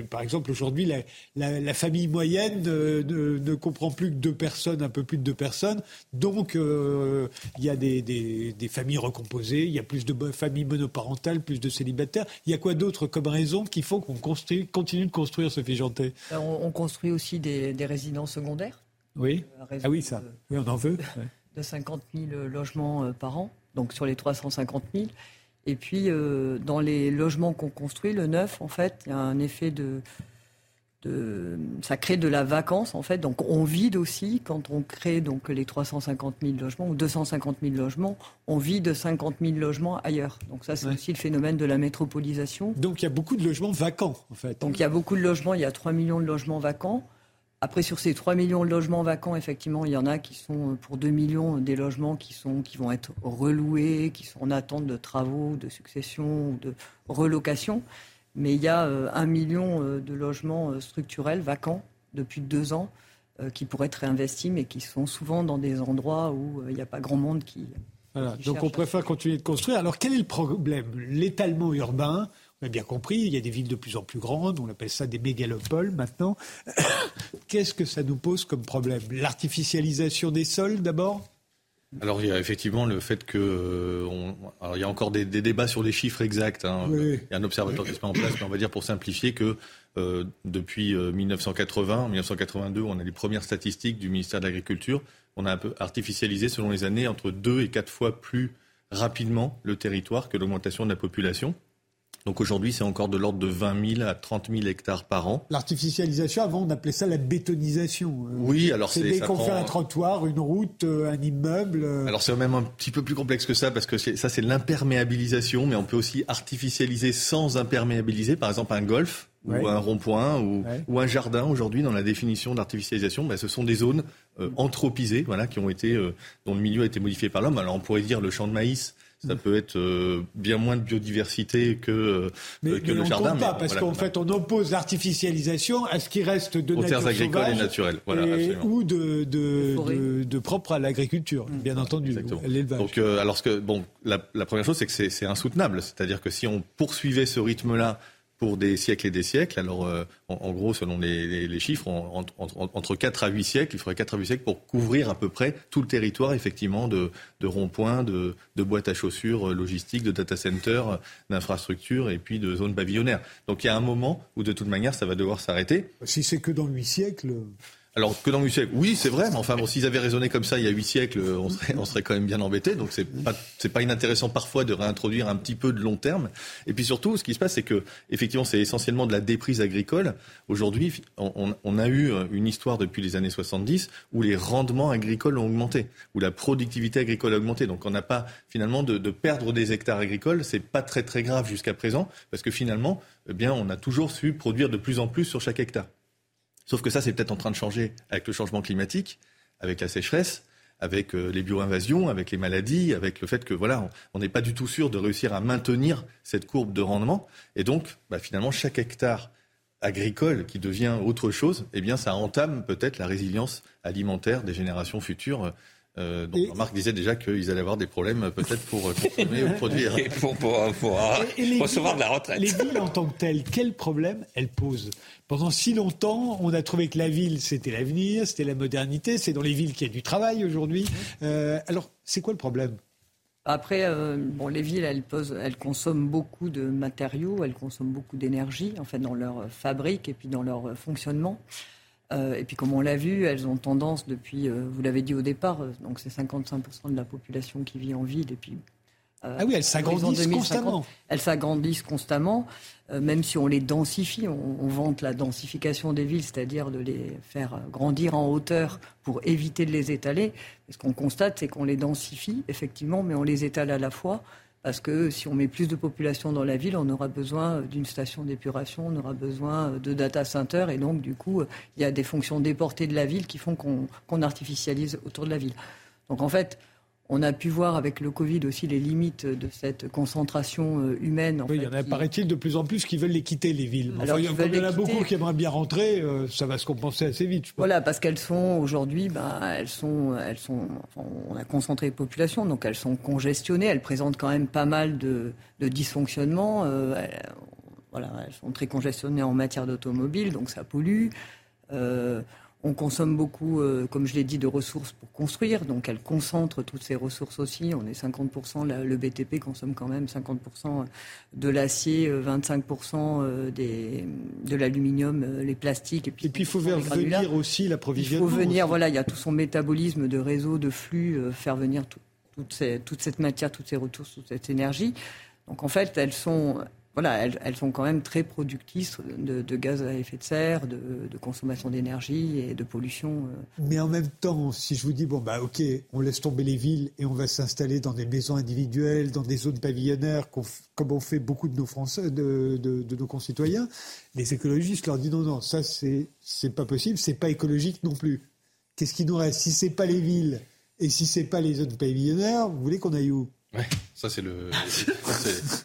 par exemple, aujourd'hui, la, famille moyenne ne, comprend plus que deux personnes, un peu plus de deux personnes. Donc, il y a des, des, familles recomposées, il y a plus de familles monoparentales, plus de célibataires. Il y a quoi d'autre comme raison qui font qu'on continue de construire, ce Janté euh, on, construit aussi des, résidences secondaires. Oui. Euh, ah oui, ça. Oui, on en veut. De 50 000 logements euh, par an, donc sur les 350 000. Et puis, dans les logements qu'on construit, le neuf, en fait, il y a un effet de, ça crée de la vacance en fait. Donc on vide aussi quand on crée donc les 350 000 logements ou 250 000 logements, on vide 50 000 logements ailleurs. Donc ça c'est aussi le phénomène de la métropolisation. Donc il y a beaucoup de logements vacants en fait. Donc il y a beaucoup de logements, il y a 3 millions de logements vacants. Après, sur ces 3 millions de logements vacants, effectivement, il y en a qui sont euh, pour 2 millions des logements qui, sont, qui vont être reloués, qui sont en attente de travaux, de succession de relocation mais il y a euh, un million euh, de logements euh, structurels vacants depuis deux ans qui pourraient être réinvestis, mais qui sont souvent dans des endroits où il n'y a pas grand monde qui. Voilà, donc on préfère continuer de construire. Alors quel est le problème? L'étalement urbain, on a bien compris, il y a des villes de plus en plus grandes, on appelle ça des mégalopoles maintenant. Qu'est-ce que ça nous pose comme problème? L'artificialisation des sols d'abord? Alors il y a effectivement le fait que euh, alors il y a encore des, débats sur les chiffres exacts. Hein. Il y a un observatoire qui se met en place, mais on va dire pour simplifier que euh, depuis 1980, euh, 1982, on a les premières statistiques du ministère de l'Agriculture. On a un peu artificialisé selon les années entre deux et quatre fois plus rapidement le territoire que l'augmentation de la population. Donc aujourd'hui, c'est encore de l'ordre de 20 000 à 30 000 hectares par an. L'artificialisation, avant, on appelait ça la bétonisation. Euh, oui, alors c'est dès qu'on fait un trottoir, une route, euh, un immeuble. Euh. Alors c'est même un petit peu plus complexe que ça parce que ça c'est l'imperméabilisation, mais on peut aussi artificialiser sans imperméabiliser, par exemple un golf. ou un rond-point ou, un jardin aujourd'hui dans la définition d'artificialisation, ben, ce sont des zones anthropisées, voilà, qui ont été dont le milieu a été modifié par l'homme. Alors on pourrait dire le champ de maïs, ça peut être euh, bien moins de biodiversité que, euh, mais, que le on jardin. Pas, parce qu'en fait, on oppose l'artificialisation à ce qui reste de Aux nature terres agricoles et naturelles. Voilà, ou de, de, de, propre à l'agriculture, mm. bien entendu, l'élevage. Donc, euh, alors que, bon, la, la première chose, c'est que c'est insoutenable. C'est-à-dire que si on poursuivait ce rythme-là pour des siècles et des siècles. Alors, euh, en, gros, selon les, chiffres, entre 4 à 8 siècles, il faudrait 4 à 8 siècles pour couvrir à peu près tout le territoire, effectivement, de, ronds-points, de, boîtes à chaussures euh, logistiques, de data centers, d'infrastructures et puis de zones pavillonnaires. Donc, il y a un moment où, de toute manière, ça va devoir s'arrêter. Si c'est que dans 8 siècles. Alors que dans huit siècles, oui, c'est vrai, mais enfin, bon, s'ils avaient raisonné comme ça il y a huit siècles, on serait, on serait quand même bien embêté. Donc c'est pas, pas inintéressant parfois de réintroduire un petit peu de long terme. Et puis surtout, ce qui se passe, c'est que effectivement, c'est essentiellement de la déprise agricole. Aujourd'hui, on, on, a eu une histoire depuis les années 70 où les rendements agricoles ont augmenté, où la productivité agricole a augmenté. Donc on n'a pas finalement de, de perdre des hectares agricoles, c'est pas très très grave jusqu'à présent, parce que finalement, eh bien, on a toujours su produire de plus en plus sur chaque hectare. Sauf que ça, c'est peut-être en train de changer avec le changement climatique, avec la sécheresse, avec euh, les bioinvasions, avec les maladies, avec le fait que voilà, on n'est pas du tout sûr de réussir à maintenir cette courbe de rendement. Et donc, bah, finalement, chaque hectare agricole qui devient autre chose, eh bien, ça entame peut-être la résilience alimentaire des générations futures euh, donc Marc disait déjà qu'ils allaient avoir des problèmes euh, peut-être pour euh, consommer ou produire. Et pour, pour, recevoir de la retraite. Les villes en tant que telles, quel problème elles posent? Pendant si longtemps, on a trouvé que la ville, c'était l'avenir, c'était la modernité, c'est dans les villes qu'il y a du travail aujourd'hui. alors, c'est quoi le problème? Après, euh, bon, les villes, elles, elles, consomment beaucoup de matériaux, elles consomment beaucoup d'énergie, en fait, dans leur fabrique et puis dans leur fonctionnement. Euh, et puis, comme on l'a vu, elles ont tendance depuis, euh, vous l'avez dit au départ, donc c'est 55% de la population qui vit en ville, et puis ah oui, elles s'agrandissent constamment. Elles s'agrandissent constamment, même si on les densifie. On, on vante la densification des villes, c'est-à-dire de les faire grandir en hauteur pour éviter de les étaler. Ce qu'on constate, c'est qu'on les densifie, effectivement, mais on les étale à la fois. Parce que si on met plus de population dans la ville, on aura besoin d'une station d'épuration, on aura besoin de data centers. Et donc, du coup, il y a des fonctions déportées de la ville qui font qu'on artificialise autour de la ville. Donc, en fait, on a pu voir avec le Covid aussi les limites de cette concentration euh, humaine. oui, il y en a, paraît-il, de plus en plus qui veulent les quitter, les villes. Alors, il y en a beaucoup qui aimeraient bien rentrer, euh, ça va se compenser assez vite. Voilà, parce qu'elles sont aujourd'hui, ben, elles sont, elles sont, on a concentré les populations, donc elles sont congestionnées, elles présentent quand même pas mal de, de dysfonctionnements. Euh, elles, voilà, elles sont très congestionnées en matière d'automobile, donc ça pollue. On consomme beaucoup, euh, comme je l'ai dit, de ressources pour construire, donc elle concentre toutes ces ressources aussi. On est 50%, le BTP consomme quand même 50% de l'acier, 25% euh, des, de l'aluminium, euh, les plastiques. Et puis, il faut venir aussi l'approvisionnement. Il faut venir, voilà, il y a tout son métabolisme de réseau, de flux, faire venir toute cette matière, toutes ces ressources, toute cette énergie. Donc en fait, elles sont voilà, elles, sont quand même très productrices de, gaz à effet de serre, de, consommation d'énergie et de pollution. Euh. Mais en même temps, si je vous dis, bon, bah ok, on laisse tomber les villes et on va s'installer dans des maisons individuelles, dans des zones pavillonnaires, comme ont fait beaucoup de nos Français, de, de nos concitoyens, les écologistes leur disent non, non, ça c'est, c'est pas possible, c'est pas écologique non plus. Qu'est-ce qui nous reste? Si c'est pas les villes et si c'est pas les zones pavillonnaires, vous voulez qu'on aille où? Ouais, ça c'est le. C'est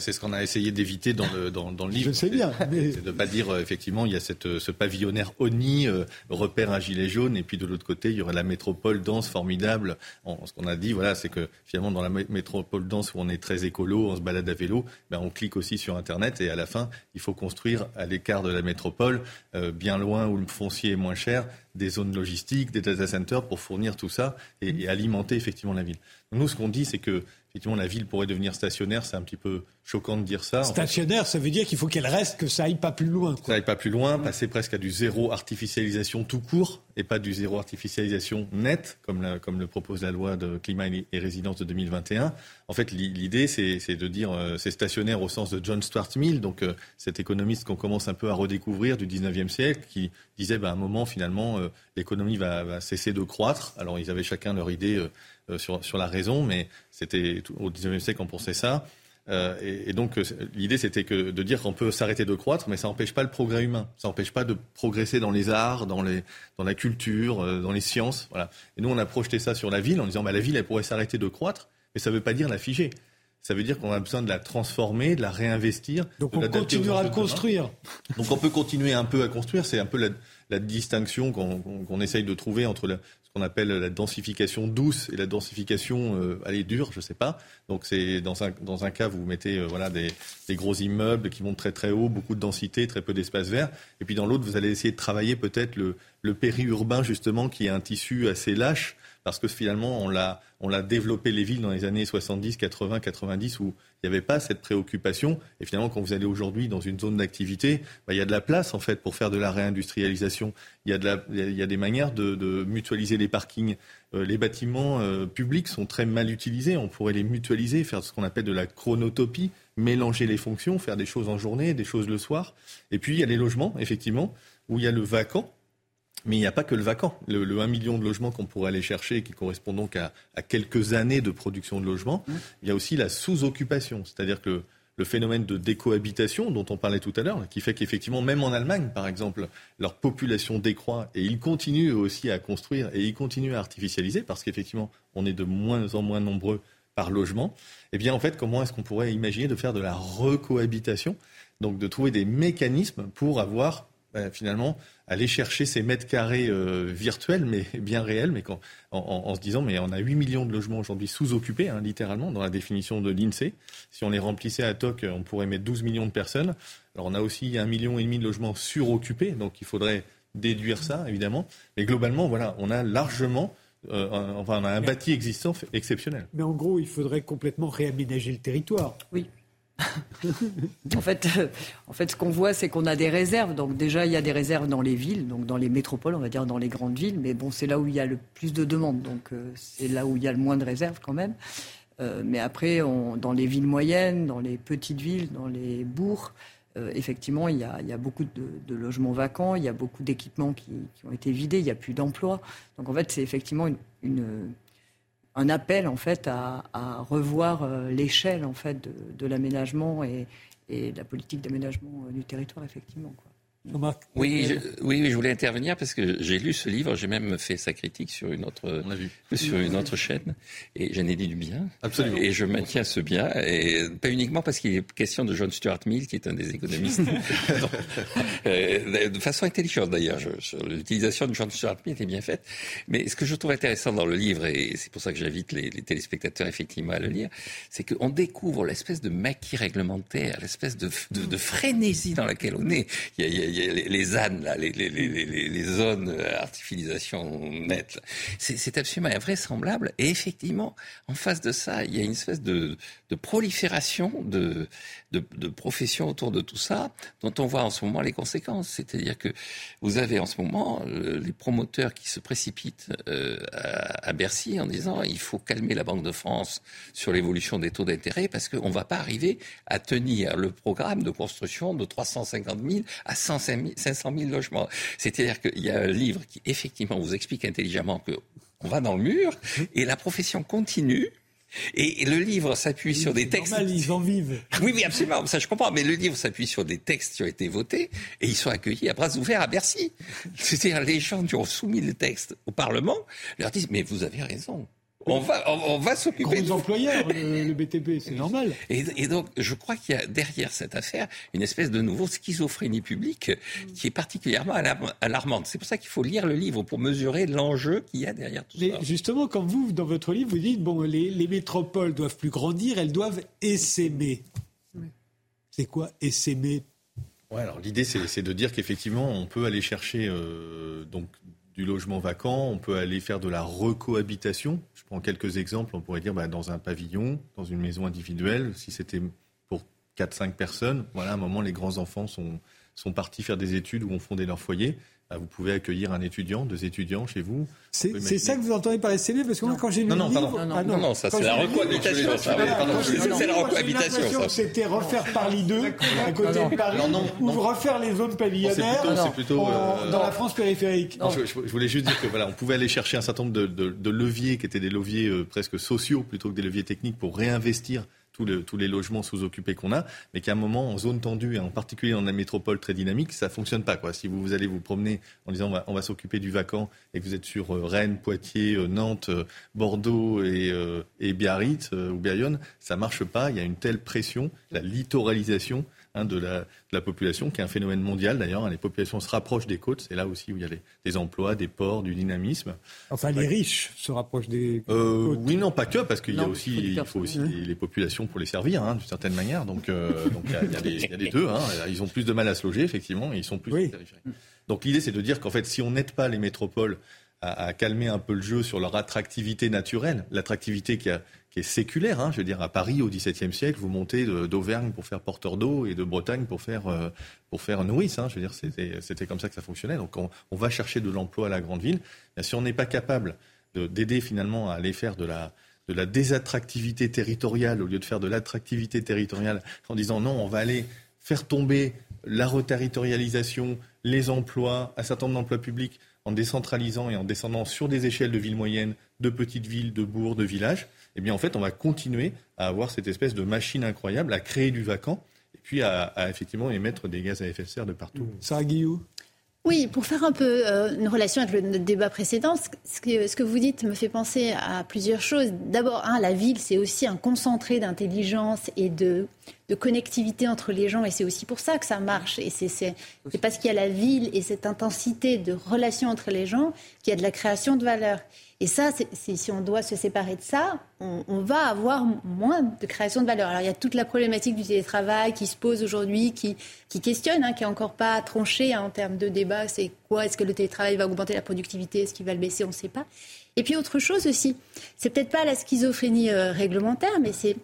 ce qu'on a essayé d'éviter dans le, dans, dans le livre. Je sais bien. Mais... C'est de ne pas dire, euh, effectivement, il y a cette, ce pavillonnaire ONI, euh, repère un gilet jaune, et puis de l'autre côté, il y aurait la métropole dense formidable. ce qu'on a dit, voilà, c'est que finalement, dans la métropole dense où on est très écolo, on se balade à vélo, ben, on clique aussi sur Internet, et à la fin, il faut construire à l'écart de la métropole, euh, bien loin où le foncier est moins cher, des zones logistiques, des data centers pour fournir tout ça et, et alimenter effectivement la ville. Donc nous, ce qu'on dit, c'est que effectivement, la ville pourrait devenir stationnaire. C'est un petit peu choquant de dire ça. Stationnaire, ça veut dire qu'il faut qu'elle reste, que ça aille pas plus loin. Ça aille pas plus loin, passer presque à du zéro artificialisation tout court et pas du zéro artificialisation net, comme, comme le propose la loi de climat et résidence de 2021. En fait, l'idée, c'est de dire euh, c'est stationnaire au sens de John Stuart Mill, donc euh, cet économiste qu'on commence un peu à redécouvrir du 19e siècle, qui disait bah, à un moment, finalement, euh, l'économie va, va, cesser de croître. Alors, ils avaient chacun leur idée sur, sur la raison, mais c'était au 19e siècle qu'on pensait ça. Euh, et, donc euh, l'idée c'était que de dire qu'on peut s'arrêter de croître, mais ça n'empêche pas le progrès humain. Ça n'empêche pas de progresser dans les arts, dans, les, dans la culture, euh, dans les sciences. Voilà. Et nous on a projeté ça sur la ville en disant bah, la ville elle pourrait s'arrêter de croître, mais ça ne veut pas dire la figer. Ça veut dire qu'on a besoin de la transformer, de la réinvestir. Donc on continuera à construire. Donc on peut continuer un peu à construire. C'est un peu la, la distinction qu'on essaye de trouver entre la, qu'on appelle la densification douce et la densification, euh, allez, dure, je sais pas. Donc c'est dans un, dans un cas, vous mettez euh, voilà, des, des, gros immeubles qui montent très très haut, beaucoup de densité, très peu d'espace vert. Et puis dans l'autre, vous allez essayer de travailler peut-être le, le périurbain, justement, qui est un tissu assez lâche, parce que finalement, on l'a, on l'a développé les villes dans les années 70, 80, 90, où il n'y avait pas cette préoccupation. Et finalement, quand vous allez aujourd'hui dans une zone d'activité, bah, il y a de la place, en fait, pour faire de la réindustrialisation. Il y a, des manières de, de mutualiser les parkings. Euh, les bâtiments euh, publics sont très mal utilisés. On pourrait les mutualiser, faire ce qu'on appelle de la chronotopie, mélanger les fonctions, faire des choses en journée, des choses le soir. Et puis, il y a les logements, effectivement, où il y a le vacant mais il n'y a pas que le vacant. Le, le 1 million de logements qu'on pourrait aller chercher, qui correspond donc à, à, quelques années de production de logements, mmh. il y a aussi la sous-occupation. C'est-à-dire que le, phénomène de décohabitation dont on parlait tout à l'heure, qui fait qu'effectivement, même en Allemagne, par exemple, leur population décroît et ils continuent aussi à construire et ils continuent à artificialiser parce qu'effectivement, on est de moins en moins nombreux par logement. Eh bien, en fait, comment est-ce qu'on pourrait imaginer de faire de la recohabitation donc de trouver des mécanismes pour avoir ben, finalement aller chercher ces mètres carrés euh, virtuels, mais bien réels, mais quand, en, se disant, mais on a 8 millions de logements aujourd'hui sous-occupés, hein, littéralement, dans la définition de l'INSEE. Si on les remplissait à TOC, on pourrait mettre 12 millions de personnes. Alors on a aussi un million et demi de logements suroccupés, donc il faudrait déduire ça, évidemment. Mais globalement, voilà, on a largement enfin, on a un bâti existant exceptionnel. Mais en gros, il faudrait complètement réaménager le territoire. Oui. en, fait, en fait, ce qu'on voit, c'est qu'on a des réserves. Donc déjà, il y a des réserves dans les villes, donc dans les métropoles, on va dire dans les grandes villes. Mais bon, c'est là où il y a le plus de demandes. Donc c'est là où il y a le moins de réserves quand même. Euh, mais après, dans les villes moyennes, dans les petites villes, dans les bourgs, euh, effectivement, il y, a, beaucoup de, logements vacants, il y a beaucoup d'équipements qui, ont été vidés, il n'y a plus d'emplois. Donc en fait, c'est effectivement un appel en fait à, revoir euh, l'échelle en fait de, l'aménagement et, la politique d'aménagement du territoire, effectivement. Oui, je, oui, je voulais intervenir parce que j'ai lu ce livre, j'ai même fait sa critique sur une autre, sur une autre chaîne, et j'en ai dit du bien. Absolument. Et je maintiens ce bien, et pas uniquement parce qu'il est question de John Stuart Mill, qui est un des économistes, euh, de façon intelligente d'ailleurs. L'utilisation de John Stuart Mill était bien faite, mais ce que je trouve intéressant dans le livre, et c'est pour ça que j'invite les, les, téléspectateurs effectivement à le lire, c'est qu'on découvre l'espèce de maquis réglementaire, l'espèce de, de, de, frénésie dans laquelle on est. Il y a, il y a les, les ânes, là, les, les, les, zones artificialisation nette. C'est absolument invraisemblable. Et effectivement, en face de ça, il y a une espèce de, prolifération de, professions autour de tout ça, dont on voit en ce moment les conséquences. C'est-à-dire que vous avez en ce moment les promoteurs qui se précipitent euh, à, à, Bercy en disant il faut calmer la Banque de France sur l'évolution des taux d'intérêt parce qu'on ne va pas arriver à tenir le programme de construction de 350 000 à 100 500 000 logements. C'est-à-dire qu'il y a un livre qui, effectivement, vous explique intelligemment que on va dans le mur et la profession continue. Et le livre s'appuie sur des textes. Normal, ils en vivent. Oui, oui, absolument. Ça, je comprends. Mais le livre s'appuie sur des textes qui ont été votés et ils sont accueillis à bras ouverts à Bercy. C'est-à-dire, les gens qui ont soumis le texte au Parlement leur disent, mais vous avez raison. On va, on, va s'occuper. des employeurs, le, BTP, c'est normal. Et, donc, je crois qu'il y a derrière cette affaire une espèce de nouveau schizophrénie publique qui est particulièrement alarmante. C'est pour ça qu'il faut lire le livre pour mesurer l'enjeu qu'il y a derrière tout ça. Justement, quand vous, dans votre livre, vous dites bon, les, les métropoles doivent plus grandir, elles doivent essaimer. C'est quoi essaimer? Ouais, alors l'idée c'est de dire qu'effectivement on peut aller chercher euh, donc du logement vacant, on peut aller faire de la recohabitation. Je prends quelques exemples. On pourrait dire bah, dans un pavillon, dans une maison individuelle, si c'était pour 4-5 personnes, voilà, à un moment, les grands-enfants sont, sont partis faire des études ou ont fondé leur foyer. Bah, vous pouvez accueillir un étudiant, deux étudiants chez vous. C'est ça que vous entendez par SCB Parce que moi, quand j'ai lu non, non, le livre... Ah, non, non, ça c'est la recohabitation. C'est la recohabitation. C'était refaire Paris 2 à côté de Paris ou refaire les zones pavillonnaires euh, dans la France périphérique. Je voulais juste dire que voilà, on pouvait aller chercher un certain nombre de leviers qui étaient des leviers euh, presque sociaux plutôt que des leviers techniques pour réinvestir tous, tous les logements sous-occupés qu'on a, mais qu'à un moment, en zone tendue, et en particulier dans la métropole très dynamique, ça fonctionne pas. Quoi. Si vous, vous allez vous promener en disant on va, va s'occuper du vacant et que vous êtes sur euh, Rennes, Poitiers, euh, Nantes, euh, Bordeaux et, et Biarritz ou Bayonne, ça marche pas. Il y a une telle pression, la littoralisation Hein, de, la, de, la, population, qui est un phénomène mondial d'ailleurs. Hein. les populations se rapprochent des côtes, c'est là aussi où il y a des emplois, des ports, du dynamisme. Enfin, les riches se rapprochent des euh, côtes. Oui, non, pas que, parce qu'il y a aussi, il faut aussi les, populations pour les servir, hein, d'une certaine manière. Donc, euh, donc il, y a, il, y a des, il y a les deux. Hein. Ils ont plus de mal à se loger, effectivement, et ils sont plus oui. Donc l'idée, c'est de dire qu'en fait, si on n'aide pas les métropoles à, à, calmer un peu le jeu sur leur attractivité naturelle, l'attractivité qui a qui est séculaire. Hein, je veux dire, à Paris au XVIIe siècle, vous montez d'Auvergne pour faire porteur d'eau et de Bretagne pour faire euh, pour faire nourrice. Hein, je veux dire, c'était comme ça que ça fonctionnait. Donc, on, va chercher de l'emploi à la grande ville. si on n'est pas capable d'aider finalement à aller faire de la de la désattractivité territoriale au lieu de faire de l'attractivité territoriale en disant non, on va aller faire tomber la reterritorialisation, les emplois, un certain nombre d'emplois publics en décentralisant et en descendant sur des échelles de villes moyennes, de petites villes, de bourgs, de villages eh bien en fait on va continuer à avoir cette espèce de machine incroyable à créer du vacant et puis à, effectivement émettre des gaz à effet de serre de partout. Sarah Guillou? Oui, pour faire un peu euh, une relation avec le débat précédent, ce que, ce que, vous dites me fait penser à plusieurs choses. D'abord, la ville, c'est aussi un concentré d'intelligence et de, de, connectivité entre les gens, et c'est aussi pour ça que ça marche. Et c'est parce qu'il y a la ville et cette intensité de relation entre les gens qu'il y a de la création de valeur. Et ça, si on doit se séparer de ça, on, va avoir moins de création de valeur. Alors il y a toute la problématique du télétravail qui se pose aujourd'hui, qui, qui questionne, hein, qui est encore pas tranchée hein, en termes de débat. C'est quoi? Est-ce que le télétravail va augmenter la productivité? Est-ce qu'il va le baisser? On ne sait pas. Et puis autre chose aussi, c'est peut-être pas la schizophrénie euh, réglementaire, mais c'est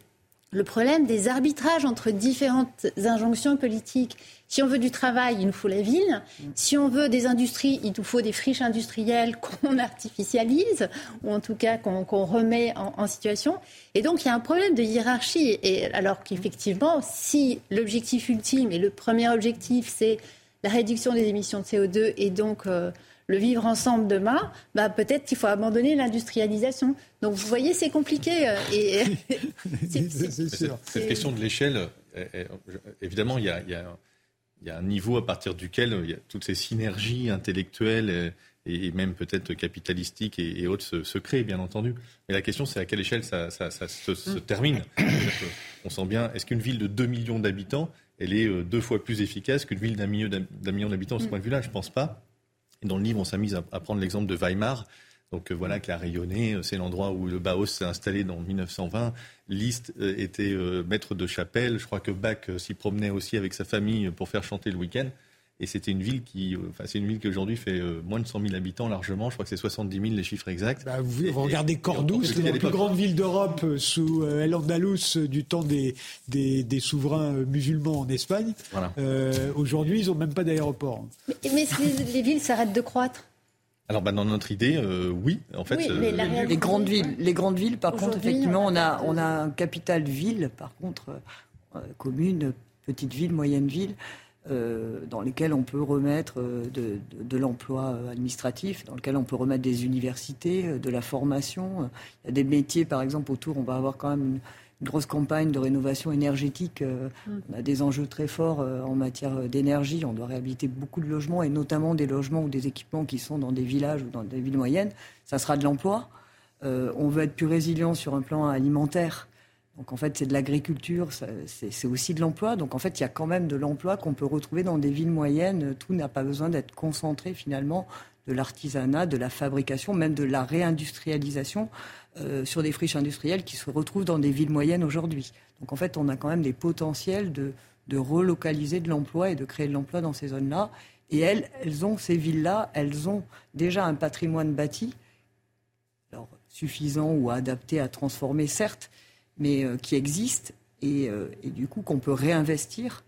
le problème des arbitrages entre différentes injonctions politiques. Si on veut du travail, il nous faut la ville. Si on veut des industries, il nous faut des friches industrielles qu'on artificialise, ou en tout cas qu'on remet en, situation. Et donc, il y a un problème de hiérarchie. Et alors qu'effectivement, si l'objectif ultime, et le premier objectif, c'est la réduction des émissions de CO2 et donc euh, le vivre ensemble demain, bah, peut-être qu'il faut abandonner l'industrialisation. Donc vous voyez, c'est compliqué. Euh, et Cette question de l'échelle, évidemment, il y, a, un niveau à partir duquel il y a toutes ces synergies intellectuelles et, même peut-être capitalistiques et, autres se, créent, bien entendu. Mais la question, c'est à quelle échelle ça, se, mm. termine. On sent bien, est-ce qu'une ville de 2 millions d'habitants, elle est euh, deux fois plus efficace qu'une ville d'un million d'habitants à ce mm. point de vue-là? Je ne pense pas dans le livre, on s'est mis à, prendre l'exemple de Weimar. Donc euh, voilà, qui a rayonné. Euh, c'est l'endroit où le Bauhaus s'est installé dans 1920. Liszt euh, était maître de chapelle. Je crois que Bach s'y promenait aussi avec sa famille pour faire chanter le week-end. Et c'était une ville qui, enfin, c'est une ville qui aujourd'hui fait moins de 100 000 habitants largement. Je crois que c'est 70 000 les chiffres exacts. Bah, vous, regardez Cordoue, c'est la plus grande ville d'Europe sous El Andalus du temps des, des, souverains musulmans en Espagne. Voilà. aujourd'hui, ils n'ont même pas d'aéroport. Mais, mais les villes s'arrêtent de croître? Alors, bah, dans notre idée, euh, oui. En fait, euh, les grandes villes, les grandes villes, par contre, effectivement, on a, on a un capital ville, par contre, euh, commune, petite ville, moyenne ville, dans lesquelles on peut remettre de, de, l'emploi administratif, dans lesquelles on peut remettre des universités, de la formation. Il y a des métiers, par exemple, autour, on va avoir quand même une grosse campagne de rénovation énergétique. Euh, mm. On a des enjeux très forts euh, en matière d'énergie. On doit réhabiliter beaucoup de logements et notamment des logements ou des équipements qui sont dans des villages ou dans des villes moyennes. Ça sera de l'emploi. Euh, on veut être plus résilient sur un plan alimentaire. Donc en fait, c'est de l'agriculture, c'est aussi de l'emploi. Donc en fait, il y a quand même de l'emploi qu'on peut retrouver dans des villes moyennes. Tout n'a pas besoin d'être concentré finalement de l'artisanat, de la fabrication, même de la réindustrialisation. Euh, sur des friches industrielles qui se retrouvent dans des villes moyennes aujourd'hui. Donc en fait, on a quand même des potentiels de, relocaliser de l'emploi et de créer de l'emploi dans ces zones-là. Et elles, elles ont, ces villes-là, elles ont déjà un patrimoine bâti, suffisant ou adapté à transformer, certes, mais euh, qui existe et, euh, et, du coup qu'on peut réinvestir,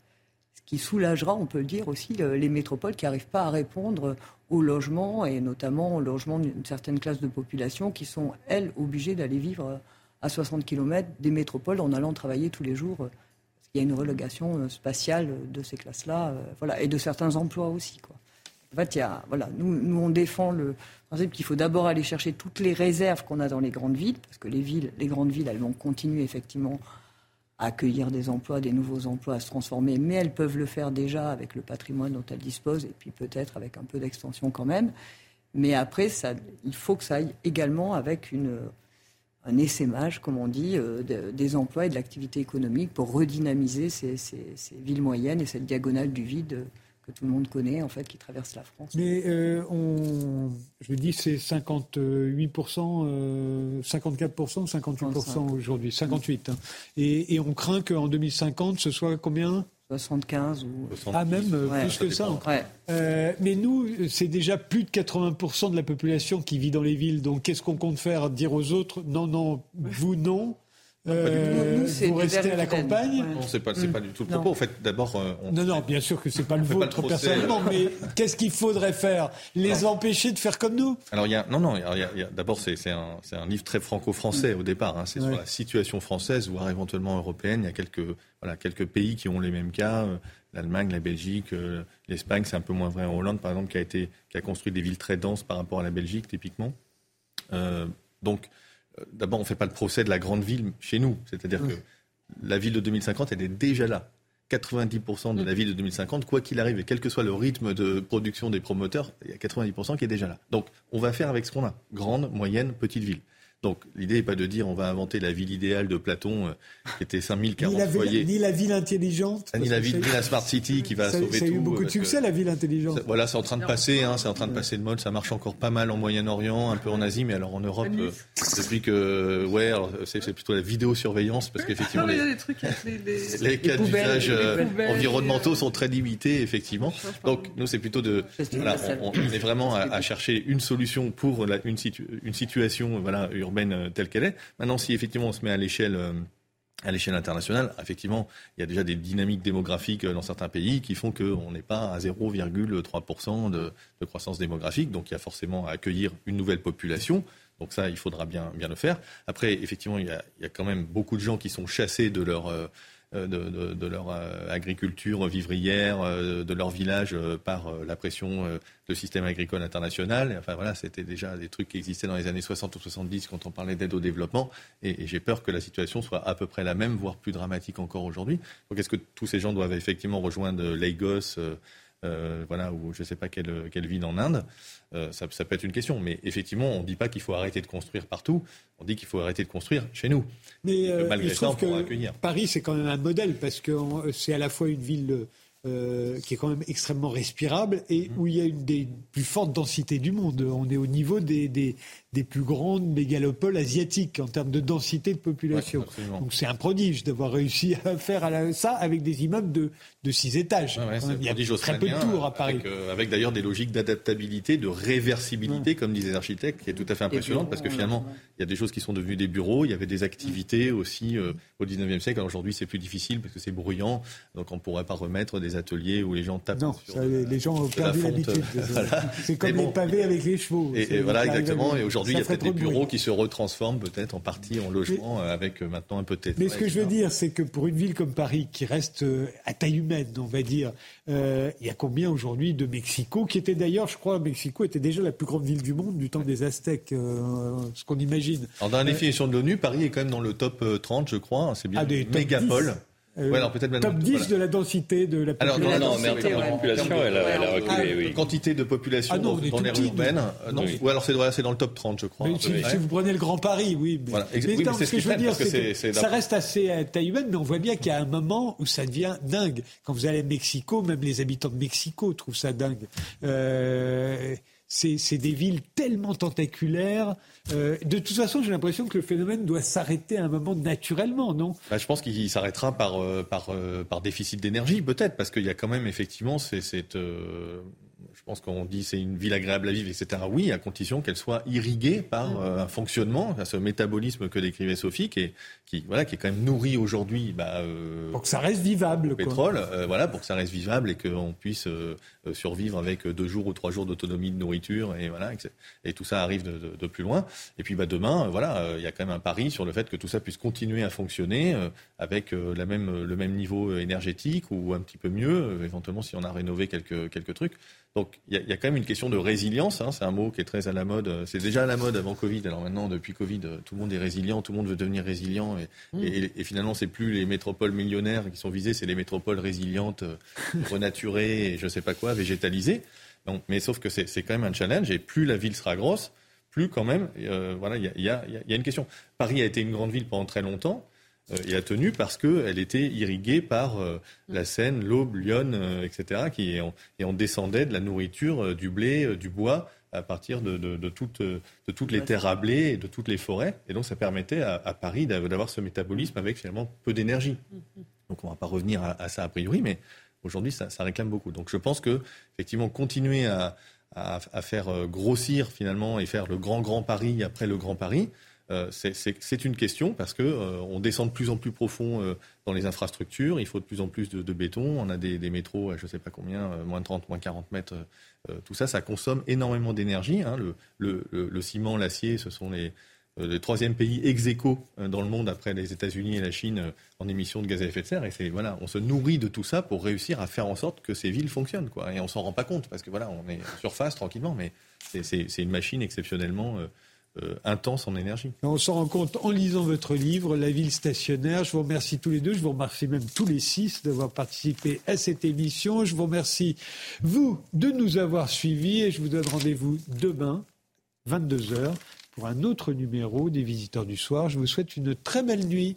ce qui soulagera, on peut le dire aussi, les métropoles qui n'arrivent pas à répondre au logement et notamment au logement d'une certaine classe de population qui sont, elles, obligées d'aller vivre à 60 km des métropoles en allant travailler tous les jours. Parce qu'il y a une relégation euh, spatiale de ces classes-là euh, voilà, et de certains emplois aussi. Quoi. Voilà, nous, on défend le principe qu'il faut d'abord aller chercher toutes les réserves qu'on a dans les grandes villes, parce que les villes, les grandes villes, elles vont continuer effectivement accueillir des emplois, des nouveaux emplois, à se transformer, mais elles peuvent le faire déjà avec le patrimoine dont elles disposent, et puis peut-être avec un peu d'extension quand même. Mais après, il faut que ça aille également avec un essaimage, comme on dit, euh, des emplois et de l'activité économique pour redynamiser ces, ces, villes moyennes et cette diagonale du vide tout le monde connaît, en fait, qui traverse la France. Mais euh, on, je dis, c'est 58%, 54% ou 58% aujourd'hui? 58. Hein. Et, et, on craint qu'en 2050, ce soit combien? 75 ou... Ah, même euh, plus que ça. Euh, mais nous, c'est déjà plus de 80% de la population qui vit dans les villes. Donc, qu'est-ce qu'on compte faire? Dire aux autres, non, non, vous, non euh, vous restez à la campagne Non, c'est pas, pas du tout le propos. En fait, d'abord, euh, non, non, bien sûr que c'est pas le vôtre personnellement, mais qu'est-ce qu'il faudrait faire? Les empêcher de faire comme nous? Alors, il y a, non, non. D'abord, c'est un, un, livre très franco-français au départ. Hein. C'est sur la situation française, voire éventuellement européenne. Il y a quelques, voilà, quelques pays qui ont les mêmes cas. Euh, L'Allemagne, la Belgique, l'Espagne, c'est un peu moins vrai en Hollande, par exemple, qui a été, qui a construit des villes très denses par rapport à la Belgique, typiquement. donc euh, d'abord, on ne fait pas le procès de la grande ville chez nous. C'est-à-dire que la ville de 2050, elle est déjà là. 90% de la ville de 2050, quoi qu'il arrive, et quel que soit le rythme de production des promoteurs, il y a 90% qui est déjà là. Donc, on va faire avec ce qu'on a. Grande, moyenne, petite ville. Donc l'idée n'est pas de dire on va inventer la ville idéale de Platon euh, qui était 5040 ni la, foyers. Ni la ville intelligente. Ni la ville, ni la smart city qui va ça, sauver ça tout. a eu beaucoup de succès la ville intelligente. Ça, voilà, c'est en train de passer, hein, c'est en train de passer de mode. Ça marche encore pas mal en Moyen-Orient, un peu en Asie, mais alors en Europe, euh, depuis que ouais, c'est plutôt la vidéosurveillance parce qu'effectivement les, les, trucs les, les, les, cas d'usage euh, environnementaux sont très limités effectivement. Donc nous c'est plutôt de voilà, on, on, est vraiment à, à, chercher une solution pour la, une, situ, une situation voilà urbaine telle qu'elle est. Maintenant, si effectivement on se met à l'échelle euh, à l'échelle internationale, effectivement, il y a déjà des dynamiques démographiques dans certains pays qui font qu'on n'est pas à 0,3% de, croissance démographique. Donc il y a forcément à accueillir une nouvelle population. Donc ça, il faudra bien, bien le faire. Après, effectivement, il y, a, il y a quand même beaucoup de gens qui sont chassés de leur... Euh, de, de, leur agriculture vivrière, de leur village par la pression de système agricole international. Enfin voilà, c'était déjà des trucs qui existaient dans les années 60 ou 70 quand on parlait d'aide au développement. Et, et j'ai peur que la situation soit à peu près la même, voire plus dramatique encore aujourd'hui. Donc est-ce que tous ces gens doivent effectivement rejoindre Lagos euh, voilà, ou je ne sais pas quelle, quelle, ville en Inde, euh, ça, ça, peut être une question. Mais effectivement, on ne dit pas qu'il faut arrêter de construire partout, on dit qu'il faut arrêter de construire chez nous. Mais euh, malgré ça, on accueillir. Paris, c'est quand même un modèle, parce que c'est à la fois une ville euh, qui est quand même extrêmement respirable et mmh. où il y a une des plus fortes densités du monde. On est au niveau des, des, des plus grandes mégalopoles asiatiques en termes de densité de population. Ouais, Donc c'est un prodige d'avoir réussi à faire à la, ça avec des immeubles de, de six étages. Ouais, ouais, il y a très peu de tours à Paris. Avec, euh, avec d'ailleurs des logiques d'adaptabilité, de réversibilité, comme disaient les architectes, qui est tout à fait impressionnante parce que finalement, il y a des choses qui sont devenues des bureaux, il y avait des activités aussi euh, au 19e siècle. Aujourd'hui, c'est plus difficile parce que c'est bruyant, donc on ne pourrait pas remettre des ateliers où les gens tapent. Non, sur ça, de, les gens ont perdu l'habitude. voilà. C'est comme bon. les pavés avec les chevaux. Et, et voilà, exactement. Et aujourd'hui, il y a peut-être des bureaux bruit. qui se retransforment peut-être en partie en logement mais, avec maintenant un peu de Mais ce que je veux dire, c'est que pour une ville comme Paris, qui reste à taille humaine, on va dire, euh, il y a combien aujourd'hui de Mexico, qui était d'ailleurs, je crois, Mexico était déjà la plus grande ville du monde du temps des Aztèques, euh, ce qu'on imagine. Alors, dans la définition de l'ONU, Paris est quand même dans le top 30, je crois. C'est bien ah, des mégapole. Euh, ouais, alors peut-être top 10 voilà. de la densité de la alors, population. non, non, mais en termes de population, elle a, elle a reculé, oui. Quantité de population ah non, dans, dans l'aire urbaine. Euh, non, oui. Ou alors c'est voilà, dans le top 30, je crois. Mais si, si, vous prenez le Grand Paris, oui. Mais, voilà. mais, oui, non, mais ce que je veux dire, c'est que, c'est ça reste assez à taille humaine, mais on voit bien qu'il y a un moment où ça devient dingue. Quand vous allez à Mexico, même les habitants de Mexico trouvent ça dingue. Euh, c'est des villes tellement tentaculaires. Euh, de toute façon, j'ai l'impression que le phénomène doit s'arrêter à un moment naturellement, non? Bah, Je pense qu'il s'arrêtera par, euh, euh, par déficit d'énergie, peut-être, parce qu'il y a quand même effectivement cette. Euh, pense qu'on dit c'est une ville agréable à vivre, etc. Oui, à condition qu'elle soit irriguée par euh, un fonctionnement, ce métabolisme que décrivait Sophie, qui est, qui, voilà, qui est quand même nourri aujourd'hui. Bah, euh, pour que ça reste vivable. Le pétrole, euh, voilà, pour que ça reste vivable et qu'on puisse euh, survivre avec deux jours ou trois jours d'autonomie de nourriture, et voilà, et tout ça arrive de, de, de plus loin. Et puis bah, demain, voilà, il y a quand même un pari sur le fait que tout ça puisse continuer à fonctionner avec la même, le même niveau énergétique ou un petit peu mieux, éventuellement si on a rénové quelques, quelques trucs. Donc il y, y, a quand même une question de résilience. Hein, c'est un mot qui est très à la mode. C'est déjà à la mode avant Covid. Alors maintenant, depuis Covid, tout le monde est résilient. Tout le monde veut devenir résilient. Et, mmh. et, et finalement, c'est plus les métropoles millionnaires qui sont visées, c'est les métropoles résilientes, renaturées et je sais pas quoi, végétalisées. Donc, mais sauf que c'est quand même un challenge. Et plus la ville sera grosse, plus quand même, euh, voilà, il y a une question. Paris a été une grande ville pendant très longtemps et a tenu parce qu'elle était irriguée par euh, la Seine, l'Aube, Lyon, euh, etc. Qui, et, on, descendait de la nourriture, euh, du blé, du bois à partir de, toutes, les terres à blé et de toutes les forêts. Et donc ça permettait à, Paris d'avoir ce métabolisme avec finalement peu d'énergie. Donc on ne va pas revenir à, ça a priori, mais aujourd'hui ça, réclame beaucoup. Donc je pense que effectivement continuer à, faire grossir finalement et faire le grand grand Paris après le grand Paris, euh, c'est une question parce que euh, on descend de plus en plus profond euh, dans les infrastructures. Il faut de plus en plus de, de béton. On a des, métros, je ne sais pas combien, moins de 30, moins 40 mètres. tout ça, ça consomme énormément d'énergie. Hein. Le, ciment, l'acier, ce sont les, le troisième pays ex aequo dans le monde après les États-Unis et la Chine en émissions de gaz à effet de serre. Et c'est voilà, on se nourrit de tout ça pour réussir à faire en sorte que ces villes fonctionnent. Et on s'en rend pas compte parce que voilà, on est surface tranquillement, mais c'est une machine exceptionnellement euh, en énergie. On s'en rend compte en lisant votre livre, La ville stationnaire. Je vous remercie tous les deux, je vous remercie même tous les six d'avoir participé à cette émission. Je vous remercie, vous, de nous avoir suivis et je vous donne rendez-vous demain, 22h, pour un autre numéro des Visiteurs du Soir. Je vous souhaite une très belle nuit.